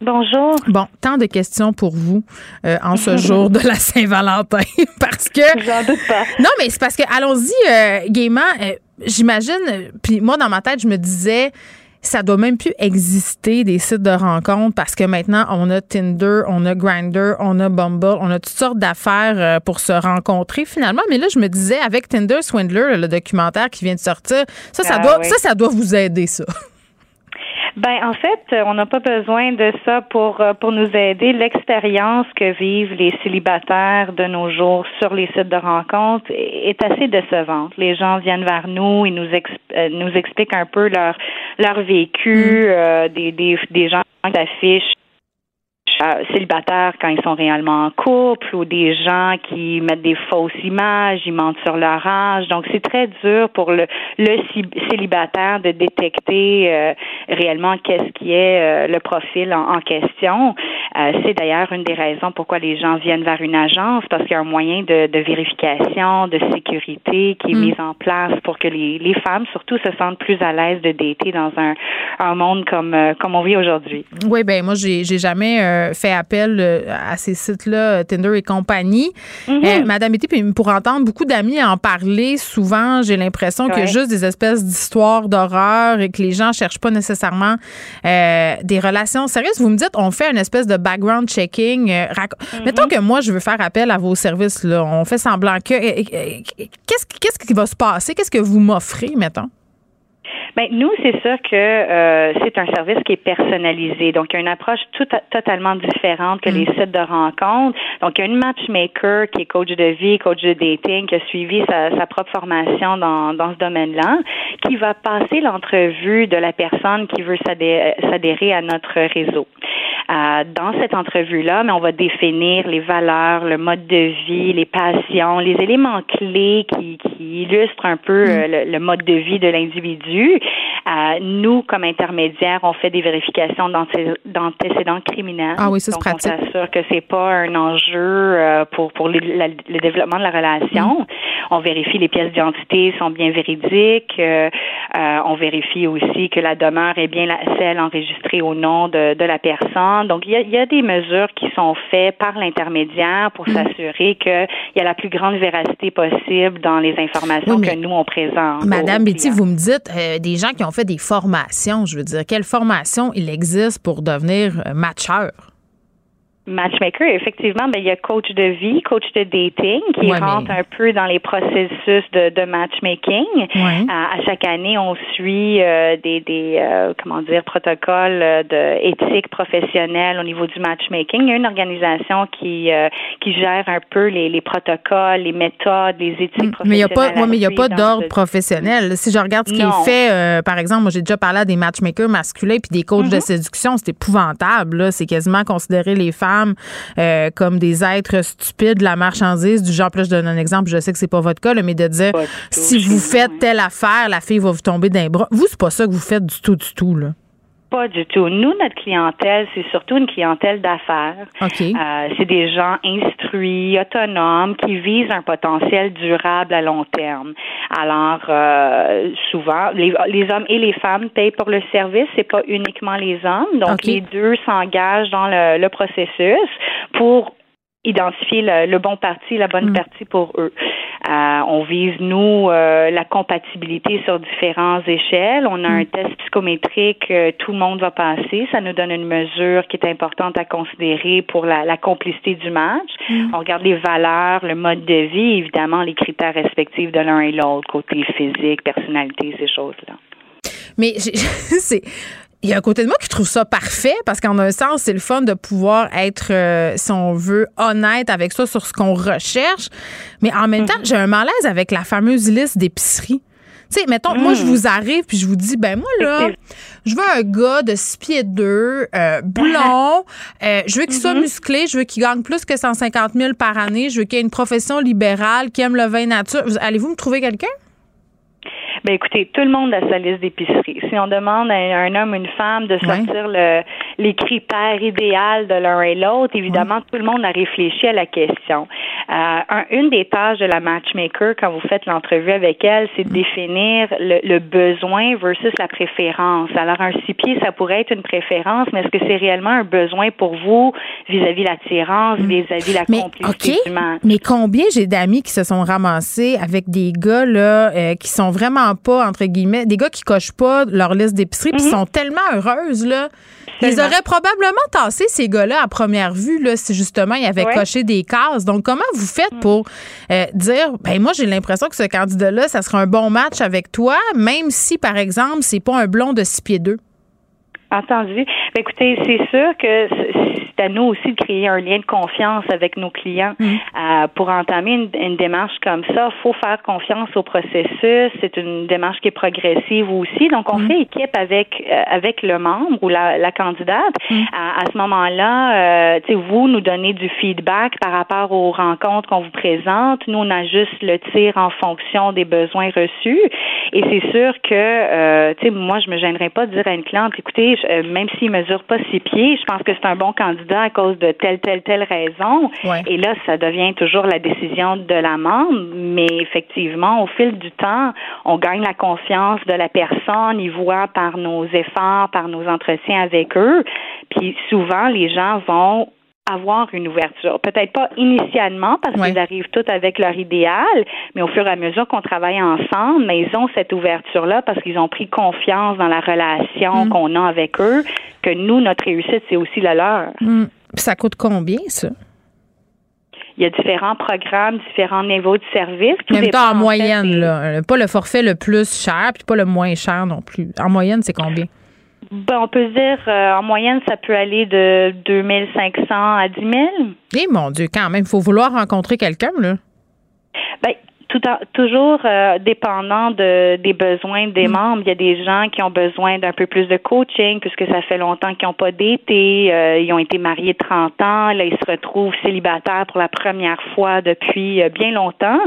Bonjour. Bon, tant de questions pour vous euh, en ce jour de la Saint-Valentin parce que J'en doute pas. Non, mais c'est parce que allons-y euh, gaiement. euh, J'imagine. Puis moi, dans ma tête, je me disais. Ça doit même plus exister des sites de rencontres parce que maintenant on a Tinder, on a Grindr, on a Bumble, on a toutes sortes d'affaires euh, pour se rencontrer finalement. Mais là, je me disais avec Tinder Swindler, le documentaire qui vient de sortir, ça, ça Ah doit, oui. ça, ça doit vous aider ça. Ben en fait, euh, on n'a pas besoin de ça pour euh, pour nous aider. L'expérience que vivent les célibataires de nos jours sur les sites de rencontres est assez décevante. Les gens viennent vers nous, ils nous ex- euh, nous expliquent un peu leur leur vécu, euh, des, des des gens qui s'affichent euh, célibataires quand ils sont réellement en couple ou des gens qui mettent des fausses images, ils mentent sur leur âge. Donc, c'est très dur pour le, le célibataire de détecter euh, réellement qu'est-ce qui est euh, le profil en, en question. Euh, c'est d'ailleurs une des raisons pourquoi les gens viennent vers une agence parce qu'il y a un moyen de, de vérification, de sécurité qui est Mm. mis en place pour que les, les femmes surtout se sentent plus à l'aise de dater dans un, un monde comme, euh, comme on vit aujourd'hui. Oui, ben moi, j'ai j'ai jamais euh, fait appel euh, à ces sites-là, euh, Tinder et compagnie. Mhm. Madame puis pour entendre beaucoup d'amis en parler, souvent, j'ai l'impression qu'il y a Ouais. juste des espèces d'histoires d'horreur et que les gens cherchent pas nécessairement des relations sérieuses. Vous me dites, on fait une espèce de background checking. Mhm. Mettons que moi, je veux faire appel à vos services. Là. On fait semblant que... Qu'est-ce qu'est-ce qui va se passer? Qu'est-ce que vous m'offrez, mettons? Ben, nous, c'est sûr que euh, c'est un service qui est personnalisé. Donc, il y a une approche tout à- totalement différente que les sites de rencontres. Donc, il y a une matchmaker qui est coach de vie, coach de dating, qui a suivi sa, sa propre formation dans, dans ce domaine-là, qui va passer l'entrevue de la personne qui veut s'adhé- s'adhérer à notre réseau. Dans cette entrevue-là, mais on va définir les valeurs, le mode de vie, les passions, les éléments clés qui, qui illustrent un peu euh, le, le mode de vie de l'individu. Euh, nous, comme intermédiaires, on fait des vérifications d'anté- d'antécédents criminels. Ah oui, ça, c'est Donc, pratique. on s'assure que c'est pas un enjeu euh, pour pour les- la- le développement de la relation. Mm. On vérifie les pièces d'identité sont bien véridiques. Euh, euh, on vérifie aussi que la demeure est bien la, celle enregistrée au nom de, de la personne. Donc, il y a, il y a des mesures qui sont faites par l'intermédiaire Mm. pour s'assurer qu'il y a la plus grande véracité possible dans les informations Oui, que nous, on présente. Madame Betty, vous me dites euh, des gens qui ont fait des formations. Je veux dire, quelle formation il existe pour devenir euh, matcheur? Matchmaker, effectivement, ben, il y a coach de vie, coach de dating qui Ouais, rentre mais- un peu dans les processus de, de matchmaking. Ouais. À, à chaque année, on suit euh, des, des euh, comment dire protocoles euh, de éthique professionnelle au niveau du matchmaking. Il y a une organisation qui euh, qui gère un peu les, les protocoles, les méthodes, les éthiques professionnelles. Mais il n'y a pas, à ouais, mais il y a suivre pas dans d'ordre ce- professionnel. Si je regarde ce qui est fait, euh, par exemple, moi j'ai déjà parlé à des matchmakers masculins puis des coachs de Mhm. séduction, c'est épouvantable. C'est quasiment considérer les femmes euh, comme des êtres stupides, la marchandise du genre. Là, je donne un exemple. Je sais que c'est pas votre cas, là, mais de dire si vous faites telle affaire, la fille va vous tomber d'un bras. Vous, c'est pas ça que vous faites du tout, du tout là. Pas du tout. Nous, notre clientèle, c'est surtout une clientèle d'affaires. OK. Euh, c'est des gens instruits, autonomes, qui visent un potentiel durable à long terme. Alors, euh, souvent, les, les hommes et les femmes payent pour le service. C'est pas uniquement les hommes. Donc, les deux s'engagent dans le, le processus pour identifier le, le bon parti, la Mm. bonne partie pour eux. Euh, on vise, nous, euh, la compatibilité sur différentes échelles. On a un test psychométrique que tout le monde va passer. Ça nous donne une mesure qui est importante à considérer pour la, la complicité du match. On regarde les valeurs, le mode de vie, évidemment, les critères respectifs de l'un et l'autre, côté physique, personnalité, ces choses-là. Mais c'est. Il y a un côté de moi qui trouve ça parfait parce qu'en un sens, c'est le fun de pouvoir être, euh, si on veut, honnête avec ça sur ce qu'on recherche. Mais en même temps, j'ai un malaise avec la fameuse liste d'épicerie. Tu sais, mettons, moi, je vous arrive puis je vous dis, ben moi, là, je veux un gars de 6 pieds 2, euh, blond, euh, je veux qu'il soit musclé, je veux qu'il gagne plus que 150 000 par année, je veux qu'il ait une profession libérale, qui aime le vin nature. Vous- Allez-vous me trouver quelqu'un? Ben écoutez, tout le monde a sa liste d'épicerie. Si on demande à un homme ou une femme de sortir le, les critères idéaux de l'un et l'autre, évidemment, tout le monde a réfléchi à la question. Euh, un- une des tâches de la matchmaker quand vous faites l'entrevue avec elle, c'est de définir le, le besoin versus la préférence. Alors, un six pieds, ça pourrait être une préférence, mais est-ce que c'est réellement un besoin pour vous vis-à-vis l'attirance, vis-à-vis la Mais, complicité du match? Mais combien j'ai d'amis qui se sont ramassés avec des gars là euh, qui sont vraiment pas entre guillemets des gars qui cochent pas leur liste d'épicerie puis sont tellement heureuses là. Ils auraient probablement tassé ces gars-là à première vue là si justement ils avaient Ouais. coché des cases. Donc comment vous faites pour euh, dire ben moi j'ai l'impression que ce candidat là ça sera un bon match avec toi même si par exemple c'est pas un blond de six pieds deux? Entendu. Ben, écoutez, c'est sûr que c'est à nous aussi de créer un lien de confiance avec nos clients. Euh, pour entamer une, une démarche comme ça, faut faire confiance au processus. C'est une démarche qui est progressive aussi. Donc, on fait équipe avec euh, avec le membre ou la, la candidate. À, à ce moment-là, euh, tu sais, vous nous donnez du feedback par rapport aux rencontres qu'on vous présente. Nous, on ajuste le tir en fonction des besoins reçus. Et c'est sûr que, euh, tu sais, moi, je me gênerais pas de dire à une cliente, écoutez, je- euh, même s'il mesure pas six pieds, je pense que c'est un bon candidat à cause de telle, telle, telle raison. Et là, ça devient toujours la décision de la membre. Mais effectivement, au fil du temps, on gagne la confiance de la personne. Ils voient par nos efforts, par nos entretiens avec eux. Puis souvent, les gens vont avoir une ouverture. Peut-être pas initialement parce qu'ils arrivent tous avec leur idéal, mais au fur et à mesure qu'on travaille ensemble, mais ils ont cette ouverture-là parce qu'ils ont pris confiance dans la relation qu'on a avec eux, que nous, notre réussite, c'est aussi la leur. Puis ça coûte combien ça? Il y a différents programmes, différents niveaux de service. Tout Même temps en moyenne des- là, Euh, pas le forfait le plus cher puis pas le moins cher non plus. En moyenne c'est combien? Ben, on peut se dire, euh, en moyenne, ça peut aller de 2500 à 10 000. Eh mon Dieu, quand même, il faut vouloir rencontrer quelqu'un, là. Ben, tout toujours euh, dépendant de, des besoins des membres. Il y a des gens qui ont besoin d'un peu plus de coaching puisque ça fait longtemps qu'ils n'ont pas d'été. euh, ils ont été mariés 30 ans. Là, ils se retrouvent célibataires pour la première fois depuis euh, bien longtemps.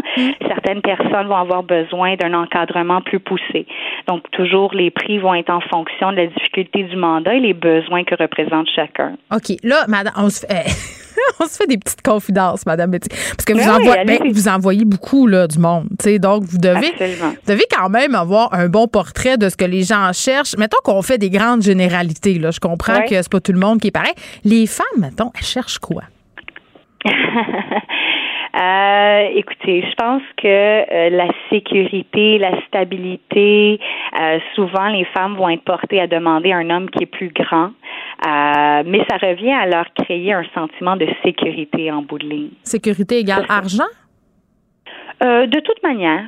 Certaines personnes vont avoir besoin d'un encadrement plus poussé. Donc, toujours, les prix vont être en fonction de la difficulté du mandat et les besoins que représente chacun. OK, là, madame, on se fait, on se fait des petites confidences, madame Betty. Parce que vous, oui, envoie- ben, vous envoyez beaucoup là, du monde. Donc, vous devez, Absolument. vous devez quand même avoir un bon portrait de ce que les gens cherchent. Mettons qu'on fait des grandes généralités. Là. Je comprends Ouais. que c'est pas tout le monde qui est pareil. Les femmes, mettons, elles cherchent quoi? Euh, écoutez, je pense que euh, la sécurité, la stabilité, euh, souvent les femmes vont être portées à demander un homme qui est plus grand, euh, mais ça revient à leur créer un sentiment de sécurité en bout de ligne. Sécurité égale argent? Euh, de toute manière.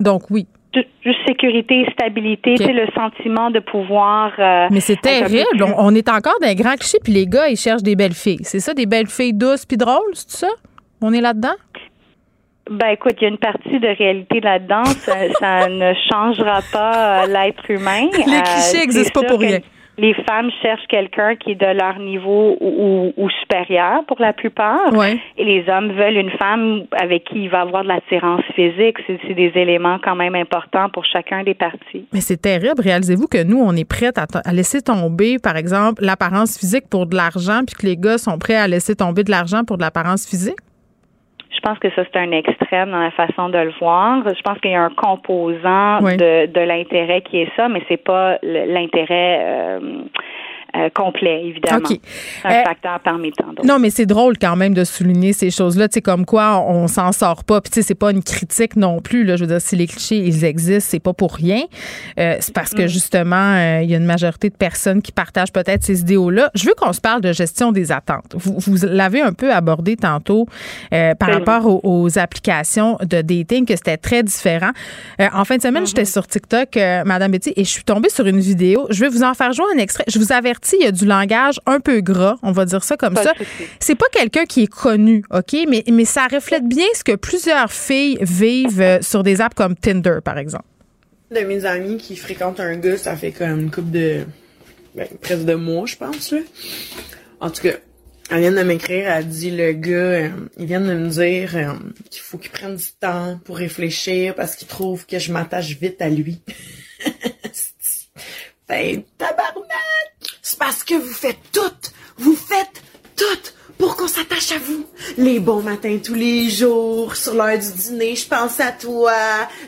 Donc, oui. Sécurité, stabilité, sais, le sentiment de pouvoir. euh, Mais c'est un terrible. On, on est encore dans les grands clichés, puis les gars, ils cherchent des belles filles. C'est ça, des belles filles douces puis drôles, c'est ça? On est là-dedans? Ben écoute, il y a une partie de réalité là-dedans. Ça, ça ne changera pas euh, l'être humain. Les Euh, clichés c'est existent pas pour rien. les femmes cherchent quelqu'un qui est de leur niveau ou, ou, supérieur pour la plupart. Et les hommes veulent une femme avec qui il va avoir de l'attirance physique. C'est des éléments quand même importants pour chacun des parties. Mais c'est terrible. Réalisez-vous que nous, on est prêts à, à laisser tomber, par exemple, l'apparence physique pour de l'argent, puis que les gars sont prêts à laisser tomber de l'argent pour de l'apparence physique? Je pense que ça, c'est un extrême dans la façon de le voir. Je pense qu'il y a un composant de, de l'intérêt qui est ça, mais c'est pas l'intérêt euh, euh, complet, évidemment. un euh, facteur parmi tant d'autres. Non, mais c'est drôle quand même de souligner ces choses-là. Tu sais, comme quoi on, s'en sort pas. Puis, tu sais, c'est pas une critique non plus. Là. Je veux dire, si les clichés, ils existent, c'est pas pour rien. Euh, c'est parce que, mm. justement, il y a une majorité de personnes qui partagent peut-être ces idéaux-là. Je veux qu'on se parle de gestion des attentes. Vous, vous l'avez un peu abordé tantôt par rapport aux, applications de dating, que c'était très différent. en fin de semaine, j'étais mm-hmm. sur TikTok, Madame Betty, et je suis tombée sur une vidéo. Je vais vous en faire jouer un extrait. Je vous avertis il y a du langage un peu gras, on va dire ça comme ça. C'est pas quelqu'un qui est connu, OK? Mais, mais ça reflète bien ce que plusieurs filles vivent euh, sur des apps comme Tinder, par exemple. De mes amis qui fréquentent un gars, ça fait comme une couple de. Ben, presque de mois, je pense, En tout cas, elle vient de m'écrire, elle dit le gars, euh, il vient de me dire euh, qu'il faut qu'il prenne du temps pour réfléchir parce qu'il trouve que je m'attache vite à lui. ben, tabarnak! C'est parce que vous faites tout, vous faites tout pour qu'on s'attache à vous. Les bons matins tous les jours, sur l'heure du dîner, je pense à toi.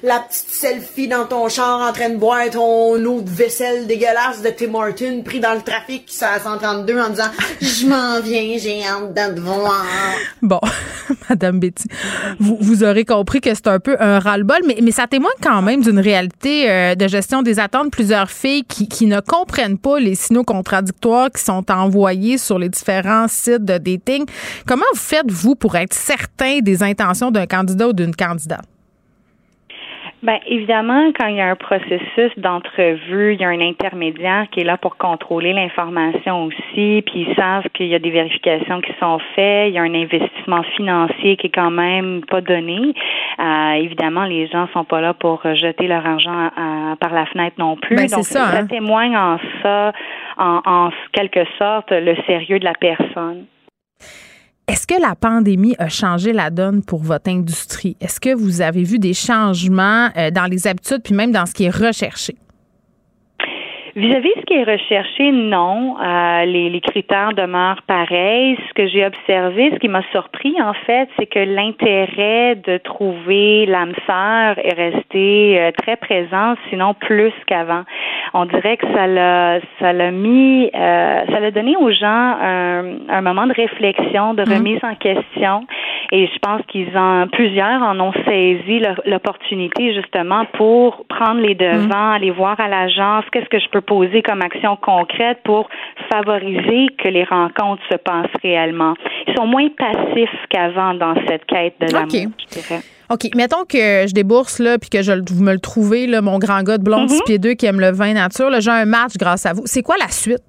La petite selfie dans ton char en train de boire ton eau de vaisselle dégueulasse de Tim Martin pris dans le trafic sur la 132 en disant Je m'en viens, j'ai hâte de te voir. Bon, Madame Betty, vous, vous aurez compris que c'est un peu un ras-le-bol, mais, mais ça témoigne quand même d'une réalité euh, de gestion des attentes. Plusieurs filles qui, qui ne comprennent pas les signaux contradictoires qui sont envoyés sur les différents sites de des Comment vous faites, vous, pour être certain des intentions d'un candidat ou d'une candidate? Bien, évidemment, quand il y a un processus d'entrevue, il y a un intermédiaire qui est là pour contrôler l'information aussi, puis ils savent qu'il y a des vérifications qui sont faites, il y a un investissement financier qui est quand même pas donné. Euh, évidemment, les gens sont pas là pour jeter leur argent par la fenêtre non plus. Ben, Donc, ça, ça hein? témoigne en ça, en, en quelque sorte, le sérieux de la personne. Est-ce que la pandémie a changé la donne pour votre industrie? Est-ce que vous avez vu des changements euh, dans les habitudes puis même dans ce qui est recherché? Vis-à-vis ce qui est recherché, non. Euh, les, les, critères demeurent pareils. Ce que j'ai observé, ce qui m'a surpris en fait, c'est que l'intérêt de trouver l'âme sœur est resté euh, très présent, sinon plus qu'avant. On dirait que ça l'a, ça l'a mis, euh, ça l'a donné aux gens un, un, moment de réflexion, de mmh. remise en question. Et je pense qu'ils ont plusieurs en ont saisi l'opportunité justement pour prendre les devants, mmh. aller voir à l'agence, qu'est-ce que je peux poser comme action concrète pour favoriser que les rencontres se passent réellement. Ils sont moins passifs qu'avant dans cette quête de l'amour, je dirais. OK. Mettons que je débourse, là, puis que je, vous me le trouvez, là, mon grand gars de blond, mm pieds 2 qui aime le vin nature. J'ai un match grâce à vous. C'est quoi la suite?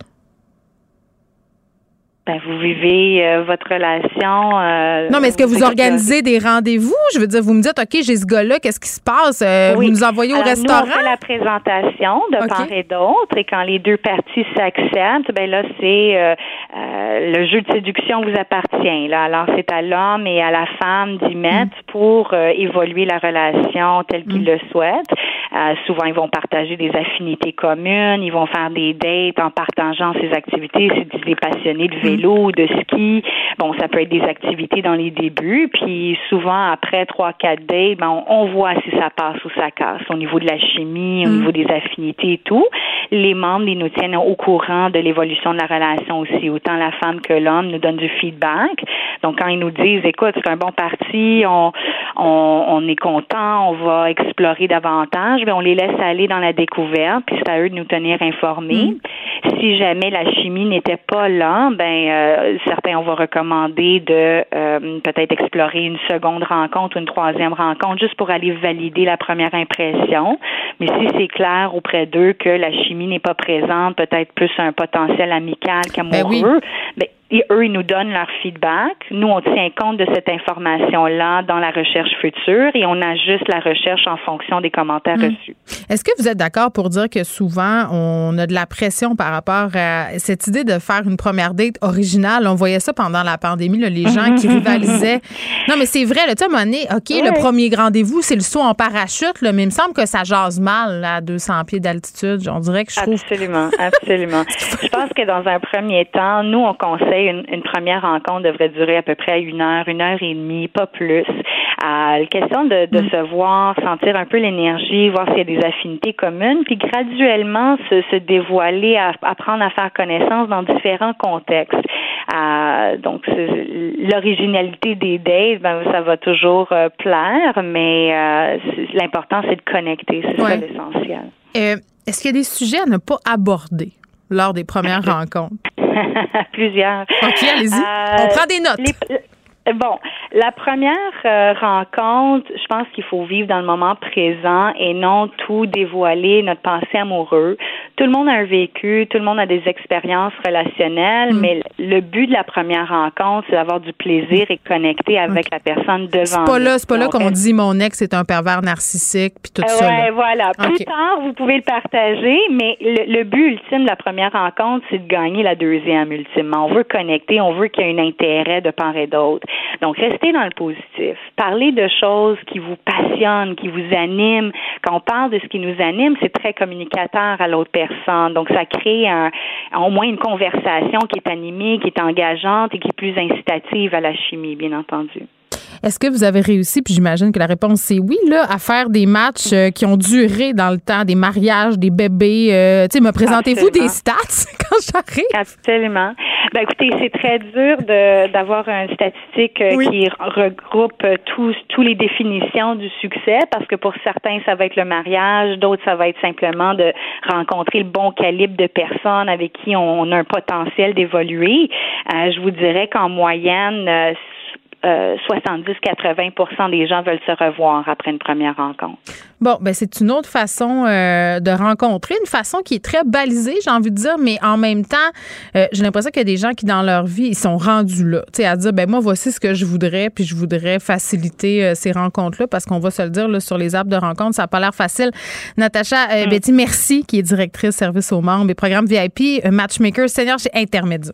Ben, vous vivez euh, votre relation. Euh, non, mais est-ce que vous organisez des rendez-vous? Je veux dire, vous me dites, OK, j'ai ce gars-là, qu'est-ce qui se passe? Euh, vous nous envoyez au restaurant? Nous, on fait la présentation de part et d'autre, et quand les deux parties s'acceptent, ben là, c'est le jeu de séduction vous appartient. Là. Alors, c'est à l'homme et à la femme d'y mettre mm. pour évoluer la relation telle qu'ils mm. le souhaitent. souvent, ils vont partager des affinités communes, ils vont faire des dates en partageant ces activités. C'est des passionnés de vélo de ski. Bon, ça peut être des activités dans les débuts, puis souvent après trois, quatre days, ben, on, voit si ça passe ou ça casse au niveau de la chimie, au mm. niveau des affinités et tout. Les membres, ils nous tiennent au courant de l'évolution de la relation aussi. Autant la femme que l'homme nous donnent du feedback. Donc, quand ils nous disent, écoute, c'est un bon parti, on, on, est content, on va explorer davantage, ben, on les laisse aller dans la découverte, puis c'est à eux de nous tenir informés. Mm. Si jamais la chimie n'était pas là, ben euh, certains, on va recommander de euh, peut-être explorer une seconde rencontre ou une troisième rencontre juste pour aller valider la première impression. Mais si c'est clair auprès d'eux que la chimie n'est pas présente, peut-être plus un potentiel amical qu'amoureux, ben, et eux, ils nous donnent leur feedback. Nous, on tient compte de cette information-là dans la recherche future et on ajuste la recherche en fonction des commentaires Mm. reçus. Est-ce que vous êtes d'accord pour dire que souvent, on a de la pression par rapport à cette idée de faire une première date originale? On voyait ça pendant la pandémie, là, les gens qui rivalisaient. Non, mais c'est vrai, là, tu sais, OK, le Ouais. premier rendez-vous, c'est le saut en parachute, là, mais il me semble que ça jase mal là, à 200 pieds d'altitude. On dirait que je trouve... Absolument, absolument. je pense que dans un premier temps, nous, on conseille une, une première rencontre devrait durer à peu près une heure, une heure et demie, pas plus. Euh, la question de, de se voir, sentir un peu l'énergie, voir s'il y a des affinités communes, puis graduellement se, se dévoiler, à- apprendre à faire connaissance dans différents contextes. Euh, donc, l'originalité des dates, ben, ça va toujours euh, plaire, mais euh, l'important, c'est de connecter. C'est ça l'essentiel. Euh, Est-ce qu'il y a des sujets à ne pas aborder lors des premières rencontres? Plusieurs. OK, allez-y. Euh, On prend des notes. les- Bon, la première euh, rencontre, je pense qu'il faut vivre dans le moment présent et non tout dévoiler notre pensée amoureux. Tout le monde a un vécu, tout le monde a des expériences relationnelles, Mm. mais le but de la première rencontre, c'est d'avoir du plaisir et connecter avec la personne devant C'est pas là, c'est pas là qu'on dit mon ex est un pervers narcissique puis tout euh, ça. ouais, là. voilà. Plus tard, vous pouvez le partager, mais le, le but ultime de la première rencontre, c'est de gagner la deuxième ultimement. On veut connecter, on veut qu'il y ait un intérêt de part et d'autre. Donc, dans le positif. Parlez de choses qui vous passionnent, qui vous animent. Quand on parle de ce qui nous anime, c'est très communicateur à l'autre personne. Donc, ça crée un, au moins une conversation qui est animée, qui est engageante et qui est plus incitative à la chimie, bien entendu. Est-ce que vous avez réussi, puis j'imagine que la réponse c'est oui, là, à faire des matchs euh, qui ont duré dans le temps, des mariages, des bébés? euh, tu sais, me présentez-vous des stats quand j'arrive? Absolument. Ben écoutez, c'est très dur de d'avoir une statistique euh, qui regroupe euh, tous tous les définitions du succès parce que pour certains ça va être le mariage, d'autres ça va être simplement de rencontrer le bon calibre de personnes avec qui on a un potentiel d'évoluer. Euh, je vous dirais qu'en moyenne euh, euh, 70-80 des gens veulent se revoir après une première rencontre. Bon, ben c'est une autre façon euh, de rencontrer, une façon qui est très balisée, j'ai envie de dire, mais en même temps, euh, j'ai l'impression qu'il y a des gens qui, dans leur vie, ils sont rendus là, tu sais, à dire, ben moi, voici ce que je voudrais, puis je voudrais faciliter ces rencontres-là, parce qu'on va se le dire, là, sur les apps de rencontres, ça n'a pas l'air facile. Natacha euh, Betty, merci, qui est directrice service aux membres et programme VIP, matchmaker senior chez Intermédia.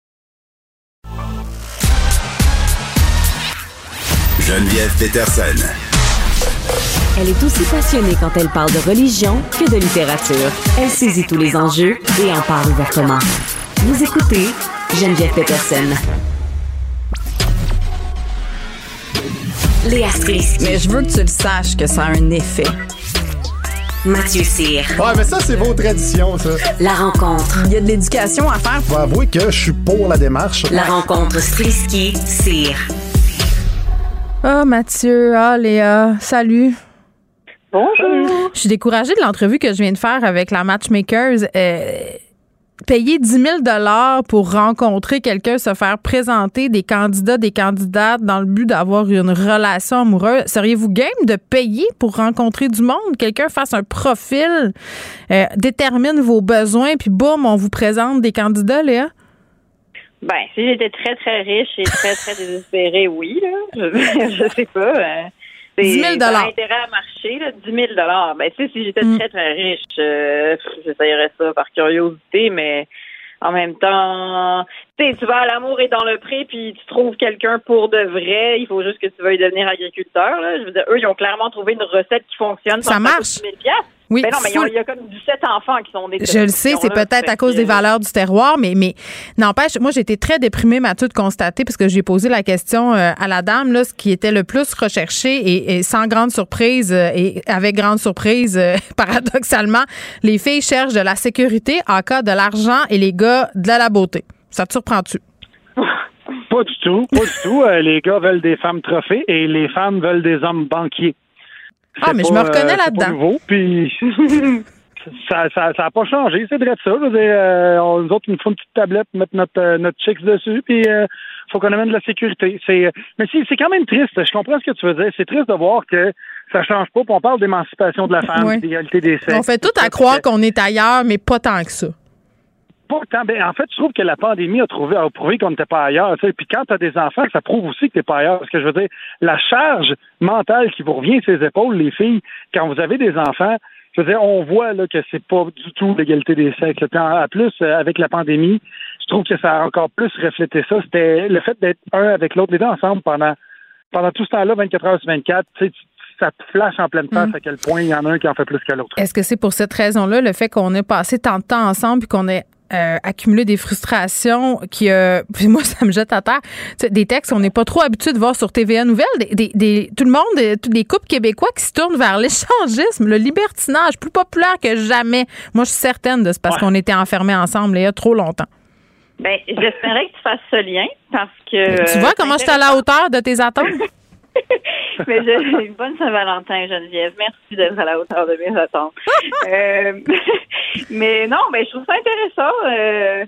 Geneviève Peterson. Elle est aussi passionnée quand elle parle de religion que de littérature. Elle saisit tous les enjeux et en parle ouvertement. Vous écoutez Geneviève Peterson. Léa Strisky. Mais je veux que tu le saches que ça a un effet. Mathieu Cyr. Ouais, mais ça, c'est vos traditions, ça. La rencontre. Il y a de l'éducation à faire. Faut avouer que je suis pour la démarche. La rencontre Strisky-Cyr. Ah, Mathieu, ah, Léa, salut. Bonjour. Je suis découragée de l'entrevue que je viens de faire avec la Matchmakers. Euh, payer 10 000 pour rencontrer quelqu'un, se faire présenter des candidats, des candidates dans le but d'avoir une relation amoureuse. Seriez-vous game de payer pour rencontrer du monde? Quelqu'un fasse un profil, euh, détermine vos besoins, puis boum, on vous présente des candidats, Léa? Ben, si j'étais très, très riche et très, très désespérée, oui, là. Je, je sais pas. euh, c'est- 10 000 ça a intérêt à marcher, là. 10 000 Ben, tu sais, si j'étais très, très riche, euh, j'essayerais ça par curiosité, mais en même temps, tu sais, tu vas à l'amour et dans le pré, puis tu trouves quelqu'un pour de vrai. Il faut juste que tu veuilles devenir agriculteur. Là. Je veux dire, eux, ils ont clairement trouvé une recette qui fonctionne. Ça marche. coûter 1000 piastres. Oui, Mais non, mais il y a- y, comme 17 enfants qui sont des Je le sais, c'est peut-être à cause des valeurs du terroir, mais, mais n'empêche, moi, j'ai été très déprimée, Mathieu, de constater, parce que j'ai posé la question euh, à la dame, là, ce qui était le plus recherché et, et sans grande surprise, euh, et avec grande surprise, euh, paradoxalement, les filles cherchent de la sécurité en cas de l'argent et les gars de la beauté. Ça te surprend-tu? Pas du tout, pas du tout. Euh, les gars veulent des femmes trophées et les femmes veulent des hommes banquiers. Ah, C'est mais je me reconnais euh, c'est pas là-dedans. nouveau, puis ça ça ça a pas changé, c'est vrai de ça. Je veux dire, euh, on- nous autres, il nous faut une petite tablette, mettre notre euh, notre chicks dessus, puis euh, faut qu'on amène de la sécurité. C'est mais c'est c'est quand même triste. Je comprends ce que tu veux dire. C'est triste de voir que ça change pas. puis on parle d'émancipation de la femme, Ouais. d'égalité des sexes. On fait tout à croire qu'on est ailleurs, mais pas tant que ça. Pas tant. Ben, en fait, je trouve que la pandémie a, trouvé, a prouvé qu'on n'était pas ailleurs. Puis quand tu as des enfants, ça prouve aussi que tu n'es pas ailleurs. Parce que je veux dire, la charge mentale qui vous revient sur les épaules, les filles, quand vous avez des enfants, je veux dire, on voit là, que c'est pas du tout l'égalité des sexes. Puis en plus, euh, avec la pandémie, je trouve que ça a encore plus reflété ça. C'était le fait d'être un avec l'autre, les deux ensemble pendant pendant tout ce temps-là, 24 heures sur 24, tu sais, tu- ça te flash en pleine face Mm. à quel point il y en a un qui en fait plus que l'autre. Est-ce que c'est pour cette raison-là, le fait qu'on ait passé tant de temps ensemble puis qu'on ait euh, accumulé des frustrations qui euh, puis moi ça me jette à terre. Des textes qu'on n'est pas trop habitué de voir sur TVA Nouvelles. Des, des- des- tout le monde euh, tous les couples québécois qui se tournent vers l'échangisme le libertinage plus populaire que jamais. Moi je suis certaine de c'est parce qu'on était enfermés ensemble il y a trop longtemps. Ben, j'espérais que tu fasses ce lien parce que. tu vois comment je suis à la hauteur de tes attentes? Mais j'ai une bonne Saint-Valentin, Geneviève. Merci d'être à la hauteur de mes attentes. Euh, mais non, mais je trouve ça intéressant. Euh,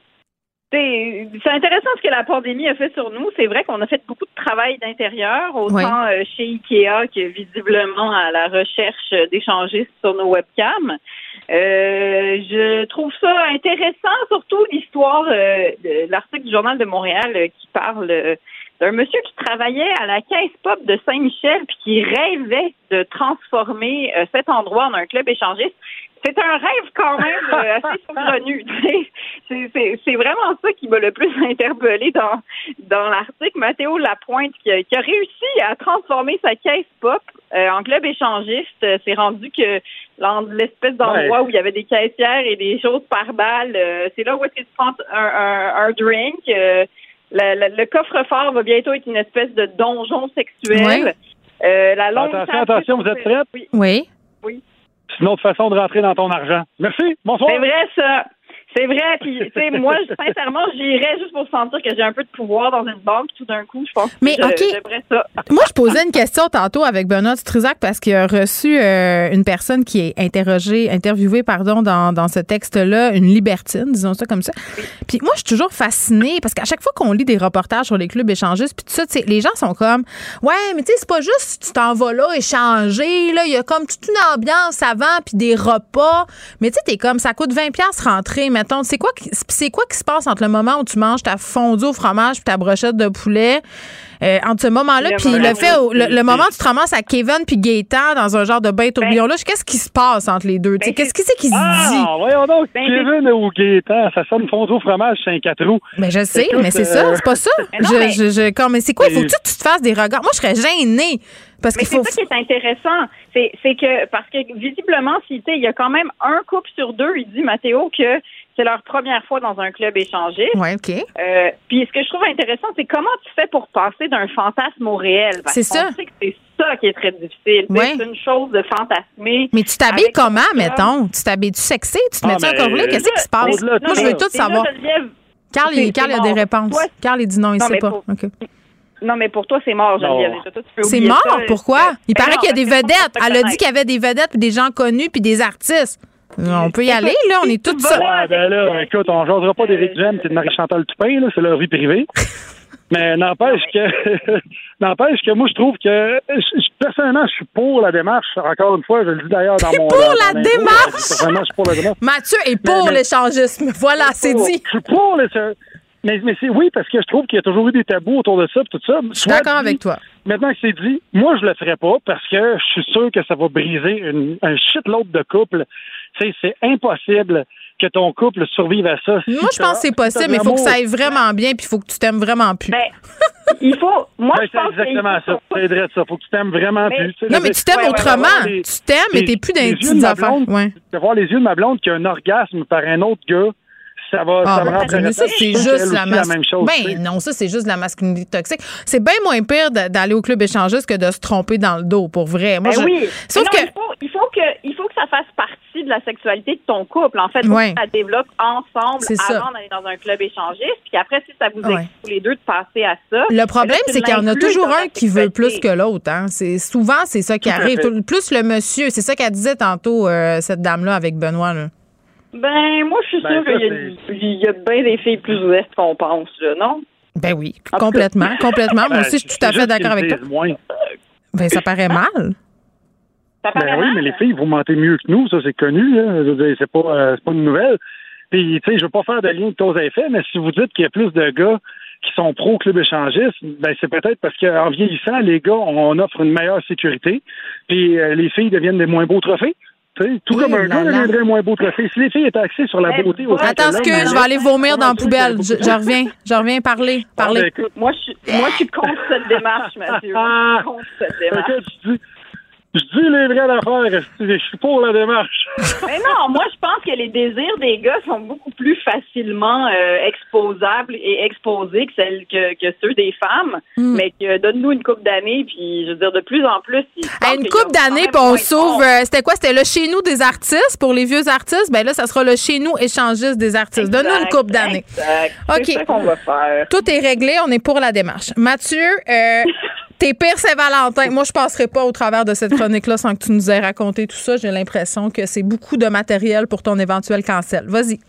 c'est intéressant ce que la pandémie a fait sur nous. C'est vrai qu'on a fait beaucoup de travail d'intérieur, autant euh, chez Ikea que visiblement à la recherche d'échangistes sur nos webcams. Euh, je trouve ça intéressant, surtout l'histoire euh, de l'article du Journal de Montréal euh, qui parle d'un monsieur qui travaillait à la caisse pop de Saint-Michel puis qui rêvait de transformer euh, cet endroit en un club échangiste. C'est un rêve quand même euh, assez saugrenu. C'est- vraiment ça qui m'a le plus interpellé dans, dans l'article. Mathéo Lapointe qui a, qui a réussi à transformer sa caisse pop euh, en club échangiste. Euh, C'est rendu que l'espèce d'endroit Ouais. où il y avait des caissières et des choses par balle, euh, c'est là où est-ce que tu prends un, un, un drink. Euh, le, coffre-fort va bientôt être une espèce de donjon sexuel. Euh, la longue Attention, attention, vous êtes prêtes? Oui. oui Oui. C'est une autre façon de rentrer dans ton argent. Merci. Bonsoir. C'est vrai, ça. C'est vrai. Puis, tu sais, moi, je- sincèrement, j'irais juste pour sentir que j'ai un peu de pouvoir dans une banque. Tout d'un coup, je pense Mais, que je- OK. j'aimerais ça. Moi, je posais une question tantôt avec Benoît Struzac parce qu'il a reçu euh, une personne qui est interrogée, interviewée, pardon, dans, dans ce texte-là, une libertine, disons ça comme ça. Puis moi, je suis toujours fascinée parce qu'à chaque fois qu'on lit des reportages sur les clubs échangistes, puis tout ça, tu sais, les gens sont comme, ouais, mais tu sais, c'est pas juste tu t'en vas là échanger, là, il y a comme toute une ambiance avant, puis des repas. Mais tu sais, t'es comme, ça coûte 20 pièces rentrer, C'est quoi, c'est quoi qui se passe entre le moment où tu manges ta fondue au fromage puis ta brochette de poulet? Euh, entre ce moment-là, Le puis le moment fait, où- le, le moment où tu te ramasses à Kevin puis Gaétan dans un genre de bain tourbillon là, qu'est-ce qui se passe entre les deux? Tu sais, Qu'est-ce qui c'est qui se dit? Ah, voyons donc, Ben, Kevin ou Gaétan, ça sonne fondue au fromage, c'est un quatre roues. Mais je sais, Écoute, mais c'est euh, ça, c'est pas ça. Mais non, je, mais- je, je- comme, mais c'est quoi? Il faut que tu, tu te fasses des regards? Moi, je serais gênée. Parce Mais qu'il c'est faut. ça qui est intéressant. C'est, c'est que, parce que visiblement, si, tu sais, il y a quand même un couple sur deux, il dit Mathéo que c'est leur première fois dans un club échangiste. Ouais, OK. Euh, puis ce que je trouve intéressant, c'est comment tu fais pour passer d'un fantasme au réel. C'est ça. sait que c'est ça qui est très difficile. C'est une chose de fantasmer. Mais tu t'habilles comment, mettons? Tu t'habilles-tu sexy? Tu te Ah, mets-tu mais corbelet? Qu'est-ce qui se passe? Moi, je veux tout savoir. Carl, c'est- il, Carl, il a c'est des réponses. Carl, il dit non, il Non, sait pas. Non, mais pour toi, c'est mort. Geneviève. C'est mort? ça. Pourquoi? Il Ben paraît non, qu'il y a des vedettes. c'est Elle a dit qu'il y avait des vedettes, puis des gens connus, puis des artistes. On peut y aller, là. On est tous ça. Ouais, ben là, écoute, on jasera pas d'Éric Jem et de Marie-Chantal Toupin, là, c'est leur vie privée. Mais n'empêche que n'empêche que moi je trouve que personnellement je suis pour la démarche. Encore une fois, je le dis d'ailleurs dans mon pour la démarche? Personnellement, je suis pour la démarche. Mathieu est pour l'échangisme. Voilà, c'est dit. Je suis pour le mais, mais c'est oui, parce que je trouve qu'il y a toujours eu des tabous autour de ça, tout ça. Je suis d'accord avec toi. Maintenant que c'est dit, moi, je le ferais pas parce que je suis sûr que ça va briser une, un shitload de couple. C'est impossible que ton couple survive à ça. Moi, je pense que c'est possible, mais il faut que ça aille vraiment bien, puis il faut que tu t'aimes vraiment plus. Ben, il faut. Moi, Ben, je pense c'est exactement faut- ça. C'est vrai ça. Faut que tu t'aimes vraiment Mais- plus. tu sais, non, mais tu t'aimes autrement. Tu t'aimes, mais les- t'es plus dans les petites affaires. blonde, Ouais. De voir les yeux de ma blonde qui a un orgasme par un autre gars, ça va, Ah, ça très mais ça, c'est juste la, même chose. tu. Ben non, ça, c'est juste la masculinité toxique. C'est bien moins pire d'aller au club échangiste que de se tromper dans le dos, pour vrai. Moi, Ben je- oui. Sauf Mais non, que. il faut, il faut que il faut que ça fasse partie de la sexualité de ton couple. En fait, il faut Ouais. que ça développe ensemble C'est ça. avant d'aller dans un club échangiste. Puis après, si ça vous Ouais. tous les deux de passer à ça. Le ben problème, là, c'est qu'il y en a toujours un qui veut plus que l'autre. Hein. C'est souvent c'est ça qui arrive. Plus le monsieur, c'est ça qu'elle disait tantôt euh, cette dame-là avec Benoît. Là. Ben, moi, je suis Ben, sûre qu'il y a, il y a bien des filles plus ouvertes qu'on pense, là, non? Ben oui, complètement, complètement. Moi Ben, aussi, je suis tout à fait d'accord avec toi. moins. Ben ça paraît mal. Ben oui, mais les filles, vous mentez mieux que nous, ça c'est connu. Là. C'est pas, euh, c'est pas une nouvelle. Puis, tu sais, je veux pas faire de lien de cause à effet, mais si vous dites qu'il y a plus de gars qui sont pro club échangiste, ben c'est peut-être parce qu'en vieillissant, les gars, on offre une meilleure sécurité, puis euh, les filles deviennent des moins beaux trophées. Tu sais, tout Oui, comme un gars deviendrait un moins beau trophée. Si les filles étaient axées sur la Ben, beauté autant Attends, que ce que je vais aller vomir dans la poubelle. Je, je reviens, je reviens parler. Ah, ben, parler. écoute, Moi, je suis, moi, je suis contre cette démarche, Mathieu. Je suis contre cette démarche. écoute, je dis, je dis les vraies affaires. Je suis pour la démarche? Mais non, moi, je pense que les désirs des gars sont beaucoup plus facilement euh, exposables et exposés que, celles que, que ceux des femmes. Hmm. Mais que donne-nous une coupe d'années, puis je veux dire, de plus en plus. À une coupe d'années, puis on s'ouvre. euh, C'était quoi? C'était le chez nous des artistes? Pour les vieux artistes. Ben là, ça sera le chez nous échangiste des artistes. Donne-nous une coupe d'années. exact. OK. C'est ça qu'on va faire. Tout est réglé, on est pour la démarche. Mathieu, euh, tes pires Saint-Valentin. Moi, je passerai pas au travers de cette chronique-là sans que tu nous aies raconté tout ça. J'ai l'impression que c'est beaucoup de matériel pour ton éventuel cancel. Vas-y.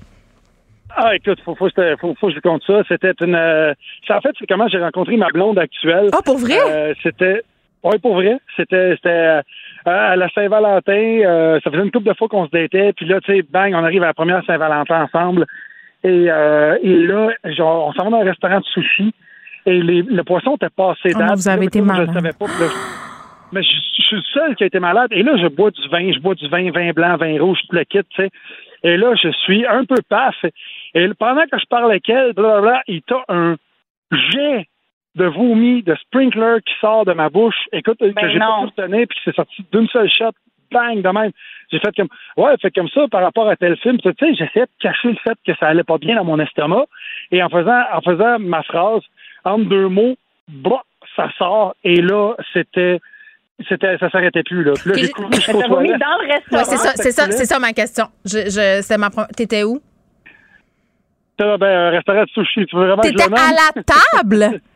Ah, écoute, faut, faut, que je te- faut, faut que je te conte ça. C'était une. euh, c'est- en fait, c'est comment j'ai rencontré ma blonde actuelle. Ah, pour vrai? Euh, c'était. Oui, pour vrai. C'était, euh, à la Saint-Valentin. ça faisait une couple de fois qu'on se datait. Puis là, tu sais, bang, on arrive à la première Saint-Valentin ensemble. Et, et là, genre, on s'en va dans un restaurant de sushi. Et les, le poisson était passé Oh date. non, vous avez Là, été Je malade. le savais pas. Là, mais je, je suis le seul qui a été malade. Et là, je bois du vin, je bois du vin, vin blanc, vin rouge, tout le kit, tu sais. Et là, je suis un peu paf. Et pendant que je parle avec elle, blablabla, il t'a un jet de vomi, de sprinkler qui sort de ma bouche. Écoute, que j'ai pas pu retenir, puis qui s'est sorti d'une seule shot, bang, de même. J'ai fait comme, ouais, fait comme ça par rapport à tel film. Tu sais, j'essayais de cacher le fait que ça allait pas bien dans mon estomac. Et en faisant, en faisant ma phrase, entre deux mots, bah, ça sort. Et là, c'était, c'était, ça s'arrêtait plus, là. Puis là, j'ai couru vomi toilettes. dans le restaurant. Ouais, c'est ça, c'est ça, c'est ça ma question. Je, je, c'était ma T'étais où? C'était ben, un restaurant de sushi. Tu veux vraiment que je T'étais à la table?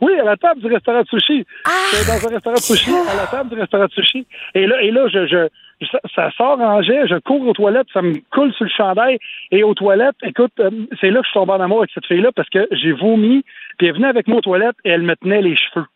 Oui, à la table du restaurant de sushi. Ah! Dans un restaurant de sushi, à la table du restaurant de sushi. Et là, et là je, je, ça, ça sort en jet, je cours aux toilettes, ça me coule sur le chandail. Et aux toilettes, écoute, euh, c'est là que je suis tombé en amour avec cette fille-là parce que j'ai vomi, puis elle venait avec moi aux toilettes et elle me tenait les cheveux.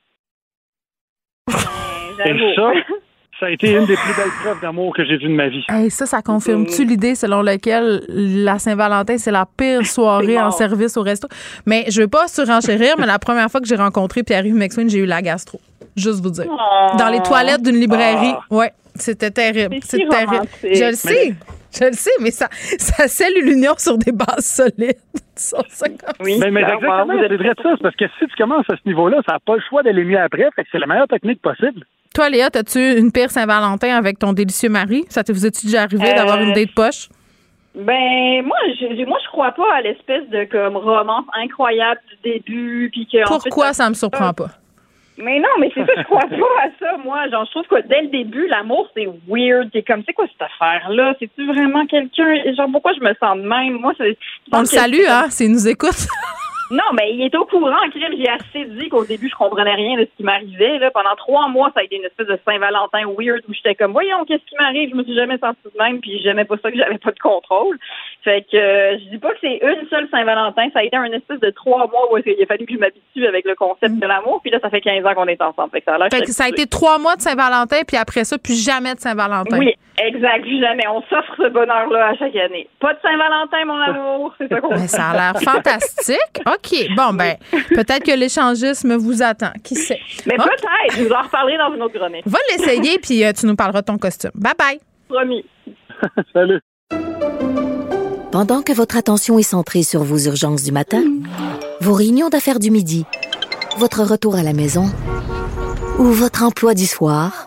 Et ça, ça a été une des plus belles preuves d'amour que j'ai vues de ma vie. Hey, ça, ça confirme-tu l'idée selon laquelle la Saint-Valentin, c'est la pire soirée en service au resto? Mais je veux pas surenchérir, mais la première fois que j'ai rencontré Pierre-Yves McSween, j'ai eu la gastro. Juste vous dire. Oh. Dans les toilettes d'une librairie. Ah. Ouais, c'était terrible. C'est si terrible. Je le sais. Je le sais, mais ça, ça scelle l'union sur des bases solides. Ça, comme Oui, mais, mais exactement, vous ça. Parce que si tu commences à ce niveau-là, ça n'a pas le choix d'aller mieux après. Fait que c'est la meilleure technique possible. Toi, Léa, as-tu une pire Saint-Valentin avec ton délicieux mari? Ça te vous est-tu déjà arrivé Euh, d'avoir une date poche? Ben moi, je, moi, je crois pas à l'espèce de comme romance incroyable du début, puis que Pourquoi ça me surprend pas? Mais non, mais c'est ça, je crois pas à ça, moi. Genre, je trouve que dès le début, l'amour, c'est weird. C'est comme, c'est quoi cette affaire-là? C'est-tu vraiment quelqu'un? Genre, pourquoi je me sens de même? Moi, c'est. On le salue, hein, s'il nous écoute. Non, mais il est au courant, crime. J'ai assez dit qu'au début, je comprenais rien de ce qui m'arrivait. Là. Pendant trois mois, ça a été une espèce de Saint-Valentin weird où j'étais comme, voyons, qu'est-ce qui m'arrive? Je me suis jamais sentie de même, puis j'aimais pas ça que j'avais pas de contrôle. Fait que euh, je dis pas que c'est une seule Saint-Valentin. Ça a été un espèce de trois mois où il a fallu que je m'habitue avec le concept de l'amour. Puis là, ça fait 15 ans qu'on est ensemble. Fait que ça a l'air Fait que ça a été trois mois de Saint-Valentin, puis après ça, plus jamais de Saint-Valentin. Oui, exact. Jamais. On s'offre ce bonheur-là à chaque année. Pas de Saint-Valentin, mon amour. C'est ça qu'on Ben, ça a l'air fantastique. OK. Bon, ben, peut-être que l'échangisme vous attend. Qui sait? Mais peut-être. Je vous en reparlerai dans une autre chronique. Va l'essayer, puis euh, tu nous parleras de ton costume. Bye bye. Promis. Salut. Pendant que votre attention est centrée sur vos urgences du matin, vos réunions d'affaires du midi, votre retour à la maison ou votre emploi du soir,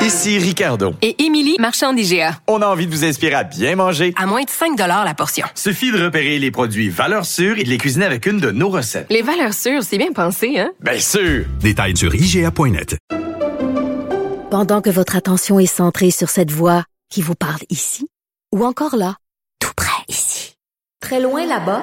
Ici Ricardo. Et Émilie, marchand d'IGA. On a envie de vous inspirer à bien manger. À moins de 5 la portion. Suffit de repérer les produits valeurs sûres et de les cuisiner avec une de nos recettes. Les valeurs sûres, c'est bien pensé, hein? Bien sûr! Détails sur IGA.net. Pendant que votre attention est centrée sur cette voix qui vous parle ici, ou encore là, tout près ici, très loin là-bas,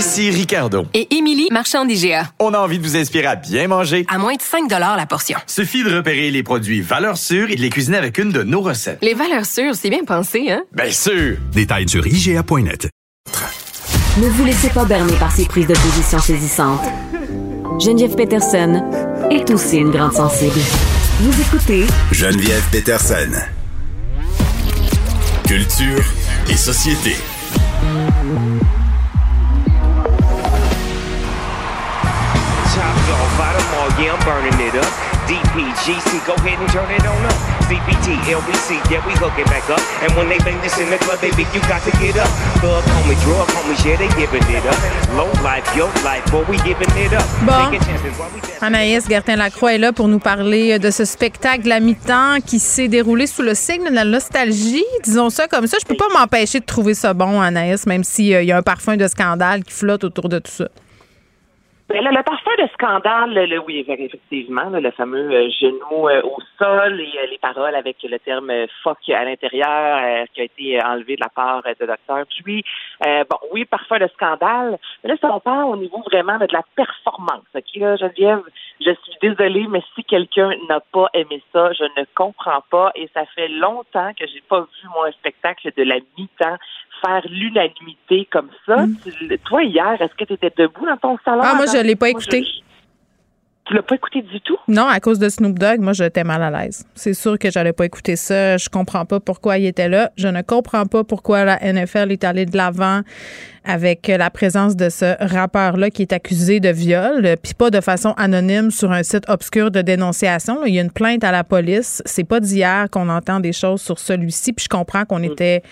Ici Ricardo. Et Émilie, marchand d'IGA. On a envie de vous inspirer à bien manger. À moins de 5 la portion. Suffit de repérer les produits valeurs sûres et de les cuisiner avec une de nos recettes. Les valeurs sûres, c'est bien pensé, hein? Bien sûr! Détails sur IGA.net. Ne vous laissez pas berner par ces prises de position saisissantes. Geneviève Peterson est aussi une grande sensible. Vous écoutez Geneviève Peterson. Culture et société. Yeah, I'm burning it up. DPGC, go ahead and turn it on up. CPT, LBC, yeah, we hook it back up. And when they bang this in the club, baby, you got to get up. Thug homie, drug homies, yeah, they giving it up. Low life, yo life, boy, we giving it up. Bon. Anaïs Gertin-Lacroix est là pour nous parler de ce spectacle à mi-temps qui s'est déroulé sous le signe de la nostalgie, disons ça comme ça. Je peux pas m'empêcher de trouver ça bon, Anaïs, même s'il y a un parfum de scandale qui flotte autour de tout ça. Ben là, le parfum de scandale, le, oui, effectivement, là, le fameux euh, genou euh, au sol et euh, les paroles avec le terme euh, fuck à l'intérieur euh, qui a été euh, enlevé de la part euh, de Docteur Puis, bon, oui, parfum de scandale. Mais là, si on parle au niveau vraiment de la performance, OK, là, Geneviève, je suis désolée, mais si quelqu'un n'a pas aimé ça, je ne comprends pas. Et ça fait longtemps que j'ai pas vu, moi, un spectacle de la mi-temps faire l'unanimité comme ça. Tu- toi, hier, est-ce que tu étais debout dans ton salon? Ah, moi, je Attends, l'ai pas moi, écouté. Tu l'as pas écouté du tout? Non, à cause de Snoop Dogg, moi, j'étais mal à l'aise. C'est sûr que j'allais pas écouter ça. Je comprends pas pourquoi il était là. Je ne comprends pas pourquoi la NFL est allée de l'avant avec la présence de ce rappeur-là qui est accusé de viol, euh, puis pas de façon anonyme sur un site obscur de dénonciation. Il y a une plainte à la police. C'est pas d'hier qu'on entend des choses sur celui-ci, puis je comprends qu'on était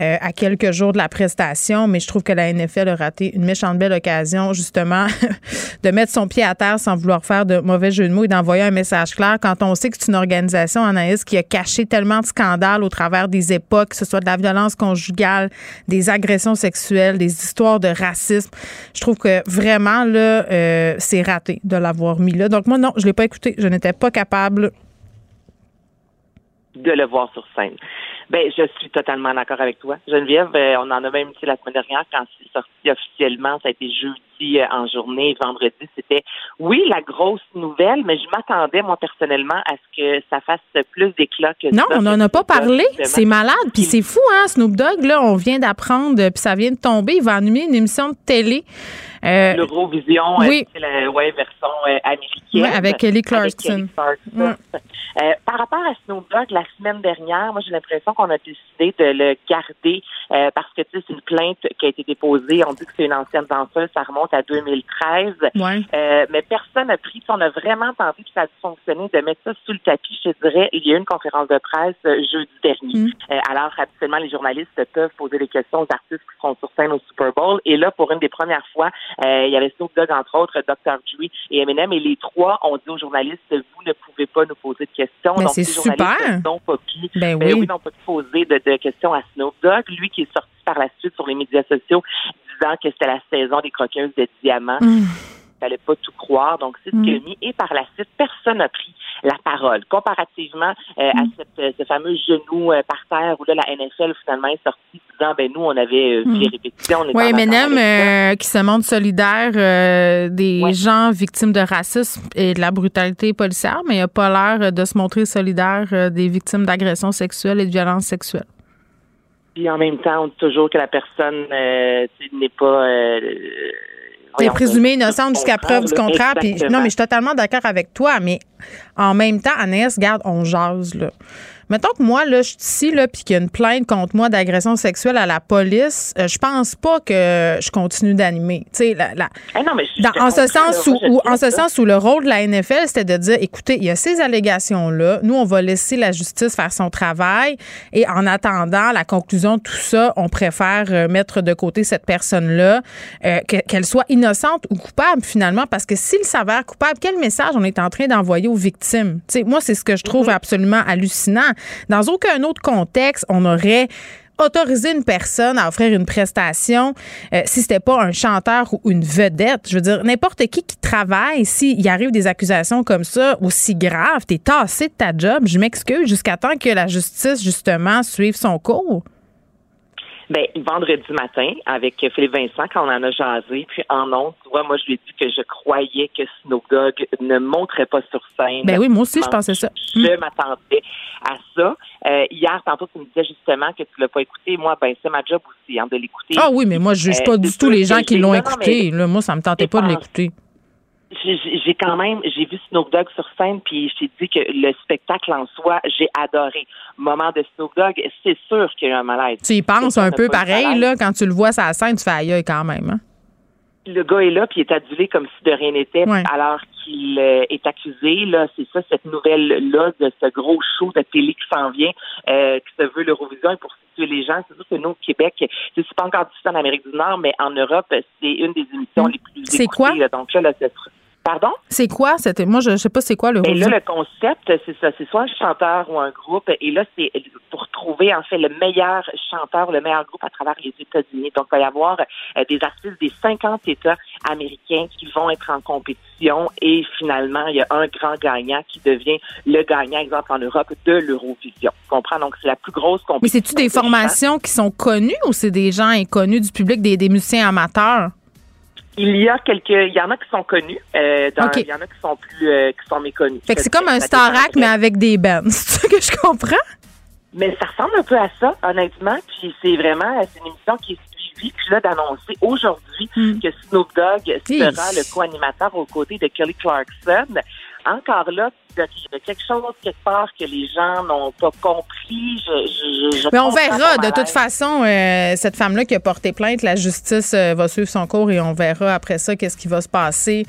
euh, à quelques jours de la prestation, mais je trouve que la NFL a raté une méchante belle occasion, justement, de mettre son pied à terre sans vouloir faire de mauvais jeu de mots et d'envoyer un message clair quand on sait que c'est une organisation, Anaïs, qui a caché tellement de scandales au travers des époques, que ce soit de la violence conjugale, des agressions sexuelles, des histoires de racisme. Je trouve que vraiment, là, euh, c'est raté de l'avoir mis là. Donc, moi, non, je l'ai pas écouté. Je n'étais pas capable de le voir sur scène. Ben, je suis totalement d'accord avec toi. Geneviève, euh, on en a même dit la semaine dernière quand c'est sorti officiellement, ça a été jeudi euh, en journée, vendredi, c'était oui la grosse nouvelle, mais je m'attendais moi personnellement à ce que ça fasse plus d'éclat que Non, ça. on n'en a pas parlé. C'est malade. Puis c'est fou, hein, Snoop Dogg, là, on vient d'apprendre, puis ça vient de tomber. Il va animer une émission de télé. Euh, L'Eurovision, euh, oui. c'est la ouais, version euh, américaine. Ouais, avec Kelly Avec Clarkson. Kelly Clarkson. Euh, par rapport à Snoop Dogg, la semaine dernière, moi j'ai l'impression qu'on a décidé de le garder euh, parce que tu sais, c'est une plainte qui a été déposée. On dit que c'est une ancienne danseuse, ça remonte à 2013. Euh, mais personne n'a pris. On a vraiment tenté, puis ça a de mettre ça sous le tapis. Je dirais, il y a eu une conférence de presse jeudi dernier. Euh, alors, habituellement, les journalistes peuvent poser des questions aux artistes qui seront sur scène au Super Bowl. Et là, pour une des premières fois, il y avait Snoop Dogg, entre autres, Dr. Dre et Eminem. Et les trois ont dit aux journalistes, vous ne pouvez pas nous poser de questions. Ben, Donc, c'est les journalistes n'ont pas pu, Ben ben oui. oui, n'ont pas pu poser de, de questions à Snoop Dogg. Lui qui est sorti par la suite sur les médias sociaux disant que c'était la saison des croqueuses de diamants. Hum. Il fallait pas tout croire. Donc, c'est ce qu'il a mis. Et par la suite, personne n'a pris la parole. Comparativement euh, à cette, euh, ce fameux genou euh, par terre où là, la NFL finalement est sortie disant, ben nous, on avait euh, vu Mm. les répétitions. On Oui, euh, qui se montre solidaire des gens victimes de racisme et de la brutalité policière, mais il n'a pas l'air de se montrer solidaire des victimes d'agressions sexuelles et de violences sexuelles. Puis en même temps, on dit toujours que la personne n'est pas... T'es présumé innocente jusqu'à preuve du contraire. Puis, non, mais je suis totalement d'accord avec toi. Mais en même temps, Anaïs, garde, on jase, là. Mettons que moi, là, je suis ici, là, puis qu'il y a une plainte contre moi d'agression sexuelle à la police, euh, je pense pas que je continue d'animer. Tu sais, la, la- Ah non, mais je- dans- je te en ce sens où, où- en ce ça. sens où le rôle de la NFL, c'était de dire, écoutez, il y a ces allégations-là, nous, on va laisser la justice faire son travail, et en attendant la conclusion de tout ça, on préfère euh, mettre de côté cette personne-là, euh, que- qu'elle soit innocente ou coupable finalement, parce que s'il s'avère coupable, quel message on est en train d'envoyer aux victimes? Tu sais, moi, c'est ce que je trouve absolument hallucinant. Dans aucun autre contexte, on aurait autoriser une personne à offrir une prestation euh, si c'était pas un chanteur ou une vedette. Je veux dire, n'importe qui qui travaille, s'il arrive des accusations comme ça, aussi graves, t'es tassé de ta job, je m'excuse, jusqu'à temps que la justice, justement, suive son cours. Ben, vendredi matin, avec Philippe Vincent, quand on en a jasé, puis en honte, tu vois, moi, je lui ai dit que je croyais que Snoop Dogg ne monterait pas sur scène. Ben oui, moi aussi, je pensais ça. Je m'attendais à ça. Euh, hier, tantôt, tu me disais justement que tu l'as pas écouté. Moi, ben, c'est ma job aussi, hein, de l'écouter. Ah oui, mais moi, je juge Euh, pas du tout les gens qui l'ont non, non, écouté. Là, moi, ça me tentait pas de l'écouter. J'ai j'ai quand même, j'ai vu Snoop Dogg sur scène, puis je t'ai dit que le spectacle en soi, j'ai adoré. Moment de Snoop Dogg, c'est sûr qu'il y a eu un malaise. Tu y penses un peu pareil, là, quand tu le vois sur la scène, tu fais aïe aïe quand même. hein? le gars est là, puis il est adulé comme si de rien n'était, Ouais. alors qu'il euh, est accusé. Là, c'est ça, cette nouvelle-là de ce gros show de télé qui s'en vient, euh, qui se veut l'Eurovision et pour situer les gens. C'est sûr que nous, au Québec, c'est pas encore diffusé en Amérique du Nord, mais en Europe, c'est une des émissions les plus Mm. C'est écoutées. quoi? là. Donc là, là, c'est- Pardon? C'est quoi? C'était, moi, je, je sais pas c'est quoi le Et rôle. là, le concept, c'est ça. C'est soit un chanteur ou un groupe. Et là, c'est pour trouver, en fait, le meilleur chanteur, le meilleur groupe à travers les États-Unis. Donc, il va y avoir euh, des artistes des 50 États américains qui vont être en compétition. Et finalement, il y a un grand gagnant qui devient le gagnant, exemple, en Europe, de l'Eurovision. Tu comprends? Donc, c'est la plus grosse Mais compétition. c'est-tu des formations qui sont connues ou c'est des gens inconnus du public, des, des musiciens amateurs? Il y a quelques, il y en a qui sont connus, euh, dans- il y en a qui sont plus, euh, qui sont méconnus. Fait que c'est comme un Starac, mais avec des bands. C'est ça que je comprends? Mais ça ressemble un peu à ça, honnêtement. Puis c'est vraiment, c'est une émission qui est suivie. Puis là, d'annoncer aujourd'hui Hmm. que Snoop Dogg sera le co-animateur aux côtés de Kelly Clarkson. Encore là, il y a quelque chose quelque part que les gens n'ont pas compris. Je, je, je Mais on verra. De toute façon, euh, cette femme-là qui a porté plainte, la justice euh, va suivre son cours et on verra après ça qu'est-ce qui va se passer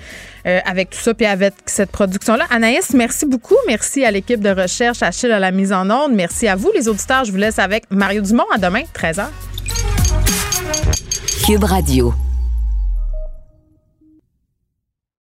euh, avec tout ça puis avec cette production-là. Anaïs, merci beaucoup. Merci à l'équipe de recherche, Achille à la mise en onde. Merci à vous, les auditeurs. Je vous laisse avec Mario Dumont. À demain, 13h. Cube Radio.